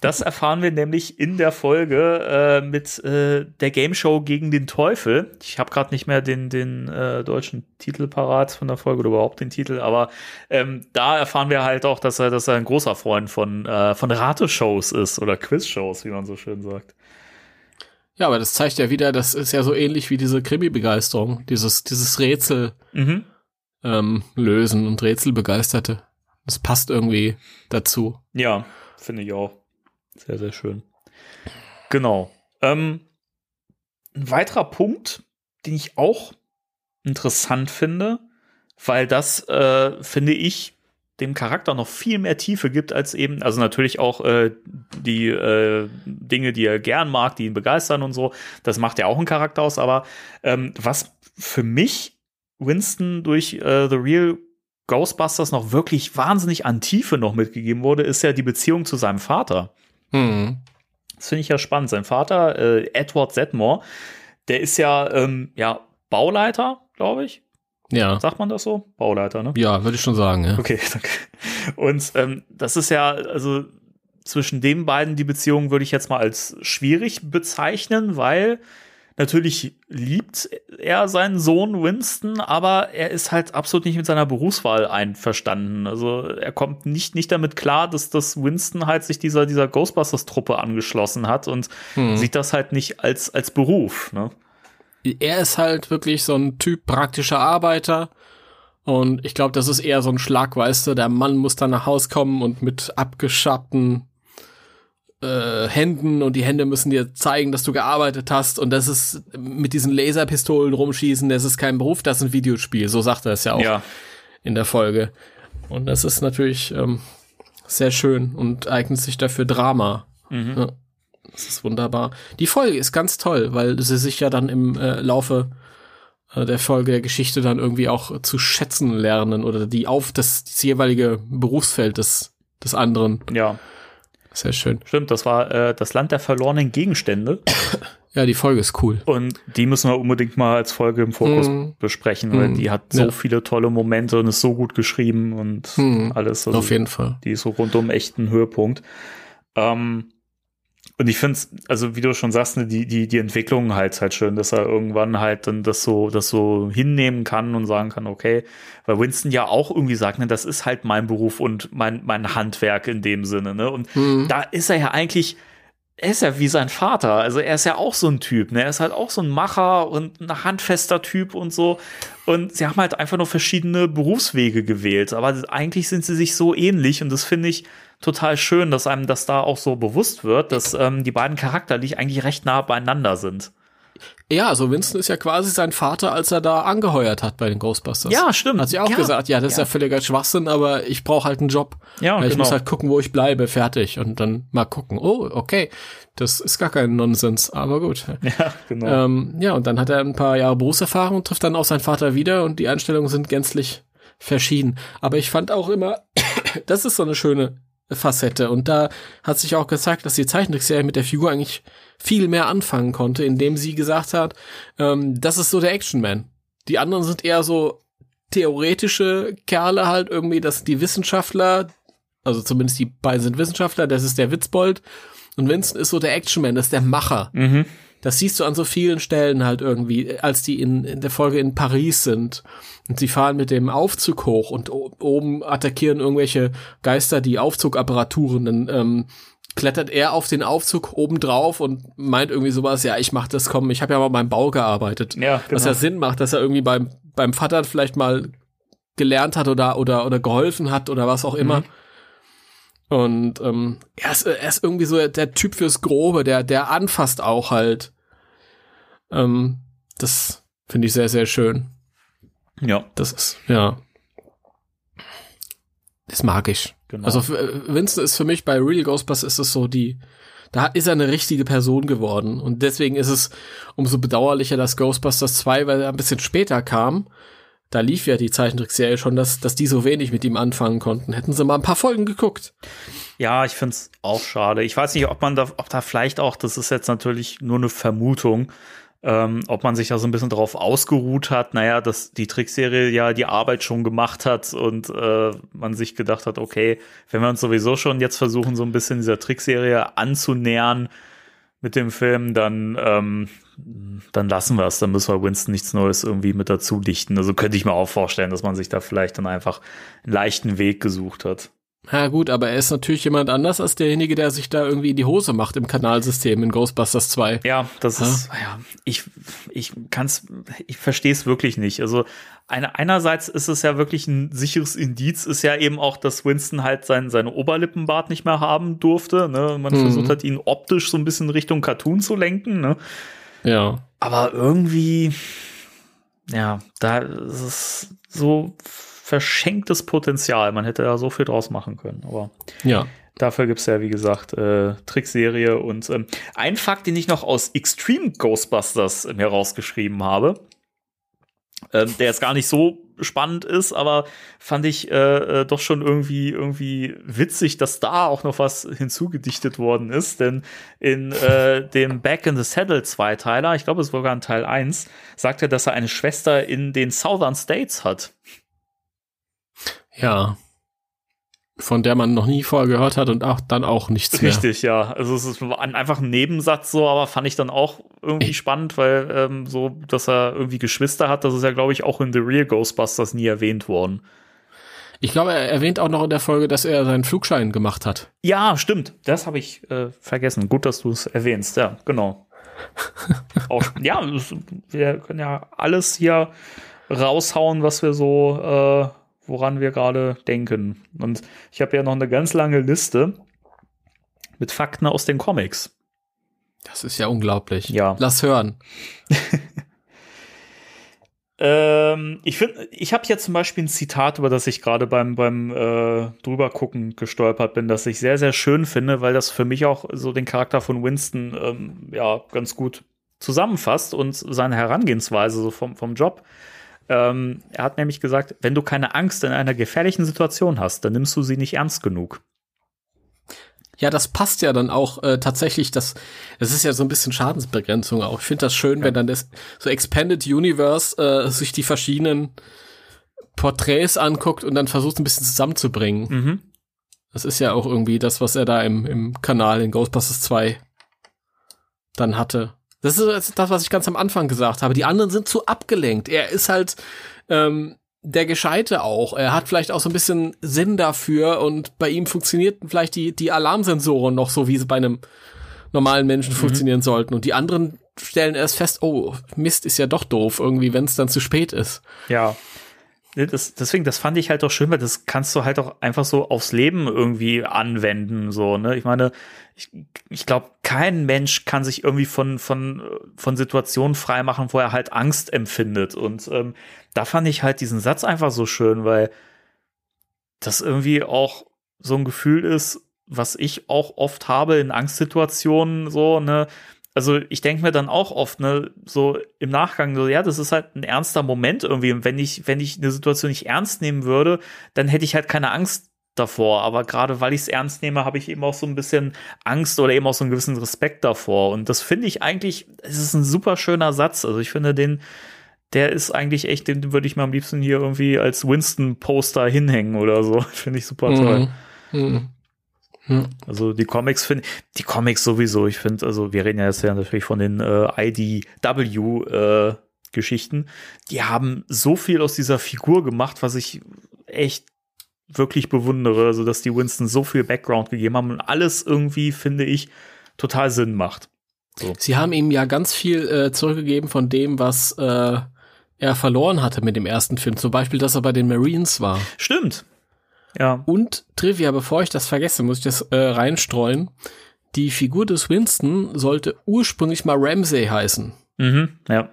Das erfahren wir nämlich in der Folge äh, mit äh, der Game Show gegen den Teufel. Ich habe gerade nicht mehr den, den äh, deutschen Titel parat von der Folge oder überhaupt den Titel, aber ähm, da erfahren wir halt auch, dass er, dass er ein großer Freund von, äh, von Rateshows ist oder Quizshows, wie man so schön sagt. Ja, aber das zeigt ja wieder, das ist ja so ähnlich wie diese Krimi-Begeisterung, dieses, dieses Rätsel mhm. ähm, lösen und Rätselbegeisterte. Das passt irgendwie dazu. Ja, finde ich auch. Sehr, sehr schön. Genau. Ähm, ein weiterer Punkt, den ich auch interessant finde, weil das, äh, finde ich, dem Charakter noch viel mehr Tiefe gibt als eben, also natürlich auch äh, die äh, Dinge, die er gern mag, die ihn begeistern und so. Das macht ja auch einen Charakter aus, aber ähm, was für mich Winston durch äh, The Real Ghostbusters noch wirklich wahnsinnig an Tiefe noch mitgegeben wurde, ist ja die Beziehung zu seinem Vater. Mhm. Das finde ich ja spannend. Sein Vater, äh, Edward Zedmore, der ist ja, ähm, ja Bauleiter, glaube ich. Ja. Sagt man das so? Bauleiter, ne? Ja, würde ich schon sagen, ja. Okay, danke. Und ähm, das ist ja, also zwischen den beiden die Beziehung würde ich jetzt mal als schwierig bezeichnen, weil Natürlich liebt er seinen Sohn Winston, aber er ist halt absolut nicht mit seiner Berufswahl einverstanden. Also er kommt nicht, nicht damit klar, dass das Winston halt sich dieser, dieser Ghostbusters-Truppe angeschlossen hat und hm. sieht das halt nicht als, als Beruf. Ne? Er ist halt wirklich so ein Typ praktischer Arbeiter. Und ich glaube, das ist eher so ein Schlag, weißt du, der Mann muss dann nach Haus kommen und mit abgeschatten äh, Händen und die Hände müssen dir zeigen, dass du gearbeitet hast und das ist mit diesen Laserpistolen rumschießen, das ist kein Beruf, das ist ein Videospiel. So sagt er es ja auch ja. in der Folge. Und das ist natürlich ähm, sehr schön und eignet sich dafür Drama. Mhm. Ja, das ist wunderbar. Die Folge ist ganz toll, weil sie sich ja dann im äh, Laufe äh, der Folge der Geschichte dann irgendwie auch zu schätzen lernen oder die auf das, das jeweilige Berufsfeld des, des anderen. Ja. Sehr schön. Stimmt, das war äh, das Land der verlorenen Gegenstände. Ja, die Folge ist cool. Und die müssen wir unbedingt mal als Folge im Fokus mm. besprechen, weil mm. die hat so ja. viele tolle Momente und ist so gut geschrieben und mm. alles. Also Auf jeden Fall. Die ist so rundum echt ein Höhepunkt. Ähm, und ich finde es, also wie du schon sagst, ne, die, die, die Entwicklung halt halt schön, dass er irgendwann halt dann das so, das so hinnehmen kann und sagen kann, okay, weil Winston ja auch irgendwie sagt, ne, das ist halt mein Beruf und mein, mein Handwerk in dem Sinne, ne? Und mhm. da ist er ja eigentlich, er ist ja wie sein Vater. Also er ist ja auch so ein Typ. Ne? Er ist halt auch so ein Macher und ein handfester Typ und so. Und sie haben halt einfach nur verschiedene Berufswege gewählt. Aber eigentlich sind sie sich so ähnlich und das finde ich total schön, dass einem das da auch so bewusst wird, dass ähm, die beiden charakterlich eigentlich recht nah beieinander sind. Ja, also Winston ist ja quasi sein Vater, als er da angeheuert hat bei den Ghostbusters. Ja, stimmt. Hat sie auch ja. gesagt, ja, das ist ja völliger Schwachsinn, aber ich brauche halt einen Job. Ja, ich genau. muss halt gucken, wo ich bleibe, fertig. Und dann mal gucken, oh, okay, das ist gar kein Nonsens, aber gut. Ja, genau. Ähm, ja, und dann hat er ein paar Jahre Berufserfahrung, trifft dann auch seinen Vater wieder und die Einstellungen sind gänzlich verschieden. Aber ich fand auch immer, das ist so eine schöne Facette. Und da hat sich auch gezeigt, dass die Zeichentrickserie mit der Figur eigentlich viel mehr anfangen konnte, indem sie gesagt hat, ähm, das ist so der Actionman. Die anderen sind eher so theoretische Kerle halt irgendwie, das sind die Wissenschaftler, also zumindest die beiden sind Wissenschaftler, das ist der Witzbold. Und Vincent ist so der Actionman, das ist der Macher. Mhm. Das siehst du an so vielen Stellen halt irgendwie, als die in, in der Folge in Paris sind. Und sie fahren mit dem Aufzug hoch und oben attackieren irgendwelche Geister die Aufzugapparaturen. Dann ähm, klettert er auf den Aufzug oben drauf und meint irgendwie sowas, ja, ich mach das, komm, ich habe ja mal beim Bau gearbeitet. Ja, genau. Was ja Sinn macht, dass er irgendwie beim, beim Vater vielleicht mal gelernt hat oder, oder, oder geholfen hat oder was auch immer. Mhm. Und ähm, er, ist, er ist irgendwie so der Typ fürs Grobe, der, der anfasst auch halt. Ähm, das finde ich sehr, sehr schön. Ja. Das ist, ja. Das mag ich. Genau. Also für, Winston ist für mich bei Real Ghostbusters ist es so die, da ist er eine richtige Person geworden. Und deswegen ist es umso bedauerlicher, dass Ghostbusters 2, weil er ein bisschen später kam, da lief ja die Zeichentrickserie schon, dass, dass die so wenig mit ihm anfangen konnten. Hätten sie mal ein paar Folgen geguckt. Ja, ich finde es auch schade. Ich weiß nicht, ob man da, ob da vielleicht auch, das ist jetzt natürlich nur eine Vermutung, ähm, ob man sich da so ein bisschen drauf ausgeruht hat, naja, dass die Trickserie ja die Arbeit schon gemacht hat und äh, man sich gedacht hat, okay, wenn wir uns sowieso schon jetzt versuchen, so ein bisschen dieser Trickserie anzunähern mit dem Film, dann, ähm, dann lassen wir es, dann müssen wir Winston nichts Neues irgendwie mit dazu dichten. Also könnte ich mir auch vorstellen, dass man sich da vielleicht dann einfach einen leichten Weg gesucht hat. Ja gut, aber er ist natürlich jemand anders als derjenige, der sich da irgendwie in die Hose macht im Kanalsystem in Ghostbusters 2. Ja, das ja. ist, ja, ich, ich kann's, ich verstehe es wirklich nicht. Also eine, einerseits ist es ja wirklich ein sicheres Indiz, ist ja eben auch, dass Winston halt sein, seine Oberlippenbart nicht mehr haben durfte. Ne? Man mhm. versucht hat, ihn optisch so ein bisschen Richtung Cartoon zu lenken. Ne? Ja. Aber irgendwie, ja, da ist es so verschenktes Potenzial. Man hätte da so viel draus machen können. Aber ja. dafür gibt es ja, wie gesagt, äh, Trickserie. Und ähm, ein Fakt, den ich noch aus Extreme Ghostbusters herausgeschrieben habe, ähm, der jetzt gar nicht so spannend ist, aber fand ich äh, äh, doch schon irgendwie irgendwie witzig, dass da auch noch was hinzugedichtet worden ist, denn in äh, dem Back in the Saddle Zweiteiler, ich glaube es war sogar in Teil 1, sagt er, dass er eine Schwester in den Southern States hat. Ja. Von der man noch nie vorher gehört hat und auch dann auch nichts mehr. Richtig, ja. Also es ist einfach ein Nebensatz so, aber fand ich dann auch irgendwie ich spannend, weil ähm, so, dass er irgendwie Geschwister hat, das ist ja, glaube ich, auch in The Real Ghostbusters nie erwähnt worden. Ich glaube, er erwähnt auch noch in der Folge, dass er seinen Flugschein gemacht hat. Ja, stimmt. Das habe ich äh, vergessen. Gut, dass du es erwähnst. Ja, genau. auch, ja, wir können ja alles hier raushauen, was wir so äh, woran wir gerade denken. Und ich habe ja noch eine ganz lange Liste mit Fakten aus den Comics. Das ist ja unglaublich. Ja. Lass hören. ähm, ich finde, ich habe jetzt zum Beispiel ein Zitat, über das ich gerade beim, beim äh, drübergucken gestolpert bin, das ich sehr, sehr schön finde, weil das für mich auch so den Charakter von Winston ähm, ja ganz gut zusammenfasst und seine Herangehensweise so vom, vom Job. Ähm, er hat nämlich gesagt, wenn du keine Angst in einer gefährlichen Situation hast, dann nimmst du sie nicht ernst genug. Ja, das passt ja dann auch äh, tatsächlich, das, das ist ja so ein bisschen Schadensbegrenzung auch. Ich finde das schön, ja. wenn dann das so Expanded Universe äh, sich die verschiedenen Porträts anguckt und dann versucht ein bisschen zusammenzubringen. Mhm. Das ist ja auch irgendwie das, was er da im, im Kanal in Ghostbusters 2 dann hatte. Das ist das, was ich ganz am Anfang gesagt habe. Die anderen sind zu abgelenkt. Er ist halt ähm, der Gescheite auch. Er hat vielleicht auch so ein bisschen Sinn dafür und bei ihm funktionierten vielleicht die, die Alarmsensoren noch so, wie sie bei einem normalen Menschen mhm. funktionieren sollten. Und die anderen stellen erst fest, oh, Mist ist ja doch doof, irgendwie, wenn es dann zu spät ist. Ja. Das, deswegen, das fand ich halt auch schön, weil das kannst du halt auch einfach so aufs Leben irgendwie anwenden, so, ne? Ich meine, ich, ich glaube, kein Mensch kann sich irgendwie von, von, von Situationen freimachen, wo er halt Angst empfindet. Und ähm, da fand ich halt diesen Satz einfach so schön, weil das irgendwie auch so ein Gefühl ist, was ich auch oft habe in Angstsituationen, so, ne? Also ich denke mir dann auch oft, ne, so im Nachgang, so, ja, das ist halt ein ernster Moment irgendwie. Und wenn ich, wenn ich eine Situation nicht ernst nehmen würde, dann hätte ich halt keine Angst davor. Aber gerade weil ich es ernst nehme, habe ich eben auch so ein bisschen Angst oder eben auch so einen gewissen Respekt davor. Und das finde ich eigentlich, es ist ein super schöner Satz. Also ich finde den, der ist eigentlich echt, den würde ich mal am liebsten hier irgendwie als Winston-Poster hinhängen oder so. Finde ich super toll. Mhm. Mhm. Hm. Also die Comics finde die Comics sowieso, ich finde, also wir reden ja jetzt ja natürlich von den äh, IDW äh, Geschichten, die haben so viel aus dieser Figur gemacht, was ich echt wirklich bewundere, also dass die Winston so viel Background gegeben haben und alles irgendwie, finde ich, total Sinn macht. So. Sie haben ihm ja ganz viel äh, zurückgegeben von dem, was äh, er verloren hatte mit dem ersten Film. Zum Beispiel, dass er bei den Marines war. Stimmt. Ja. Und Trivia, bevor ich das vergesse, muss ich das äh, reinstreuen. Die Figur des Winston sollte ursprünglich mal Ramsey heißen. Mhm, ja.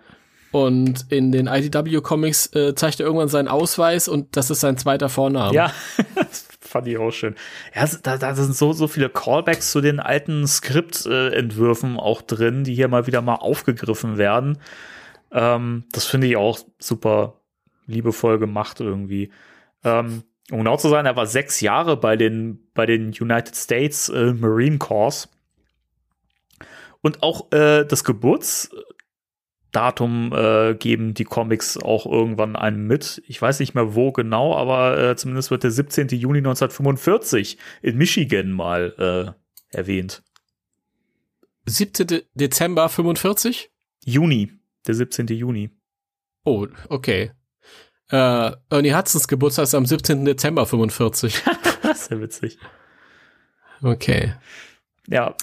Und in den IDW-Comics äh, zeigt er irgendwann seinen Ausweis und das ist sein zweiter Vorname. Ja, das fand ich auch schön. Ja, da, da sind so, so viele Callbacks zu den alten Skriptentwürfen auch drin, die hier mal wieder mal aufgegriffen werden. Ähm, das finde ich auch super liebevoll gemacht irgendwie. Ähm, um genau zu sein, er war sechs Jahre bei den, bei den United States äh, Marine Corps. Und auch äh, das Geburtsdatum äh, geben die Comics auch irgendwann einem mit. Ich weiß nicht mehr wo genau, aber äh, zumindest wird der 17. Juni 1945 in Michigan mal äh, erwähnt. 17. Dezember 45? Juni, der 17. Juni. Oh, okay. Äh, Ernie Hudsons Geburtstag ist am 17. Dezember 45. das ist ja witzig. Okay. Ja,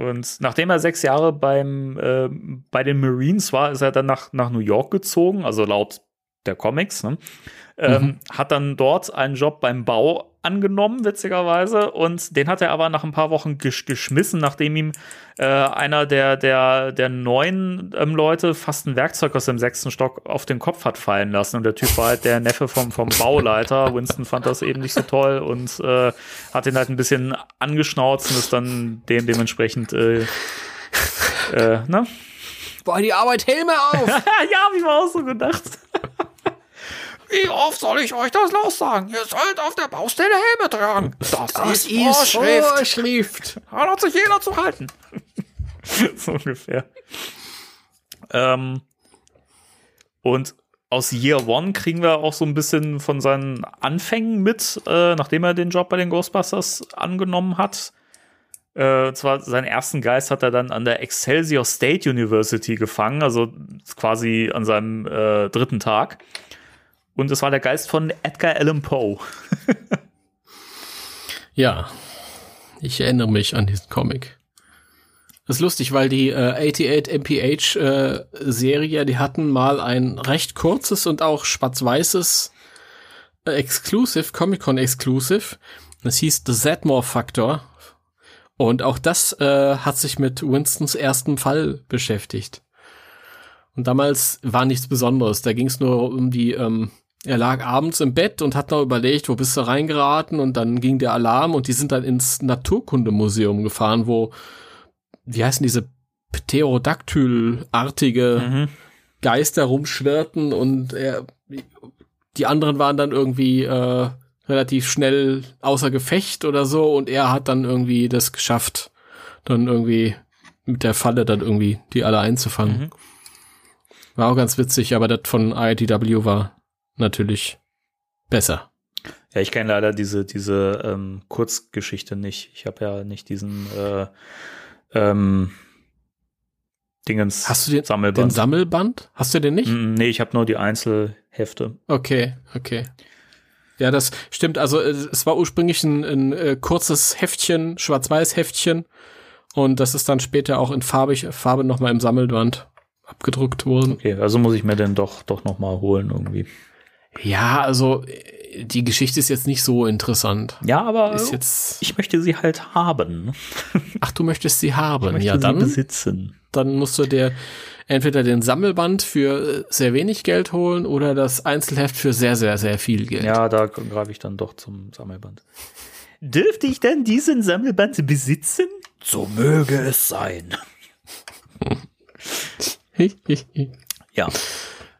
und nachdem er sechs Jahre beim, äh, bei den Marines war, ist er dann nach, nach New York gezogen, also laut der Comics. Ne? Ähm, mhm. Hat dann dort einen Job beim Bau angenommen, witzigerweise. Und den hat er aber nach ein paar Wochen gesch geschmissen, nachdem ihm äh, einer der, der, der neuen ähm, Leute fast ein Werkzeug aus dem sechsten Stock auf den Kopf hat fallen lassen. Und der Typ war halt der Neffe vom, vom Bauleiter. Winston fand das eben nicht so toll und äh, hat ihn halt ein bisschen angeschnauzt und ist dann dem dementsprechend äh, äh, ne? Boah, die Arbeit Helme auf! ja, hab ich mir auch so gedacht. Wie oft soll ich euch das los sagen? Ihr sollt auf der Baustelle Helme tragen. Das, das ist, ist Vorschrift. Vorschrift. Da hat sich jeder zu halten. so ungefähr. Ähm, und aus Year One kriegen wir auch so ein bisschen von seinen Anfängen mit, äh, nachdem er den Job bei den Ghostbusters angenommen hat. Äh, zwar seinen ersten Geist hat er dann an der Excelsior State University gefangen, also quasi an seinem äh, dritten Tag. Und es war der Geist von Edgar Allan Poe. ja, ich erinnere mich an diesen Comic. Das ist lustig, weil die äh, 88 MPH äh, Serie, die hatten mal ein recht kurzes und auch schwarz-weißes äh, Exclusive, Comic-Con Exclusive. Das hieß The Zedmore Factor. Und auch das äh, hat sich mit Winstons ersten Fall beschäftigt. Und damals war nichts Besonderes. Da ging es nur um die ähm, er lag abends im Bett und hat noch überlegt, wo bist du reingeraten und dann ging der Alarm und die sind dann ins Naturkundemuseum gefahren, wo, wie heißen diese Pterodactyl-artige mhm. Geister rumschwirrten und er, die anderen waren dann irgendwie äh, relativ schnell außer Gefecht oder so und er hat dann irgendwie das geschafft, dann irgendwie mit der Falle dann irgendwie die alle einzufangen. Mhm. War auch ganz witzig, aber das von IDW war natürlich besser. Ja, ich kenne leider diese, diese ähm, Kurzgeschichte nicht. Ich habe ja nicht diesen äh, ähm, Dingens Hast du den Sammelband. den Sammelband? Hast du den nicht? Mm, nee, ich habe nur die Einzelhefte. Okay, okay. Ja, das stimmt. Also es war ursprünglich ein, ein, ein äh, kurzes Heftchen, Schwarz-Weiß-Heftchen. Und das ist dann später auch in farbig, Farbe nochmal im Sammelband abgedruckt worden. Okay, also muss ich mir den doch, doch nochmal holen irgendwie. Ja, also die Geschichte ist jetzt nicht so interessant. Ja, aber ist jetzt ich möchte sie halt haben. Ach, du möchtest sie haben. Ich möchte ja, dann sie besitzen. Dann musst du dir entweder den Sammelband für sehr wenig Geld holen oder das Einzelheft für sehr, sehr, sehr viel Geld. Ja, da greife ich dann doch zum Sammelband. Dürfte ich denn diesen Sammelband besitzen? So möge es sein. ja.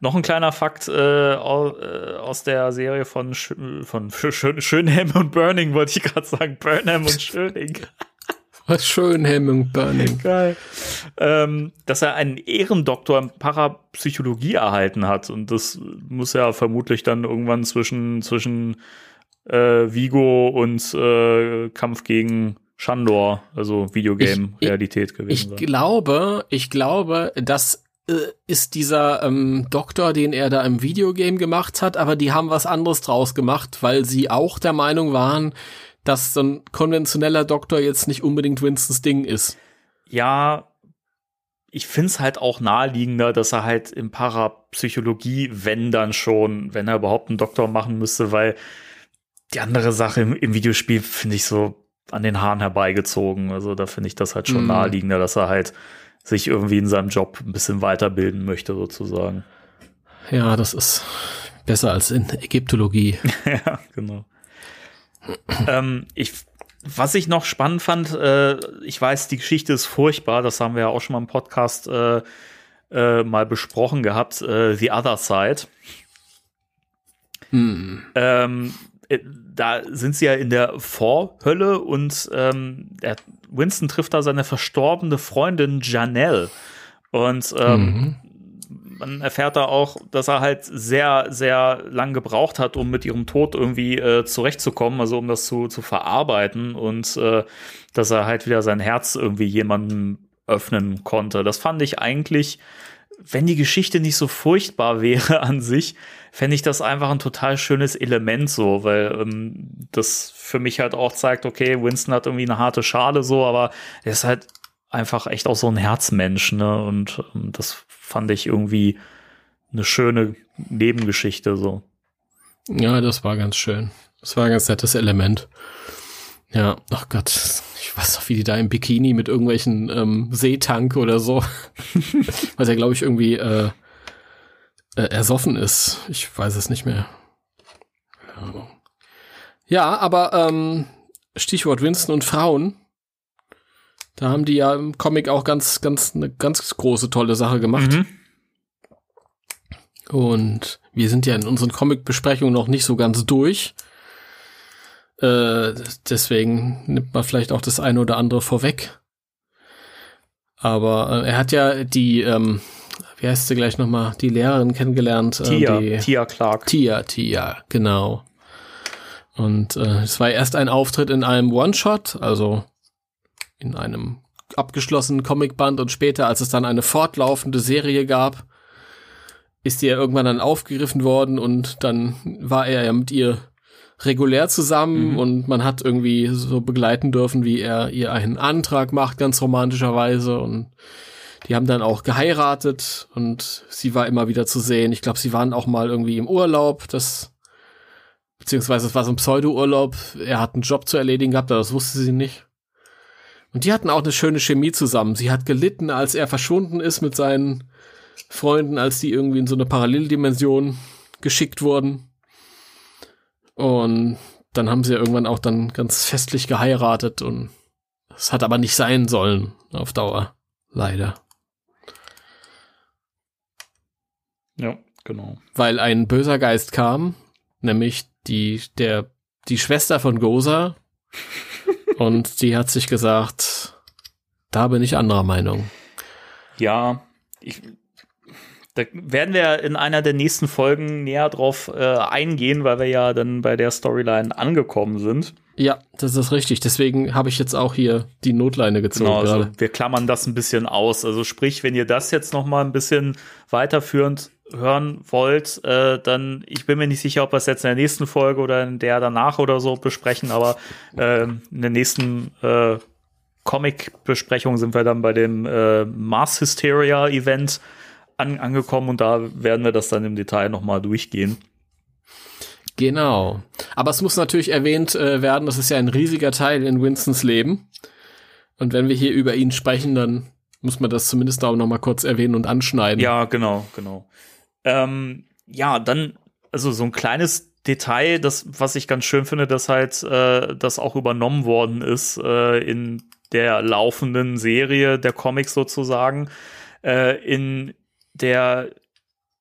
Noch ein kleiner Fakt äh, aus der Serie von, Sch von Schön Schönhem und Burning, wollte ich gerade sagen. Burnham und Schöning. Was Schönhem und Burning. Geil. Ähm, dass er einen Ehrendoktor in Parapsychologie erhalten hat. Und das muss ja vermutlich dann irgendwann zwischen, zwischen äh, Vigo und äh, Kampf gegen Shandor, also Videogame-Realität gewesen ich sein. Ich glaube, ich glaube, dass äh, ist dieser ähm, Doktor, den er da im Videogame gemacht hat, aber die haben was anderes draus gemacht, weil sie auch der Meinung waren, dass so ein konventioneller Doktor jetzt nicht unbedingt Winstons Ding ist. Ja, ich finde es halt auch naheliegender, dass er halt in Parapsychologie, wenn dann schon, wenn er überhaupt einen Doktor machen müsste, weil die andere Sache im, im Videospiel finde ich so an den Haaren herbeigezogen. Also da finde ich das halt schon mm. naheliegender, dass er halt sich irgendwie in seinem Job ein bisschen weiterbilden möchte, sozusagen. Ja, das ist besser als in Ägyptologie. ja, genau. ähm, ich, was ich noch spannend fand, äh, ich weiß, die Geschichte ist furchtbar, das haben wir ja auch schon mal im Podcast äh, äh, mal besprochen gehabt, äh, The Other Side. Hm. Ähm, äh, da sind sie ja in der Vorhölle und ähm, der Winston trifft da seine verstorbene Freundin Janelle. Und ähm, mhm. man erfährt da auch, dass er halt sehr, sehr lang gebraucht hat, um mit ihrem Tod irgendwie äh, zurechtzukommen, also um das zu, zu verarbeiten und äh, dass er halt wieder sein Herz irgendwie jemandem öffnen konnte. Das fand ich eigentlich, wenn die Geschichte nicht so furchtbar wäre an sich, fände ich das einfach ein total schönes Element so, weil ähm, das für mich halt auch zeigt, okay, Winston hat irgendwie eine harte Schale so, aber er ist halt einfach echt auch so ein Herzmensch, ne? Und ähm, das fand ich irgendwie eine schöne Nebengeschichte so. Ja, das war ganz schön. Das war ein ganz nettes Element. Ja, ach Gott, ich weiß noch, wie die da im Bikini mit irgendwelchen ähm, Seetank oder so, was ja, glaube ich, irgendwie äh, äh, ersoffen ist. Ich weiß es nicht mehr. Ja, aber ähm, Stichwort Winston und Frauen. Da haben die ja im Comic auch ganz, ganz, eine ganz große, tolle Sache gemacht. Mhm. Und wir sind ja in unseren Comic-Besprechungen noch nicht so ganz durch. Äh, deswegen nimmt man vielleicht auch das eine oder andere vorweg. Aber äh, er hat ja die, ähm, wie heißt sie gleich nochmal, die Lehrerin kennengelernt. Äh, Tia, die, Tia Clark. Tia, Tia, genau. Und äh, es war erst ein Auftritt in einem One-Shot, also in einem abgeschlossenen Comicband und später, als es dann eine fortlaufende Serie gab, ist die ja irgendwann dann aufgegriffen worden und dann war er ja mit ihr regulär zusammen mhm. und man hat irgendwie so begleiten dürfen, wie er ihr einen Antrag macht, ganz romantischerweise und die haben dann auch geheiratet und sie war immer wieder zu sehen. Ich glaube, sie waren auch mal irgendwie im Urlaub, das beziehungsweise es war so ein Pseudo-Urlaub. Er hat einen Job zu erledigen gehabt, aber das wusste sie nicht. Und die hatten auch eine schöne Chemie zusammen. Sie hat gelitten, als er verschwunden ist mit seinen Freunden, als die irgendwie in so eine Paralleldimension geschickt wurden. Und dann haben sie ja irgendwann auch dann ganz festlich geheiratet und es hat aber nicht sein sollen auf Dauer. Leider. Ja, genau. Weil ein böser Geist kam, nämlich die, der, die Schwester von Gosa. und die hat sich gesagt, da bin ich anderer Meinung. Ja, ich, da werden wir in einer der nächsten Folgen näher drauf äh, eingehen, weil wir ja dann bei der Storyline angekommen sind. Ja, das ist richtig. Deswegen habe ich jetzt auch hier die Notleine gezogen. Genau, also wir klammern das ein bisschen aus. Also sprich, wenn ihr das jetzt noch mal ein bisschen weiterführend hören wollt, äh, dann, ich bin mir nicht sicher, ob wir es jetzt in der nächsten Folge oder in der danach oder so besprechen, aber äh, in der nächsten äh, Comic-Besprechung sind wir dann bei dem äh, Mars Hysteria Event an, angekommen und da werden wir das dann im Detail nochmal durchgehen. Genau. Aber es muss natürlich erwähnt äh, werden, das ist ja ein riesiger Teil in Winstons Leben. Und wenn wir hier über ihn sprechen, dann muss man das zumindest auch noch mal kurz erwähnen und anschneiden. Ja, genau, genau. Ähm, ja, dann, also so ein kleines Detail, das, was ich ganz schön finde, dass halt äh, das auch übernommen worden ist äh, in der laufenden Serie der Comics sozusagen. Äh, in der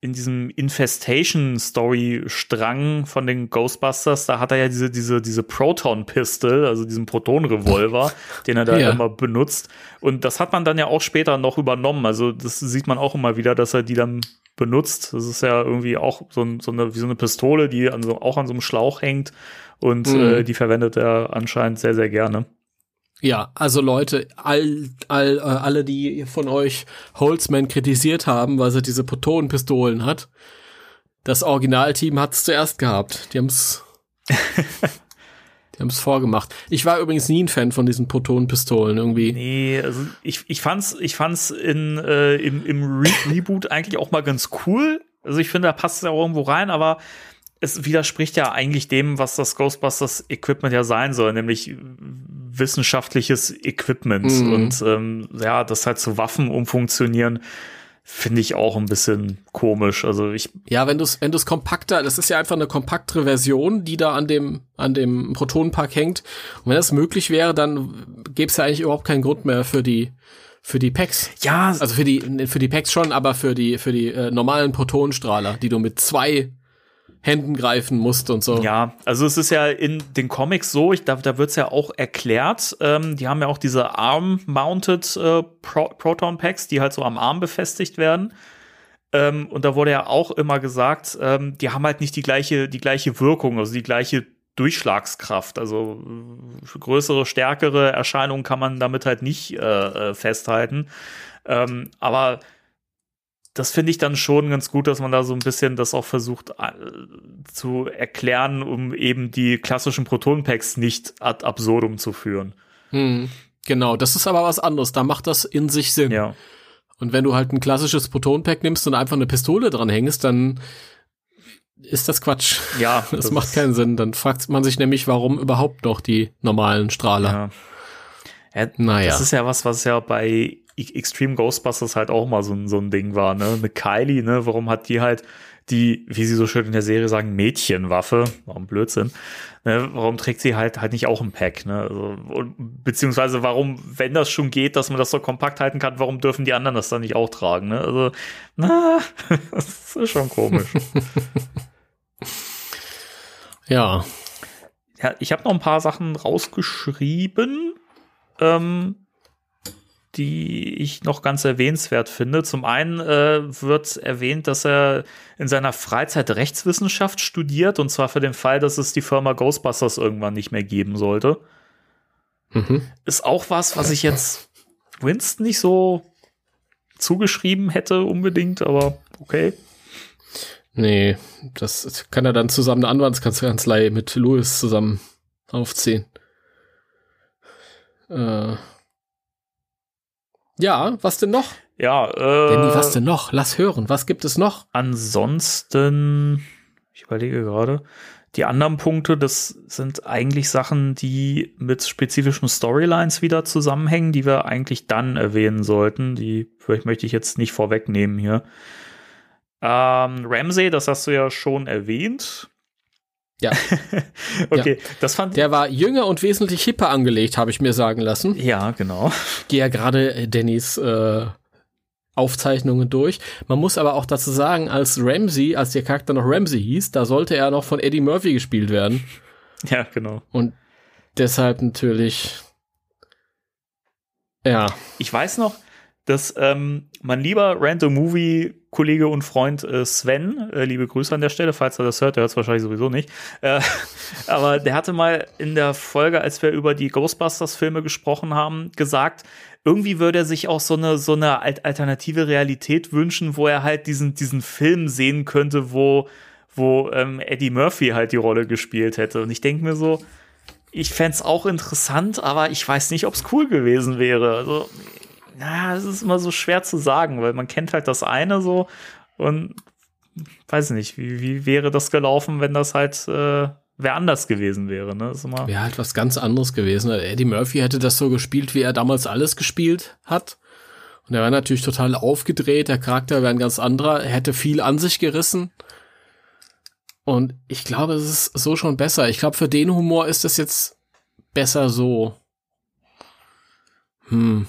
in diesem Infestation-Story-Strang von den Ghostbusters, da hat er ja diese, diese, diese Proton-Pistol, also diesen Proton-Revolver, den er da ja. immer benutzt. Und das hat man dann ja auch später noch übernommen. Also das sieht man auch immer wieder, dass er die dann benutzt. Das ist ja irgendwie auch so, so eine, wie so eine Pistole, die an so, auch an so einem Schlauch hängt. Und mhm. äh, die verwendet er anscheinend sehr, sehr gerne. Ja, also Leute, all, all, äh, alle, die von euch Holzman kritisiert haben, weil er diese Protonenpistolen hat, das Originalteam hat es zuerst gehabt. Die haben's, die haben's vorgemacht. Ich war übrigens nie ein Fan von diesen Protonenpistolen irgendwie. Nee, also ich, ich fand's, ich fand's in, äh, im, im Re Reboot eigentlich auch mal ganz cool. Also ich finde, da passt es ja auch irgendwo rein, aber es widerspricht ja eigentlich dem, was das Ghostbusters Equipment ja sein soll, nämlich wissenschaftliches Equipment mhm. und ähm, ja, das halt zu Waffen umfunktionieren, finde ich auch ein bisschen komisch. Also ich ja, wenn du es wenn du es kompakter, das ist ja einfach eine kompaktere Version, die da an dem an dem Protonenpark hängt. Und wenn das möglich wäre, dann gäbe es ja eigentlich überhaupt keinen Grund mehr für die für die Packs. Ja, also für die für die Packs schon, aber für die für die äh, normalen Protonenstrahler, die du mit zwei Händen greifen musst und so. Ja, also es ist ja in den Comics so, ich, da, da wird es ja auch erklärt, ähm, die haben ja auch diese Arm-Mounted äh, Pro Proton Packs, die halt so am Arm befestigt werden. Ähm, und da wurde ja auch immer gesagt, ähm, die haben halt nicht die gleiche, die gleiche Wirkung, also die gleiche Durchschlagskraft. Also äh, größere, stärkere Erscheinungen kann man damit halt nicht äh, äh festhalten. Ähm, aber das finde ich dann schon ganz gut, dass man da so ein bisschen das auch versucht äh, zu erklären, um eben die klassischen Proton-Packs nicht ad absurdum zu führen. Hm, genau, das ist aber was anderes. Da macht das in sich Sinn. Ja. Und wenn du halt ein klassisches Proton-Pack nimmst und einfach eine Pistole dran hängst, dann ist das Quatsch. Ja. Das, das macht keinen Sinn. Dann fragt man sich nämlich, warum überhaupt noch die normalen Strahler. Ja. ja naja. Das ist ja was, was ja bei Extreme Ghostbusters halt auch mal so, ein so ein Ding war, ne? Eine Kylie, ne? Warum hat die halt die, wie sie so schön in der Serie sagen, Mädchenwaffe, warum Blödsinn, ne? warum trägt sie halt halt nicht auch ein Pack, ne? Also, und, beziehungsweise warum, wenn das schon geht, dass man das so kompakt halten kann, warum dürfen die anderen das dann nicht auch tragen, ne? Also, na, das ist schon komisch. ja. Ja, ich habe noch ein paar Sachen rausgeschrieben. Ähm, die ich noch ganz erwähnenswert finde. Zum einen äh, wird erwähnt, dass er in seiner Freizeit Rechtswissenschaft studiert und zwar für den Fall, dass es die Firma Ghostbusters irgendwann nicht mehr geben sollte. Mhm. Ist auch was, was ich jetzt Winston nicht so zugeschrieben hätte unbedingt, aber okay. Nee, das kann er dann zusammen eine Anwaltskanzlei mit Louis zusammen aufziehen. Äh, ja, was denn noch? Ja, äh. Danny, was denn noch? Lass hören. Was gibt es noch? Ansonsten, ich überlege gerade. Die anderen Punkte, das sind eigentlich Sachen, die mit spezifischen Storylines wieder zusammenhängen, die wir eigentlich dann erwähnen sollten. Die vielleicht möchte ich jetzt nicht vorwegnehmen hier. Ähm, Ramsey, das hast du ja schon erwähnt. Ja. okay, ja. das fand Der war jünger und wesentlich hipper angelegt, habe ich mir sagen lassen. Ja, genau. Gehe ja gerade äh, Dannys äh, Aufzeichnungen durch. Man muss aber auch dazu sagen, als Ramsey, als der Charakter noch Ramsey hieß, da sollte er noch von Eddie Murphy gespielt werden. Ja, genau. Und deshalb natürlich. Ja. Ich weiß noch, dass ähm, mein lieber Random Movie Kollege und Freund äh, Sven, äh, liebe Grüße an der Stelle, falls er das hört, der hört es wahrscheinlich sowieso nicht, äh, aber der hatte mal in der Folge, als wir über die Ghostbusters Filme gesprochen haben, gesagt, irgendwie würde er sich auch so eine so eine alternative Realität wünschen, wo er halt diesen diesen Film sehen könnte, wo wo ähm, Eddie Murphy halt die Rolle gespielt hätte. Und ich denke mir so, ich fände es auch interessant, aber ich weiß nicht, ob es cool gewesen wäre. Also, na, es ist immer so schwer zu sagen, weil man kennt halt das eine so und weiß nicht, wie, wie wäre das gelaufen, wenn das halt äh, wer anders gewesen wäre. Ne? Wäre halt was ganz anderes gewesen. Eddie Murphy hätte das so gespielt, wie er damals alles gespielt hat. Und er war natürlich total aufgedreht, der Charakter wäre ein ganz anderer, er hätte viel an sich gerissen. Und ich glaube, es ist so schon besser. Ich glaube, für den Humor ist es jetzt besser so. Hm.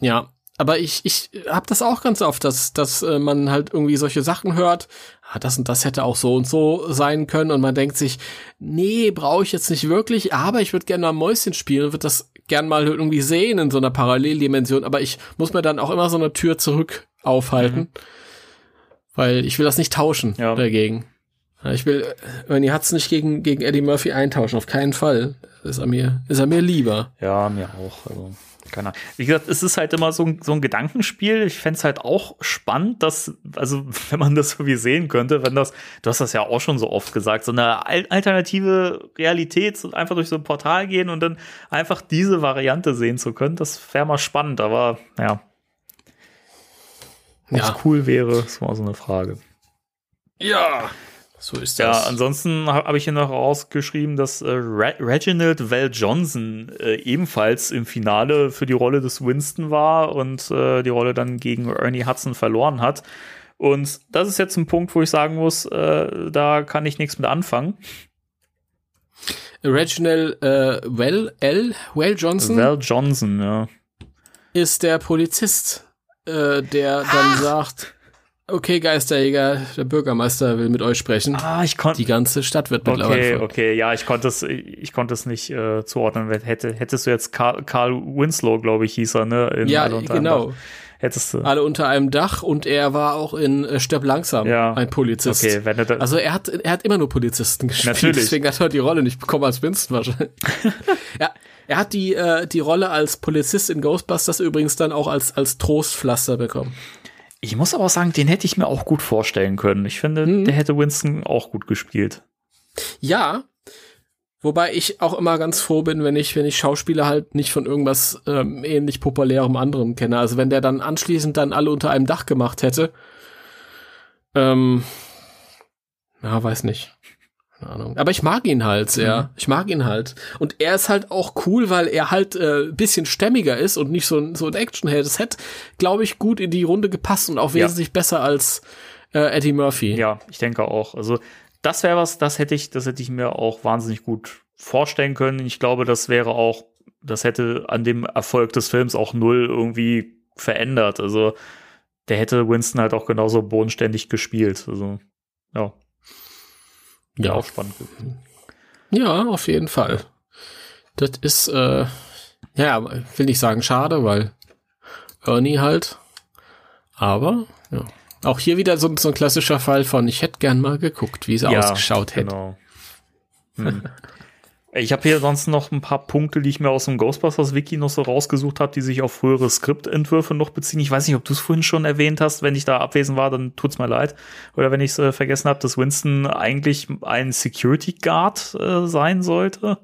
Ja, aber ich, ich habe das auch ganz oft, dass, dass äh, man halt irgendwie solche Sachen hört. Ah, das und das hätte auch so und so sein können. Und man denkt sich, nee, brauche ich jetzt nicht wirklich, aber ich würde gerne mal Mäuschen spielen und würde das gern mal irgendwie sehen in so einer Paralleldimension. Aber ich muss mir dann auch immer so eine Tür zurück aufhalten. Mhm. Weil ich will das nicht tauschen ja. dagegen. Ich will Ernie Hudson nicht gegen, gegen Eddie Murphy eintauschen, auf keinen Fall. Ist er mir, ist er mir lieber. Ja, mir auch. Also. Keine Ahnung. Wie gesagt, es ist halt immer so ein, so ein Gedankenspiel. Ich fände es halt auch spannend, dass, also wenn man das so wie sehen könnte, wenn das, du hast das ja auch schon so oft gesagt, so eine alternative Realität, so einfach durch so ein Portal gehen und dann einfach diese Variante sehen zu können, das wäre mal spannend, aber ja. Ob ja. cool wäre, ist mal so eine Frage. Ja. So ist das. Ja, ansonsten habe hab ich hier noch rausgeschrieben, dass äh, Re Reginald Val Johnson äh, ebenfalls im Finale für die Rolle des Winston war und äh, die Rolle dann gegen Ernie Hudson verloren hat. Und das ist jetzt ein Punkt, wo ich sagen muss, äh, da kann ich nichts mit anfangen. Reginald äh, Well, L, Well Johnson. Val Johnson, ja. Ist der Polizist, äh, der dann Ach. sagt, Okay, Geisterjäger, der Bürgermeister will mit euch sprechen. Ah, ich konnte. Die ganze Stadt wird mittlerweile. Okay, okay, ja, ich konnte es, ich konnte es nicht äh, zuordnen. Hätte, hättest du jetzt Carl, Carl Winslow, glaube ich, hieß er, ne? In ja, genau. Hättest du. Alle unter einem Dach und er war auch in äh, Stirb langsam ja. ein Polizist. Okay, wenn er also er hat, er hat immer nur Polizisten gespielt. Natürlich. Deswegen hat er die Rolle nicht bekommen als Winston wahrscheinlich. ja, er hat die, äh, die Rolle als Polizist in Ghostbusters übrigens dann auch als, als Trostpflaster bekommen. Ich muss aber auch sagen, den hätte ich mir auch gut vorstellen können. Ich finde, mhm. der hätte Winston auch gut gespielt. Ja, Wobei ich auch immer ganz froh bin, wenn ich, wenn ich Schauspieler halt nicht von irgendwas ähm, ähnlich populärem anderem kenne. Also wenn der dann anschließend dann alle unter einem Dach gemacht hätte, ähm, ja, weiß nicht. Keine Ahnung. Aber ich mag ihn halt sehr. Mhm. Ich mag ihn halt. Und er ist halt auch cool, weil er halt äh, bisschen stämmiger ist und nicht so ein, so ein Actionheld. Das hätte, glaube ich, gut in die Runde gepasst und auch wesentlich ja. besser als äh, Eddie Murphy. Ja, ich denke auch. Also das wäre was, das hätte ich, das hätte ich mir auch wahnsinnig gut vorstellen können. Ich glaube, das wäre auch, das hätte an dem Erfolg des Films auch null irgendwie verändert. Also der hätte Winston halt auch genauso bodenständig gespielt. Also ja. Ja, auch spannend. Ja, auf jeden Fall. Das ist, äh, ja, will nicht sagen schade, weil Ernie halt. Aber, ja. Auch hier wieder so, so ein klassischer Fall von, ich hätte gern mal geguckt, wie es ja, ausgeschaut hätte. Genau. Hm. Ich habe hier sonst noch ein paar Punkte, die ich mir aus dem Ghostbusters-Wiki noch so rausgesucht habe, die sich auf frühere Skriptentwürfe noch beziehen. Ich weiß nicht, ob du es vorhin schon erwähnt hast. Wenn ich da abwesend war, dann tut's mir leid. Oder wenn ich es äh, vergessen habe, dass Winston eigentlich ein Security Guard äh, sein sollte.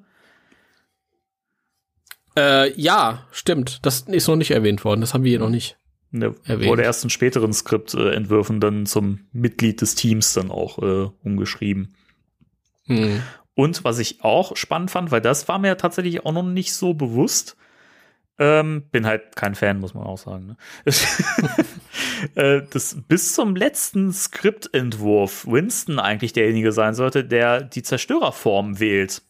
Äh, ja, stimmt. Das ist noch nicht erwähnt worden. Das haben wir hier noch nicht. Ne, erwähnt. Wurde erst in späteren Skriptentwürfen dann zum Mitglied des Teams dann auch äh, umgeschrieben. Hm. Und was ich auch spannend fand, weil das war mir tatsächlich auch noch nicht so bewusst. Ähm, bin halt kein Fan, muss man auch sagen. Ne? äh, das bis zum letzten Skriptentwurf Winston eigentlich derjenige sein sollte, der die Zerstörerform wählt.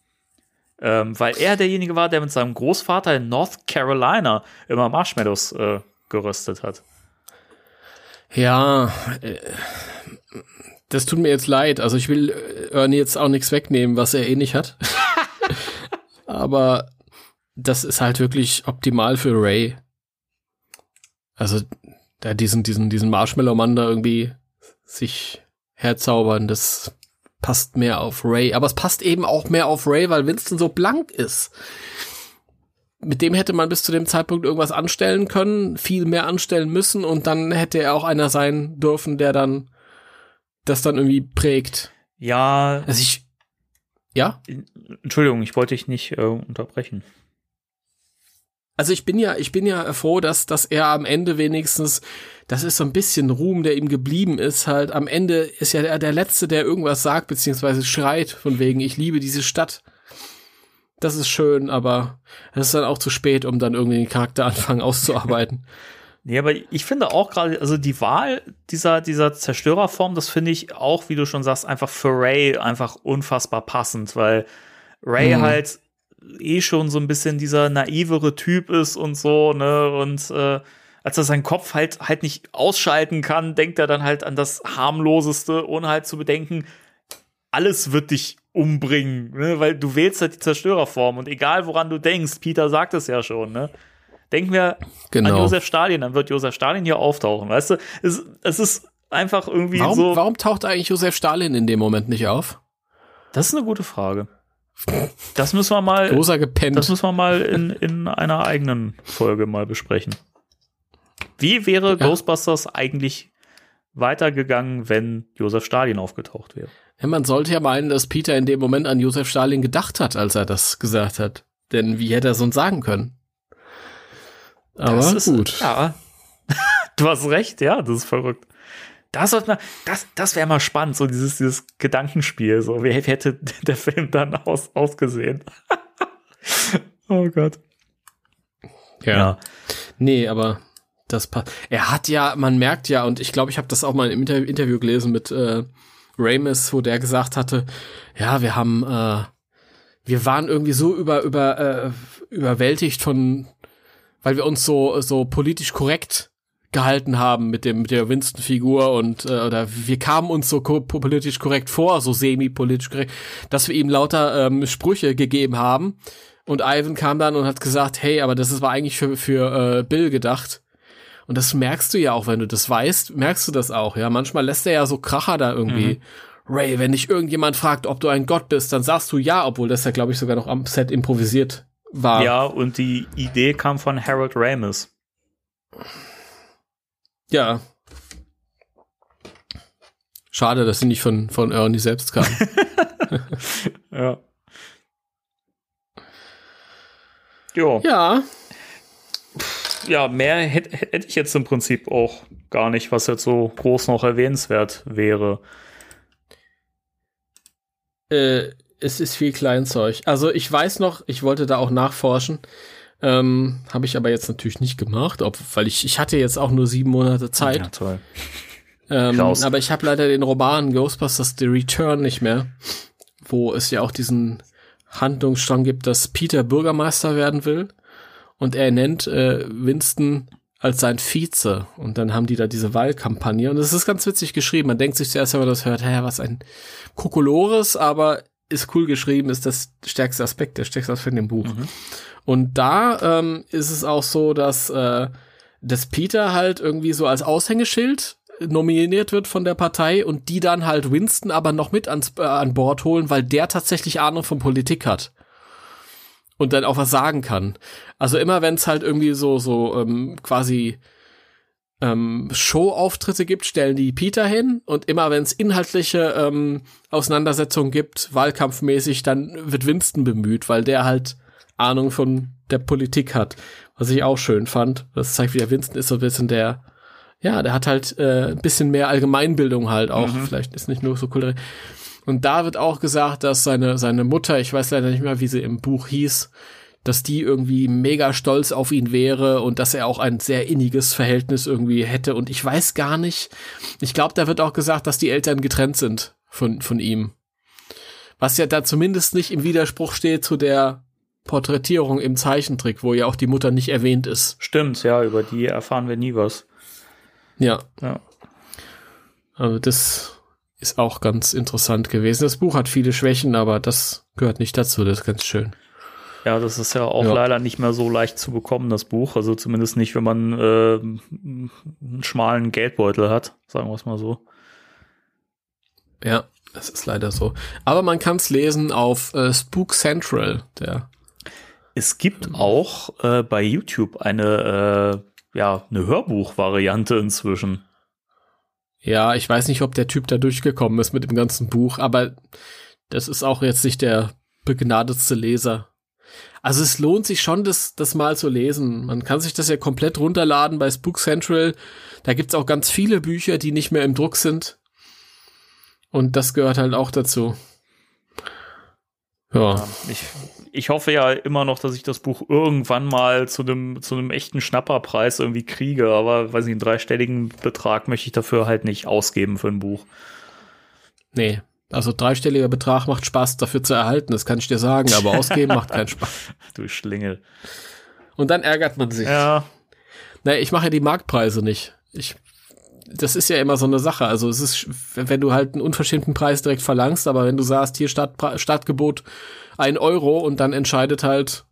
Ähm, weil er derjenige war, der mit seinem Großvater in North Carolina immer Marshmallows äh, geröstet hat. Ja, äh, das tut mir jetzt leid. Also ich will äh, Ernie jetzt auch nichts wegnehmen, was er eh nicht hat. Aber das ist halt wirklich optimal für Ray. Also da diesen, diesen, diesen Marshmallow-Mann da irgendwie sich herzaubern, das passt mehr auf Ray. Aber es passt eben auch mehr auf Ray, weil Winston so blank ist. Mit dem hätte man bis zu dem Zeitpunkt irgendwas anstellen können, viel mehr anstellen müssen und dann hätte er auch einer sein dürfen, der dann das dann irgendwie prägt. Ja. Also ich, Ja? Entschuldigung, ich wollte dich nicht äh, unterbrechen. Also ich bin ja, ich bin ja froh, dass, dass er am Ende wenigstens, das ist so ein bisschen Ruhm, der ihm geblieben ist, halt am Ende ist ja der, der Letzte, der irgendwas sagt, beziehungsweise schreit, von wegen, ich liebe diese Stadt. Das ist schön, aber es ist dann auch zu spät, um dann irgendwie den Charakter anfangen auszuarbeiten. Nee, aber ich finde auch gerade, also die Wahl dieser, dieser Zerstörerform, das finde ich auch, wie du schon sagst, einfach für Ray einfach unfassbar passend, weil Ray mhm. halt eh schon so ein bisschen dieser naivere Typ ist und so, ne, und äh, als er seinen Kopf halt halt nicht ausschalten kann, denkt er dann halt an das harmloseste, ohne halt zu bedenken, alles wird dich umbringen, ne? weil du wählst halt die Zerstörerform und egal woran du denkst, Peter sagt es ja schon, ne? Denken wir genau. an Josef Stalin, dann wird Josef Stalin hier auftauchen, weißt du? Es, es ist einfach irgendwie warum, so. Warum taucht eigentlich Josef Stalin in dem Moment nicht auf? Das ist eine gute Frage. Das müssen wir mal. Rosa gepennt. Das müssen wir mal in, in einer eigenen Folge mal besprechen. Wie wäre ja. Ghostbusters eigentlich weitergegangen, wenn Josef Stalin aufgetaucht wäre? Ja, man sollte ja meinen, dass Peter in dem Moment an Josef Stalin gedacht hat, als er das gesagt hat. Denn wie hätte er sonst sagen können? Aber das ist, gut. Ja. du hast recht, ja, das ist verrückt. Das, das, das wäre mal spannend, so dieses, dieses Gedankenspiel. So, wie hätte der Film dann aus, ausgesehen? oh Gott. Ja. ja. Nee, aber das passt. Er hat ja, man merkt ja, und ich glaube, ich habe das auch mal im Inter Interview gelesen mit äh, Ramis, wo der gesagt hatte, ja, wir haben, äh, wir waren irgendwie so über, über, äh, überwältigt von, weil wir uns so, so politisch korrekt gehalten haben mit dem mit der Winston-Figur und äh, oder wir kamen uns so ko politisch korrekt vor, so semi-politisch korrekt, dass wir ihm lauter ähm, Sprüche gegeben haben und Ivan kam dann und hat gesagt, hey, aber das war eigentlich für für äh, Bill gedacht. Und das merkst du ja auch, wenn du das weißt, merkst du das auch. Ja, manchmal lässt er ja so Kracher da irgendwie. Mhm. Ray, wenn dich irgendjemand fragt, ob du ein Gott bist, dann sagst du ja, obwohl das ja, glaube ich, sogar noch am Set improvisiert war. Ja, und die Idee kam von Harold Ramis. Ja. Schade, dass sie nicht von, von Ernie selbst kam. ja. Jo. Ja. Ja, mehr hätte hätt ich jetzt im Prinzip auch gar nicht, was jetzt so groß noch erwähnenswert wäre. Äh, es ist viel Kleinzeug. Also ich weiß noch, ich wollte da auch nachforschen. Ähm, Habe ich aber jetzt natürlich nicht gemacht, ob, weil ich, ich hatte jetzt auch nur sieben Monate Zeit. Ja, toll. Ähm, aber ich habe leider den Roman Ghostbusters The Return nicht mehr, wo es ja auch diesen Handlungsstrang gibt, dass Peter Bürgermeister werden will und er nennt äh, Winston als sein Vize und dann haben die da diese Wahlkampagne und es ist ganz witzig geschrieben. Man denkt sich zuerst, wenn man das hört, hä, was ein Kokolores, aber ist cool geschrieben, ist das stärkste Aspekt, der stärkste Aspekt in dem Buch. Mhm. Und da ähm, ist es auch so, dass, äh, dass Peter halt irgendwie so als Aushängeschild nominiert wird von der Partei und die dann halt Winston aber noch mit ans, äh, an Bord holen, weil der tatsächlich Ahnung von Politik hat und dann auch was sagen kann. Also immer wenn es halt irgendwie so so ähm, quasi ähm, Show-Auftritte gibt, stellen die Peter hin und immer wenn es inhaltliche ähm, Auseinandersetzungen gibt, wahlkampfmäßig, dann wird Winston bemüht, weil der halt Ahnung von der Politik hat. Was ich auch schön fand. Das zeigt wieder, Winston ist so ein bisschen der, ja, der hat halt äh, ein bisschen mehr Allgemeinbildung halt auch. Mhm. Vielleicht ist nicht nur so cool. Und da wird auch gesagt, dass seine, seine Mutter, ich weiß leider nicht mehr, wie sie im Buch hieß, dass die irgendwie mega stolz auf ihn wäre und dass er auch ein sehr inniges Verhältnis irgendwie hätte. Und ich weiß gar nicht, ich glaube, da wird auch gesagt, dass die Eltern getrennt sind von, von ihm. Was ja da zumindest nicht im Widerspruch steht zu der Porträtierung im Zeichentrick, wo ja auch die Mutter nicht erwähnt ist. Stimmt, ja, über die erfahren wir nie was. Ja. ja. Also das ist auch ganz interessant gewesen. Das Buch hat viele Schwächen, aber das gehört nicht dazu, das ist ganz schön. Ja, das ist ja auch ja. leider nicht mehr so leicht zu bekommen, das Buch. Also zumindest nicht, wenn man äh, einen schmalen Geldbeutel hat, sagen wir es mal so. Ja, das ist leider so. Aber man kann es lesen auf äh, Spook Central, der es gibt auch äh, bei YouTube eine, äh, ja, eine Hörbuch-Variante inzwischen. Ja, ich weiß nicht, ob der Typ da durchgekommen ist mit dem ganzen Buch, aber das ist auch jetzt nicht der begnadetste Leser. Also es lohnt sich schon, das, das mal zu lesen. Man kann sich das ja komplett runterladen bei Spook Central. Da gibt's auch ganz viele Bücher, die nicht mehr im Druck sind. Und das gehört halt auch dazu. Ja. ja ich, ich hoffe ja immer noch, dass ich das Buch irgendwann mal zu einem zu einem echten Schnapperpreis irgendwie kriege, aber weiß ich, einen dreistelligen Betrag möchte ich dafür halt nicht ausgeben für ein Buch. Nee, also dreistelliger Betrag macht Spaß dafür zu erhalten, das kann ich dir sagen, aber ausgeben macht keinen Spaß. Du Schlingel. Und dann ärgert man sich. Ja. Naja, ich mache ja die Marktpreise nicht. Ich, das ist ja immer so eine Sache. Also es ist, wenn du halt einen unverschämten Preis direkt verlangst, aber wenn du sagst, hier Start, Startgebot ein Euro und dann entscheidet halt,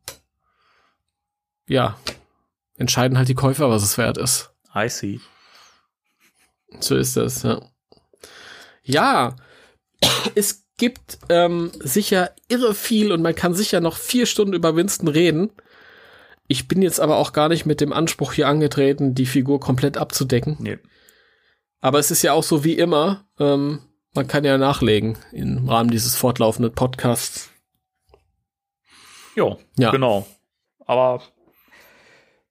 ja, entscheiden halt die Käufer, was es wert ist. I see. So ist das, ja. Ja, es gibt ähm, sicher irre viel und man kann sicher noch vier Stunden über Winston reden. Ich bin jetzt aber auch gar nicht mit dem Anspruch hier angetreten, die Figur komplett abzudecken. Nee. Aber es ist ja auch so wie immer, ähm, man kann ja nachlegen im Rahmen dieses fortlaufenden Podcasts. Jo, ja, genau. Aber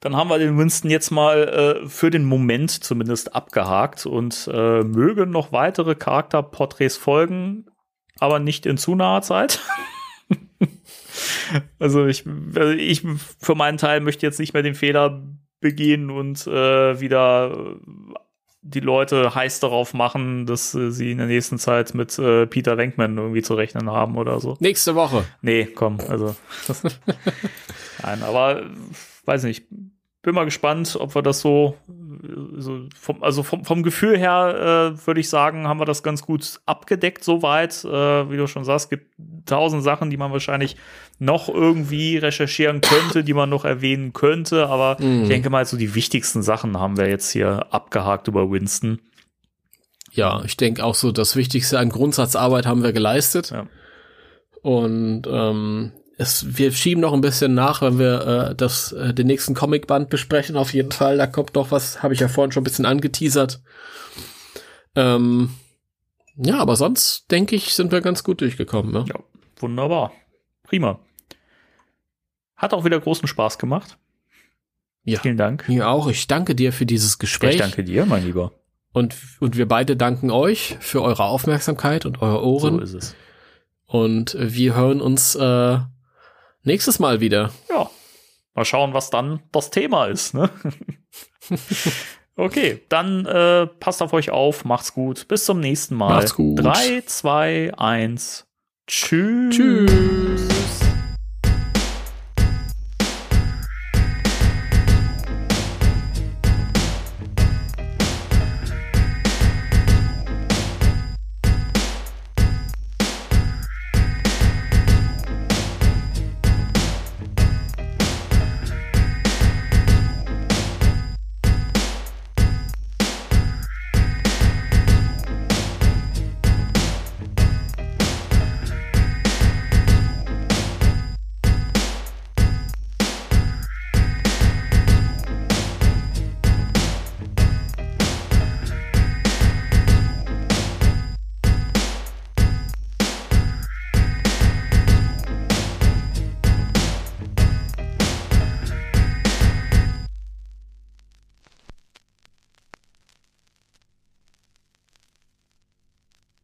dann haben wir den Winston jetzt mal äh, für den Moment zumindest abgehakt und äh, mögen noch weitere Charakterporträts folgen, aber nicht in zu naher Zeit. also ich, also ich für meinen Teil möchte jetzt nicht mehr den Fehler begehen und äh, wieder die Leute heiß darauf machen, dass äh, sie in der nächsten Zeit mit äh, Peter Venkman irgendwie zu rechnen haben oder so. Nächste Woche. Nee, komm, also. Nein, aber weiß nicht. Bin mal gespannt, ob wir das so, so vom, also vom, vom Gefühl her äh, würde ich sagen, haben wir das ganz gut abgedeckt soweit. Äh, wie du schon sagst, gibt tausend Sachen, die man wahrscheinlich noch irgendwie recherchieren könnte, die man noch erwähnen könnte. Aber mm. ich denke mal, so die wichtigsten Sachen haben wir jetzt hier abgehakt über Winston. Ja, ich denke auch so, das Wichtigste an Grundsatzarbeit haben wir geleistet. Ja. Und ähm, es, wir schieben noch ein bisschen nach, wenn wir äh, das, äh, den nächsten Comicband besprechen. Auf jeden Fall, da kommt noch was, habe ich ja vorhin schon ein bisschen angeteasert. Ähm, ja, aber sonst denke ich, sind wir ganz gut durchgekommen. Ne? Ja, wunderbar. Prima. Hat auch wieder großen Spaß gemacht. Ja. Vielen Dank. Mir auch. Ich danke dir für dieses Gespräch. Ich danke dir, mein Lieber. Und, und wir beide danken euch für eure Aufmerksamkeit und eure Ohren. So ist es. Und wir hören uns äh, nächstes Mal wieder. Ja. Mal schauen, was dann das Thema ist. Ne? okay, dann äh, passt auf euch auf, macht's gut. Bis zum nächsten Mal. Macht's gut. 3, 2, 1. Tschüss. Tschüss.